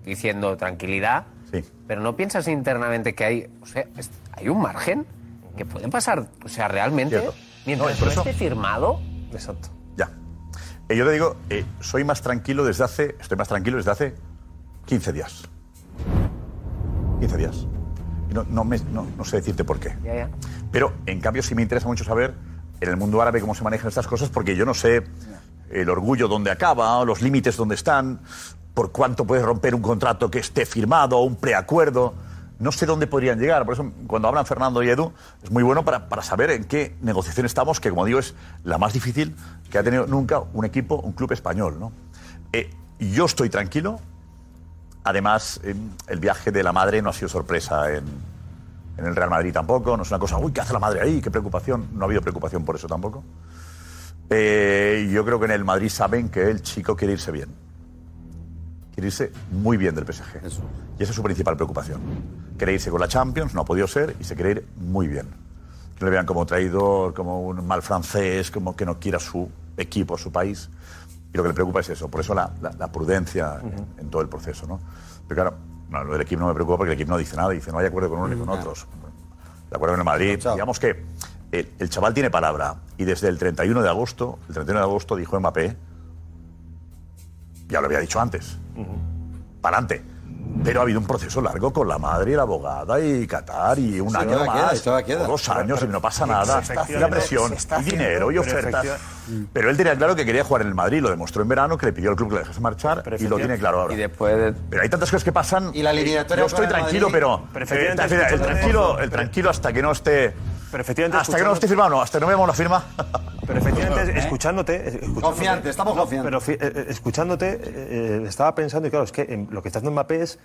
Speaker 25: diciendo tranquilidad,
Speaker 5: Sí.
Speaker 25: pero no piensas internamente que hay, o sea, hay un margen que puede pasar, o sea, realmente,
Speaker 5: Cierto.
Speaker 25: mientras
Speaker 5: No,
Speaker 25: no, esté firmado,
Speaker 22: Exacto.
Speaker 5: Eh, yo te digo, eh, soy más tranquilo desde hace, estoy más tranquilo desde hace 15 días. 15 días. No, no, me- no- no sé decirte por qué.
Speaker 25: ya, ya.
Speaker 5: Pero, en cambio, sí me interesa mucho saber en el mundo árabe cómo se manejan estas cosas, porque yo no sé el orgullo dónde acaba, los límites dónde están, por cuánto puedes romper un contrato que esté firmado, un preacuerdo. No sé dónde podrían llegar. Por eso, cuando hablan Fernando y Edu, es muy bueno para, para saber en qué negociación estamos, que, como digo, es la más difícil que ha tenido nunca un equipo, un club español. ¿no? Eh, yo estoy tranquilo. Además, eh, el viaje de la madre no ha sido sorpresa en, en el Real Madrid tampoco. No es una cosa, uy, ¿qué hace la madre ahí? ¿Qué preocupación? No ha habido preocupación por eso tampoco. Eh, yo creo que en el Madrid saben que el chico quiere irse bien. Quiere irse muy bien del PSG. Y esa es su principal preocupación. Quiere irse con la Champions, no ha podido ser, y se quiere ir muy bien. Que no le vean como traidor, como un mal francés, como que no quiera su equipo, su país. Y lo que le preocupa es eso. Por eso la, la- la prudencia en, en todo el proceso. ¿no? Pero claro, no, lo del equipo no me preocupa porque el equipo no dice nada. Dice, no hay acuerdo con unos ni con otros. De acuerdo con el Madrid. Digamos que el, el chaval tiene palabra. Y desde el 31 de agosto, el 31 de agosto dijo Mbappé, ya lo había dicho antes, para adelante. Pero ha habido un proceso largo con la madre y la abogada y Qatar y un
Speaker 24: Sí,
Speaker 5: año
Speaker 24: queda,
Speaker 5: más,
Speaker 24: queda.
Speaker 5: o dos años y no pasa nada. Y la presión, y dinero y ofertas.
Speaker 24: Pero
Speaker 5: Pero él tenía claro que quería jugar en el Madrid, lo demostró en verano, que le pidió al club que le dejase marchar y lo tiene claro ahora.
Speaker 4: Y después de-
Speaker 5: Pero hay tantas cosas que pasan.
Speaker 24: Y la eliminatoria
Speaker 5: Yo estoy tranquilo,
Speaker 24: Madrid-
Speaker 5: pero. Eh, el, tranquilo, el tranquilo hasta que no esté.
Speaker 22: Pero.
Speaker 5: Hasta que no esté firmado, hasta que no veamos la firma.
Speaker 22: Pero efectivamente, eh. escuchándote, eh, escuchándote
Speaker 24: Confiante, estamos
Speaker 22: no,
Speaker 24: confiantes.
Speaker 22: Pero eh, escuchándote, estaba pensando, y claro, es que lo que está haciendo Mbappé es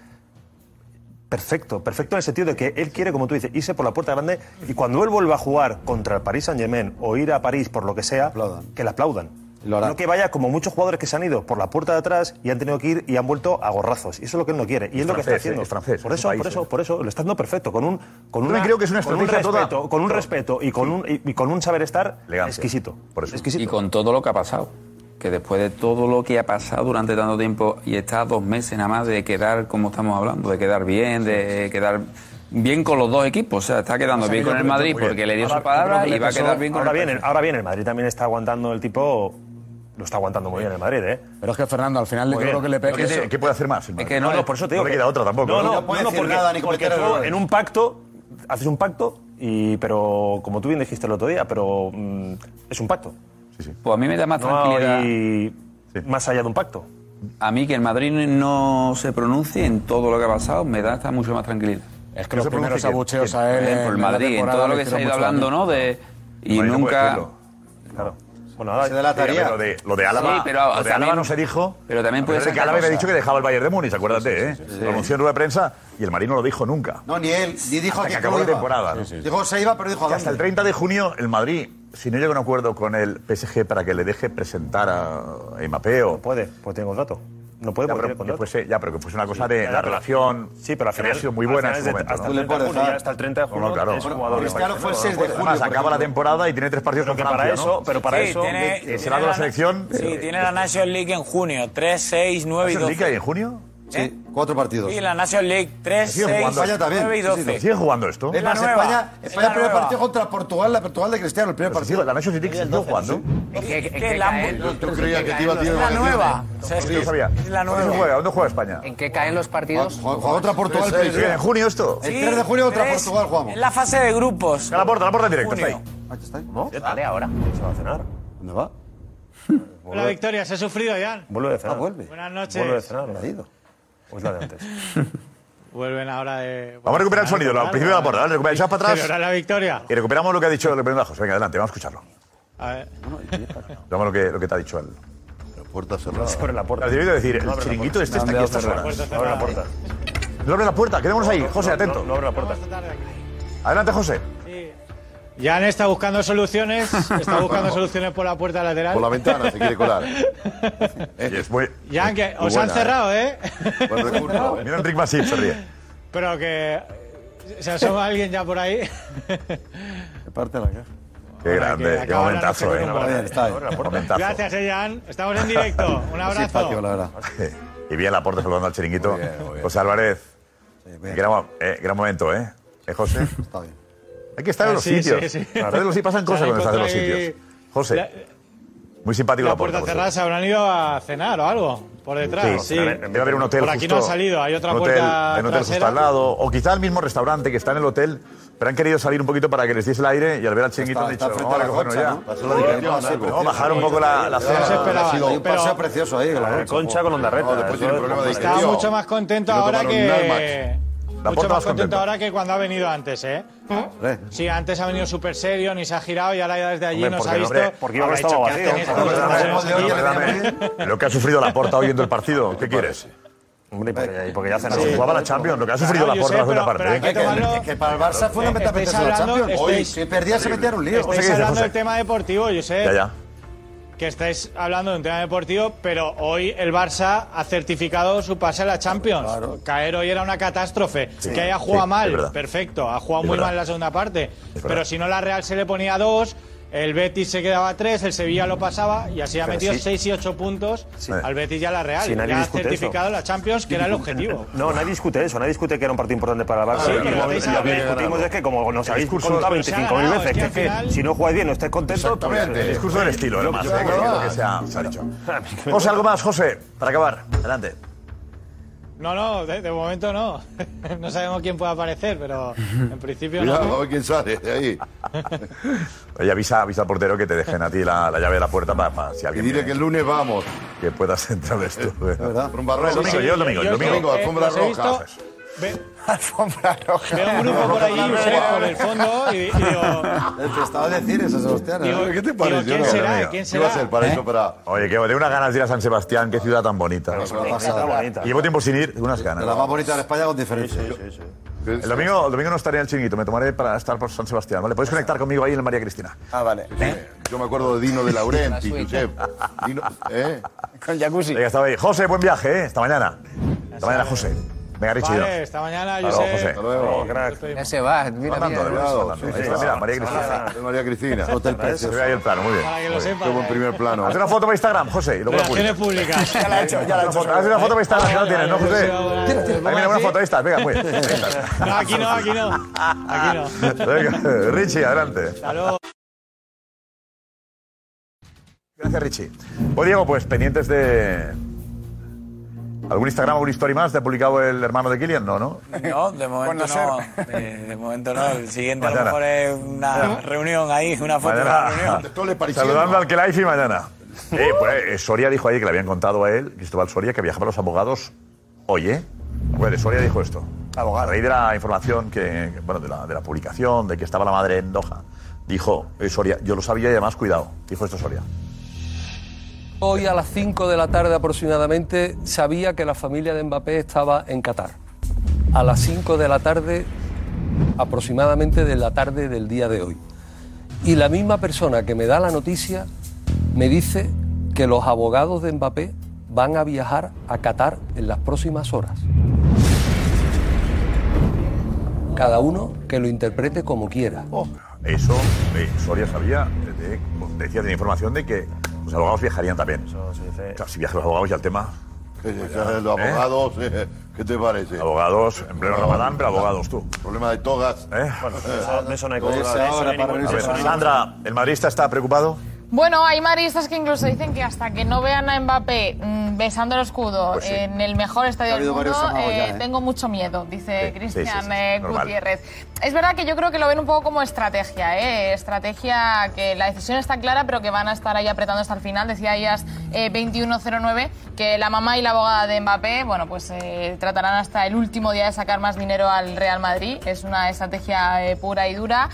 Speaker 22: perfecto, perfecto en el sentido de que él quiere, como tú dices, irse por la puerta grande y cuando él vuelva a jugar contra el Paris Saint-Germain o ir a París por lo que sea, aplaudan. que le aplaudan. No que vaya como muchos jugadores que se han ido por la puerta de atrás y han tenido que ir y han vuelto a gorrazos. Y eso es lo que él no quiere. Y es, lo que está haciendo.
Speaker 5: Es francés,
Speaker 22: por eso, por eso,
Speaker 5: eh.
Speaker 22: por eso, lo está haciendo perfecto. Con un, con
Speaker 5: creo que es
Speaker 22: un respeto, con un respeto y con un y, con un saber estar exquisito. Por eso. exquisito.
Speaker 4: Y con todo lo que ha pasado. Que después de todo lo que ha pasado durante tanto tiempo y está dos meses nada más de quedar, como estamos hablando, de quedar bien, de quedar bien con los dos equipos. O sea, está quedando pues bien con el Madrid porque le dio su palabra y va a quedar bien con
Speaker 22: ahora
Speaker 4: el
Speaker 22: bien, Ahora bien, el Madrid también está aguantando el tipo lo está aguantando muy bien el Madrid, ¿eh?
Speaker 3: Pero es que Fernando, al final yo creo que le pega.
Speaker 22: ¿Qué,
Speaker 5: ¿Qué, puede hacer más?
Speaker 22: Es que no, no, por eso te digo.
Speaker 5: No le queda otra tampoco.
Speaker 22: No, no,
Speaker 5: no, puede
Speaker 22: no, porque,
Speaker 5: nada, ni
Speaker 22: porque tú en un pacto, haces un pacto, y, pero como tú bien dijiste el otro día, pero mmm, es un pacto. Sí, sí.
Speaker 4: Pues a mí me da más tranquilidad.
Speaker 22: Y sí. más allá de un pacto.
Speaker 4: A mí que el Madrid no se pronuncie en todo lo que ha pasado me da está mucho más tranquilidad.
Speaker 3: Es que los primeros abucheos a él.
Speaker 4: Por el Madrid, en todo lo que se ha ido hablando, ¿no? De, y
Speaker 5: pues,
Speaker 4: nunca.
Speaker 22: Claro. Bueno, ahora
Speaker 5: se da. Lo de, lo de Álava,
Speaker 4: sí,
Speaker 5: lo de Álava no se dijo.
Speaker 4: Pero también puede ser.
Speaker 5: que Álava había dicho que dejaba el Bayern de Múnich, acuérdate, sí, ¿eh? sí, ¿eh? Lo anunció en rueda de prensa y el Madrid no lo dijo nunca.
Speaker 24: No, ni él. Ni dijo
Speaker 5: que,
Speaker 24: que
Speaker 5: acabó la temporada. ¿no?
Speaker 24: Dijo se iba, pero dijo a
Speaker 5: Hasta el 30 de junio, el Madrid, si no llega a un acuerdo con el PSG para que le deje presentar a Mbappé o.
Speaker 22: Puede, pues tengo el dato no puede
Speaker 5: ya, pero,
Speaker 22: con
Speaker 5: que fuese, ya, pero que fuese una cosa sí,
Speaker 22: de
Speaker 5: la,
Speaker 22: la
Speaker 5: relación.
Speaker 22: Sí, pero al final
Speaker 5: ha sido muy buena en su momento.
Speaker 22: Hasta,
Speaker 5: ¿no?
Speaker 22: el junio, hasta, el 30 de junio.
Speaker 5: No, claro.
Speaker 24: Cristiano fue el 6 de julio.
Speaker 5: Además, acaba la temporada y tiene tres partidos
Speaker 22: pero
Speaker 5: con
Speaker 22: Francia. Para eso,
Speaker 5: ¿no?
Speaker 22: Pero para
Speaker 16: sí,
Speaker 22: eso.
Speaker 16: Tiene,
Speaker 5: será de la,
Speaker 16: la
Speaker 5: selección.
Speaker 16: Sí, tiene la National eh, League en junio. 3, 6, 9 y 12.
Speaker 5: ¿National League hay en junio?
Speaker 24: Sí, ¿Eh? cuatro partidos.
Speaker 16: Y la National League, tres,
Speaker 5: seis,
Speaker 16: España
Speaker 5: también.
Speaker 16: 9 y 12.
Speaker 5: Sí, sí, sigue jugando esto.
Speaker 24: Es más, España, España el primer partido contra Portugal, la Portugal de Cristiano, el primer partido.
Speaker 5: La National League sigue jugando.
Speaker 16: Es que, la...
Speaker 25: Yo, creía que te iba
Speaker 16: la nueva. Es la
Speaker 5: pues
Speaker 16: nueva.
Speaker 5: ¿Dónde juega? España?
Speaker 25: ¿En qué caen los partidos?
Speaker 24: Juega otra Portugal.
Speaker 5: ¿En junio esto?
Speaker 24: El 3 de junio
Speaker 16: otra
Speaker 24: Portugal jugamos.
Speaker 16: En la fase de grupos.
Speaker 5: A la puerta, a la puerta directa, está ahí.
Speaker 24: Está.
Speaker 25: ¿Cómo? Ahora.
Speaker 22: Pues se va a cenar.
Speaker 24: ¿Dónde va?
Speaker 17: La victoria, se ha sufrido ya.
Speaker 22: Vuelve de cenar.
Speaker 24: Ah, vuelve.
Speaker 17: Buenas noches.
Speaker 22: Vuelve de cenar.
Speaker 24: Ha ido.
Speaker 22: ¿O es la de antes?
Speaker 17: Vuelven ahora de.
Speaker 5: Vamos a recuperar el sonido, al principio de la porra, ¿vale? Recupera, para atrás.
Speaker 17: la victoria.
Speaker 5: Y recuperamos lo que ha dicho el José. Venga, adelante, vamos a escucharlo.
Speaker 17: A ver.
Speaker 5: Vamos lo que, lo que te ha dicho él.
Speaker 15: La puerta cerrada.
Speaker 22: Se abre la puerta.
Speaker 5: Te debido decir, el chiringuito este está aquí estas horas.
Speaker 22: Abre la puerta.
Speaker 5: No abre la puerta, quedémonos ahí. José, atento.
Speaker 22: No abre la puerta.
Speaker 5: Adelante, José.
Speaker 17: Jan está buscando soluciones, está buscando soluciones por la puerta lateral.
Speaker 15: Por la ventana se quiere colar.
Speaker 5: es
Speaker 17: Jan, que os han cerrado, ¿eh?
Speaker 15: ¿eh? ¿eh?
Speaker 5: Mira, Enrique Masip se ríe.
Speaker 17: Pero que eh, se asoma alguien ya por ahí.
Speaker 24: De parte de la caja.
Speaker 5: Qué grande, qué momentazo, eh.
Speaker 17: Gracias, eh, Jan. Estamos en directo. Un abrazo.
Speaker 24: Simpático, la verdad.
Speaker 5: Y bien la puerta saludando al chiringuito. José Álvarez,
Speaker 24: sí.
Speaker 5: Gran, eh, gran momento, ¿eh? ¿Eh, José?
Speaker 24: Está bien.
Speaker 5: Hay que estar en
Speaker 17: ah,
Speaker 5: los
Speaker 17: sí,
Speaker 5: sitios.
Speaker 17: Sí, sí.
Speaker 5: A veces sí pasan cosas cuando estás en los sitios. José.
Speaker 17: La,
Speaker 5: muy simpático la, puerta.
Speaker 17: la puerta. cerrada se habrán ido a cenar o algo por detrás.
Speaker 5: Sí,
Speaker 17: sí.
Speaker 5: En vez de haber un hotel.
Speaker 17: Por aquí no ha salido, hay otra
Speaker 5: hotel,
Speaker 17: puerta.
Speaker 5: Hay un hotel justo al lado. O quizá el mismo restaurante que está en el hotel, pero han querido salir un poquito para que les diese el aire y al ver al
Speaker 24: chinguito
Speaker 5: han dicho,
Speaker 24: no,
Speaker 5: vale,
Speaker 24: cogernos
Speaker 5: ya.
Speaker 24: No,
Speaker 5: bajar un poco la, la cena.
Speaker 24: Ha sido un paseo precioso ahí. La concha
Speaker 22: con onda
Speaker 15: ondarreta.
Speaker 17: Estaba mucho más contento ahora que. Mucho más, contento,
Speaker 5: contento
Speaker 17: ahora que cuando ha venido antes, ¿eh?
Speaker 24: ¿eh? ¿Eh?
Speaker 17: Sí, antes ha venido súper serio, ni se ha girado y ahora ya desde allí
Speaker 22: hombre,
Speaker 17: nos ha visto.
Speaker 22: Hombre, porque yo
Speaker 17: estaba
Speaker 22: vacío.
Speaker 5: Lo que ha sufrido la porta oyendo el partido, ¿qué quieres?
Speaker 22: Hombre, porque, porque ya
Speaker 5: se
Speaker 22: sí,
Speaker 5: jugaba la Champions, lo que ha ah, sufrido
Speaker 17: claro,
Speaker 5: la Porta en la segunda parte.
Speaker 17: ¿eh? Que, tomarlo,
Speaker 24: que para el Barça eh, fue
Speaker 17: fundamental
Speaker 24: meterse la Champions. Hoy, si perdía, se metía un lío.
Speaker 17: Estáis hablando del tema deportivo, yo sé.
Speaker 5: Ya, ya
Speaker 17: que estáis hablando de un tema deportivo, pero hoy el Barça ha certificado su pase a la Champions. Caer hoy era una catástrofe. Que haya jugado mal, perfecto, ha jugado muy mal la segunda parte. Pero si no, la Real se le ponía dos, el Betis se quedaba a 3, el Sevilla lo pasaba y así ha metido 6 y 8 puntos
Speaker 22: sí.
Speaker 17: al Betis y a la Real.
Speaker 22: Sí,
Speaker 17: ya ha certificado
Speaker 22: eso.
Speaker 17: la Champions, que era el objetivo.
Speaker 22: No, nadie discute eso, nadie discute que era un partido importante para la Barça.
Speaker 17: Ah,
Speaker 22: y lo, que discutimos es que, como nos habéis contado 25.000 veces,
Speaker 17: es
Speaker 22: que, si no jugáis bien no estáis contentos. Pues,
Speaker 5: el eh, discurso del estilo, ¿no?
Speaker 15: Más que,
Speaker 5: algo más, José, para acabar. Adelante.
Speaker 17: No, no, de, de momento no. no sabemos quién puede aparecer, pero en principio
Speaker 15: Cuidado,
Speaker 17: no.
Speaker 15: a ver quién sale de ahí.
Speaker 5: Oye, avisa, avisa al portero que te dejen a ti la, la llave de la puerta para, para
Speaker 15: si
Speaker 5: alguien.
Speaker 15: Y dile
Speaker 5: viene,
Speaker 15: que el lunes vamos.
Speaker 5: Que puedas entrar esto. ¿Verdad?
Speaker 18: Sí,
Speaker 5: sí, yo el domingo,
Speaker 17: yo el
Speaker 5: domingo.
Speaker 17: domingo,
Speaker 1: alfombra eh, roja.
Speaker 17: Veo un grupo por allí, Josep, por el fondo, y, y digo.
Speaker 24: Te estaba a decir eso, Sebastián.
Speaker 17: Digo,
Speaker 24: ¿Qué te
Speaker 17: digo,
Speaker 24: pareció?
Speaker 17: ¿quién
Speaker 24: no?
Speaker 17: será? ¿Quién
Speaker 24: ¿qué va a
Speaker 17: será?
Speaker 24: ser para
Speaker 5: ¿Eh?
Speaker 24: eso? Para...
Speaker 5: Oye, que de unas ganas de ir a San Sebastián, qué ciudad tan bonita.
Speaker 24: bonita.
Speaker 5: Llevo tiempo sin ir, unas ganas.
Speaker 24: De la más bonita de España con diferencia.
Speaker 5: El domingo, el domingo no estaré en el chiringuito, me tomaré para estar por San Sebastián, ¿vale? Podéis conectar conmigo ahí en el María Cristina.
Speaker 1: Ah, vale.
Speaker 18: Yo me acuerdo de Dino de Laurenti, Josep. Dino, ¿eh?
Speaker 1: Con jacuzzi.
Speaker 5: Estaba ahí. José, buen viaje, ¿eh? Hasta mañana. Hasta mañana, José. Venga, Richie.
Speaker 17: Vale, hasta mañana,
Speaker 5: Hasta luego,
Speaker 17: Josep.
Speaker 5: José.
Speaker 17: Hasta luego,
Speaker 5: crack.
Speaker 25: Ya se va, mira, mira.
Speaker 5: de verdad, mandando. Ahí está, mira, María Cristina.
Speaker 18: María Cristina.
Speaker 24: Hotel
Speaker 5: Se
Speaker 24: precioso.
Speaker 5: ve ahí el plano, muy bien.
Speaker 17: Para que lo
Speaker 5: Muy bien.
Speaker 17: sepan.
Speaker 18: Como en primer plano.
Speaker 5: Haz una foto para Instagram, José, y luego la publicas.
Speaker 17: públicas.
Speaker 1: Ya la he hecho, ya la he hecho.
Speaker 5: Haz una foto para Instagram, que no tienes, ¿no, José?
Speaker 17: Tira, tira,
Speaker 5: Ahí mira una foto, ahí está, venga, muy bien. Ahí está.
Speaker 17: No, aquí no, aquí no. Aquí no.
Speaker 5: Venga, Richie, adelante.
Speaker 17: Hasta luego.
Speaker 5: Gracias, Richie. Pues Diego, pues pendientes de. ¿Algún Instagram, alguna story más? ¿Te ha publicado el hermano de Kilian? No, ¿no?
Speaker 16: No, de momento no. De, de momento no. El siguiente a lo
Speaker 5: Mañana.
Speaker 16: mejor es una reunión ahí, una foto de la
Speaker 5: Mañana.
Speaker 16: reunión.
Speaker 5: Saludando al que la y mañana. Eh, pues, eh, Soria dijo ayer que le habían contado a él, Cristóbal Soria, que viajaba a los abogados hoy, ¿eh? Bueno, Soria dijo esto. A raíz de la información que, que, bueno, de la, de la publicación, de que estaba la madre en Doha, dijo eh, Soria, yo lo sabía y además cuidado. Dijo esto Soria.
Speaker 31: Hoy a las 5 de la tarde aproximadamente sabía que la familia de Mbappé estaba en Qatar. A las 5 de la tarde aproximadamente de la tarde del día de hoy. Y la misma persona que me da la noticia me dice que los abogados de Mbappé van a viajar a Qatar en las próximas horas. Cada uno que lo interprete como quiera.
Speaker 5: Eso, eh, Soria sabía, de- de- decía, tenía información de que los abogados viajarían también. Claro, si viajan los abogados ya el tema.
Speaker 18: Los abogados, eh, ¿qué te parece?
Speaker 5: Abogados, en pleno Ramadán, pero abogados tú.
Speaker 18: Problema de togas.
Speaker 5: ¿Eh?
Speaker 22: Bueno, eso, de eso no hay
Speaker 5: Sandra, ¿el madridista está preocupado?
Speaker 2: Bueno, hay maristas que incluso dicen que hasta que no vean a Mbappé mm, besando el escudo
Speaker 5: Pues sí.
Speaker 2: en el mejor estadio
Speaker 24: Ha
Speaker 2: del mundo, eh,
Speaker 24: ya, ¿eh?
Speaker 2: tengo mucho miedo, dice
Speaker 5: Sí,
Speaker 2: Cristian
Speaker 5: sí,
Speaker 2: eh. Gutiérrez. Es verdad que yo creo que lo ven un poco como estrategia, ¿eh? estrategia que la decisión está clara, pero que van a estar ahí apretando hasta el final. Decía ellas eh, 2109 que la mamá y la abogada de Mbappé, bueno, pues tratarán hasta el último día de sacar más dinero al Real Madrid. Es una estrategia pura y dura.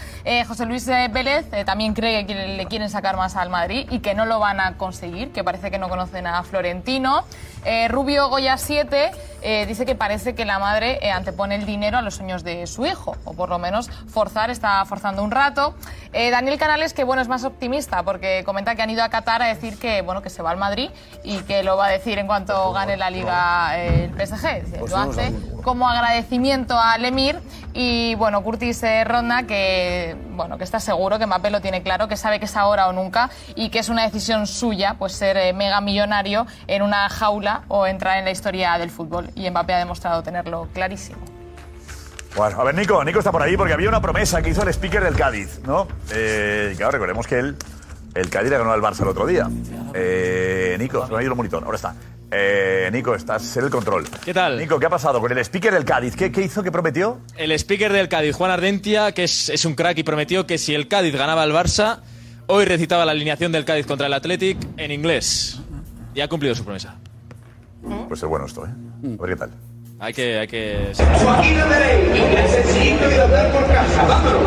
Speaker 2: José Luis Vélez también cree que le quieren sacar más al Madrid y que no lo van a conseguir, que parece que no conocen a Florentino. Eh, Rubio Goya 7 eh, dice que parece que la madre eh, antepone el dinero a los sueños de su hijo, o por lo menos forzar, está forzando un rato. Eh, Daniel Canales, que bueno, es más optimista, porque comenta que han ido a Qatar a decir que, bueno, que se va al Madrid y que lo va a decir en cuanto gane la Liga el PSG. Dice,
Speaker 24: Pues
Speaker 2: lo hace como agradecimiento al Emir y bueno, Curtis Ronda que bueno, que está seguro que Mbappé lo tiene claro, que sabe que es ahora o nunca y que es una decisión suya pues ser mega millonario en una jaula o entrar en la historia del fútbol y Mbappé ha demostrado tenerlo clarísimo.
Speaker 5: Bueno, a ver, Nico, Nico está por ahí porque había una promesa que hizo el speaker del Cádiz, ¿no? Eh, y claro, recordemos que él, el Cádiz le ganó al Barça el otro día. Eh, Nico, se me ha ido el monitor, ahora está. Eh, Nico, estás en el control.
Speaker 32: ¿Qué tal?
Speaker 5: Nico, ¿qué ha pasado con el speaker del Cádiz? ¿Qué, qué hizo? ¿Qué prometió?
Speaker 32: El speaker del Cádiz, Juan Ardentia, que es, es un crack y prometió que si el Cádiz ganaba al Barça, hoy recitaba la alineación del Cádiz contra el Athletic en inglés. Y ha cumplido su promesa.
Speaker 5: Pues es bueno esto, ¿eh? A ver qué tal.
Speaker 32: Hay que... Hay que...
Speaker 33: Joaquín Anderey, necesito ir a hablar por casa, vámonos.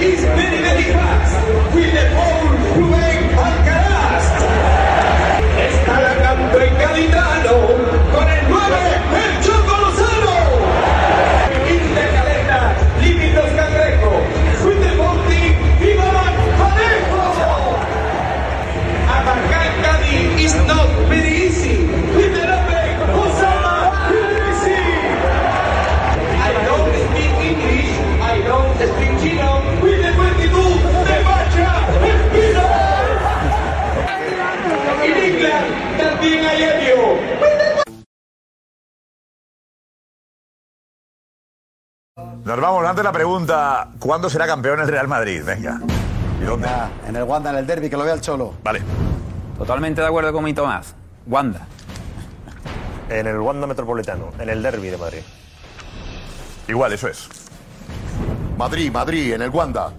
Speaker 33: It's very, very fast. With the ball, Rubén Alcaraz. Está ganando el gaditano con el 9, el Choco Lozano. Isla Caleta, Límites Cangrejo. With the ball, Iván Parejo. Atacar Cádiz is not
Speaker 5: Nos vamos, antes la pregunta, ¿cuándo será campeón el Real Madrid? Venga. ¿Y dónde?
Speaker 24: En el Wanda, en el derby, que lo vea el Cholo.
Speaker 5: Vale.
Speaker 4: Totalmente de acuerdo con mi Tomás. Wanda.
Speaker 22: En el Wanda Metropolitano, en el derby de Madrid.
Speaker 5: Igual, eso es.
Speaker 18: Madrid, Madrid, en el Wanda.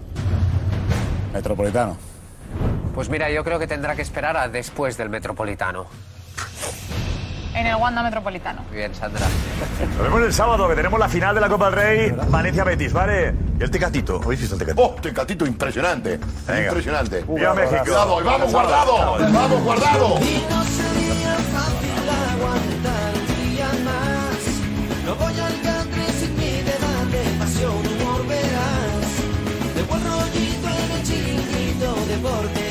Speaker 3: Metropolitano.
Speaker 25: Pues mira, yo creo que tendrá que esperar a después del Metropolitano.
Speaker 2: En el Wanda Metropolitano.
Speaker 25: Muy bien, Sandra.
Speaker 5: Nos vemos el sábado, que tenemos la final de la Copa del Rey, Valencia-Betis, ¿vale? Y el Tecatito. ¿Habéis visto el Tecatito?
Speaker 18: Oh, Tecatito impresionante.
Speaker 5: Venga.
Speaker 18: Impresionante.
Speaker 5: Viva México.
Speaker 18: Cuidado, y vamos guardado. Vamos guardado.
Speaker 34: Y no sería fácil aguantar un día más. No voy al country sin mi debate, pasión, humor, verás. De buen rollito en el chiringuito, deporte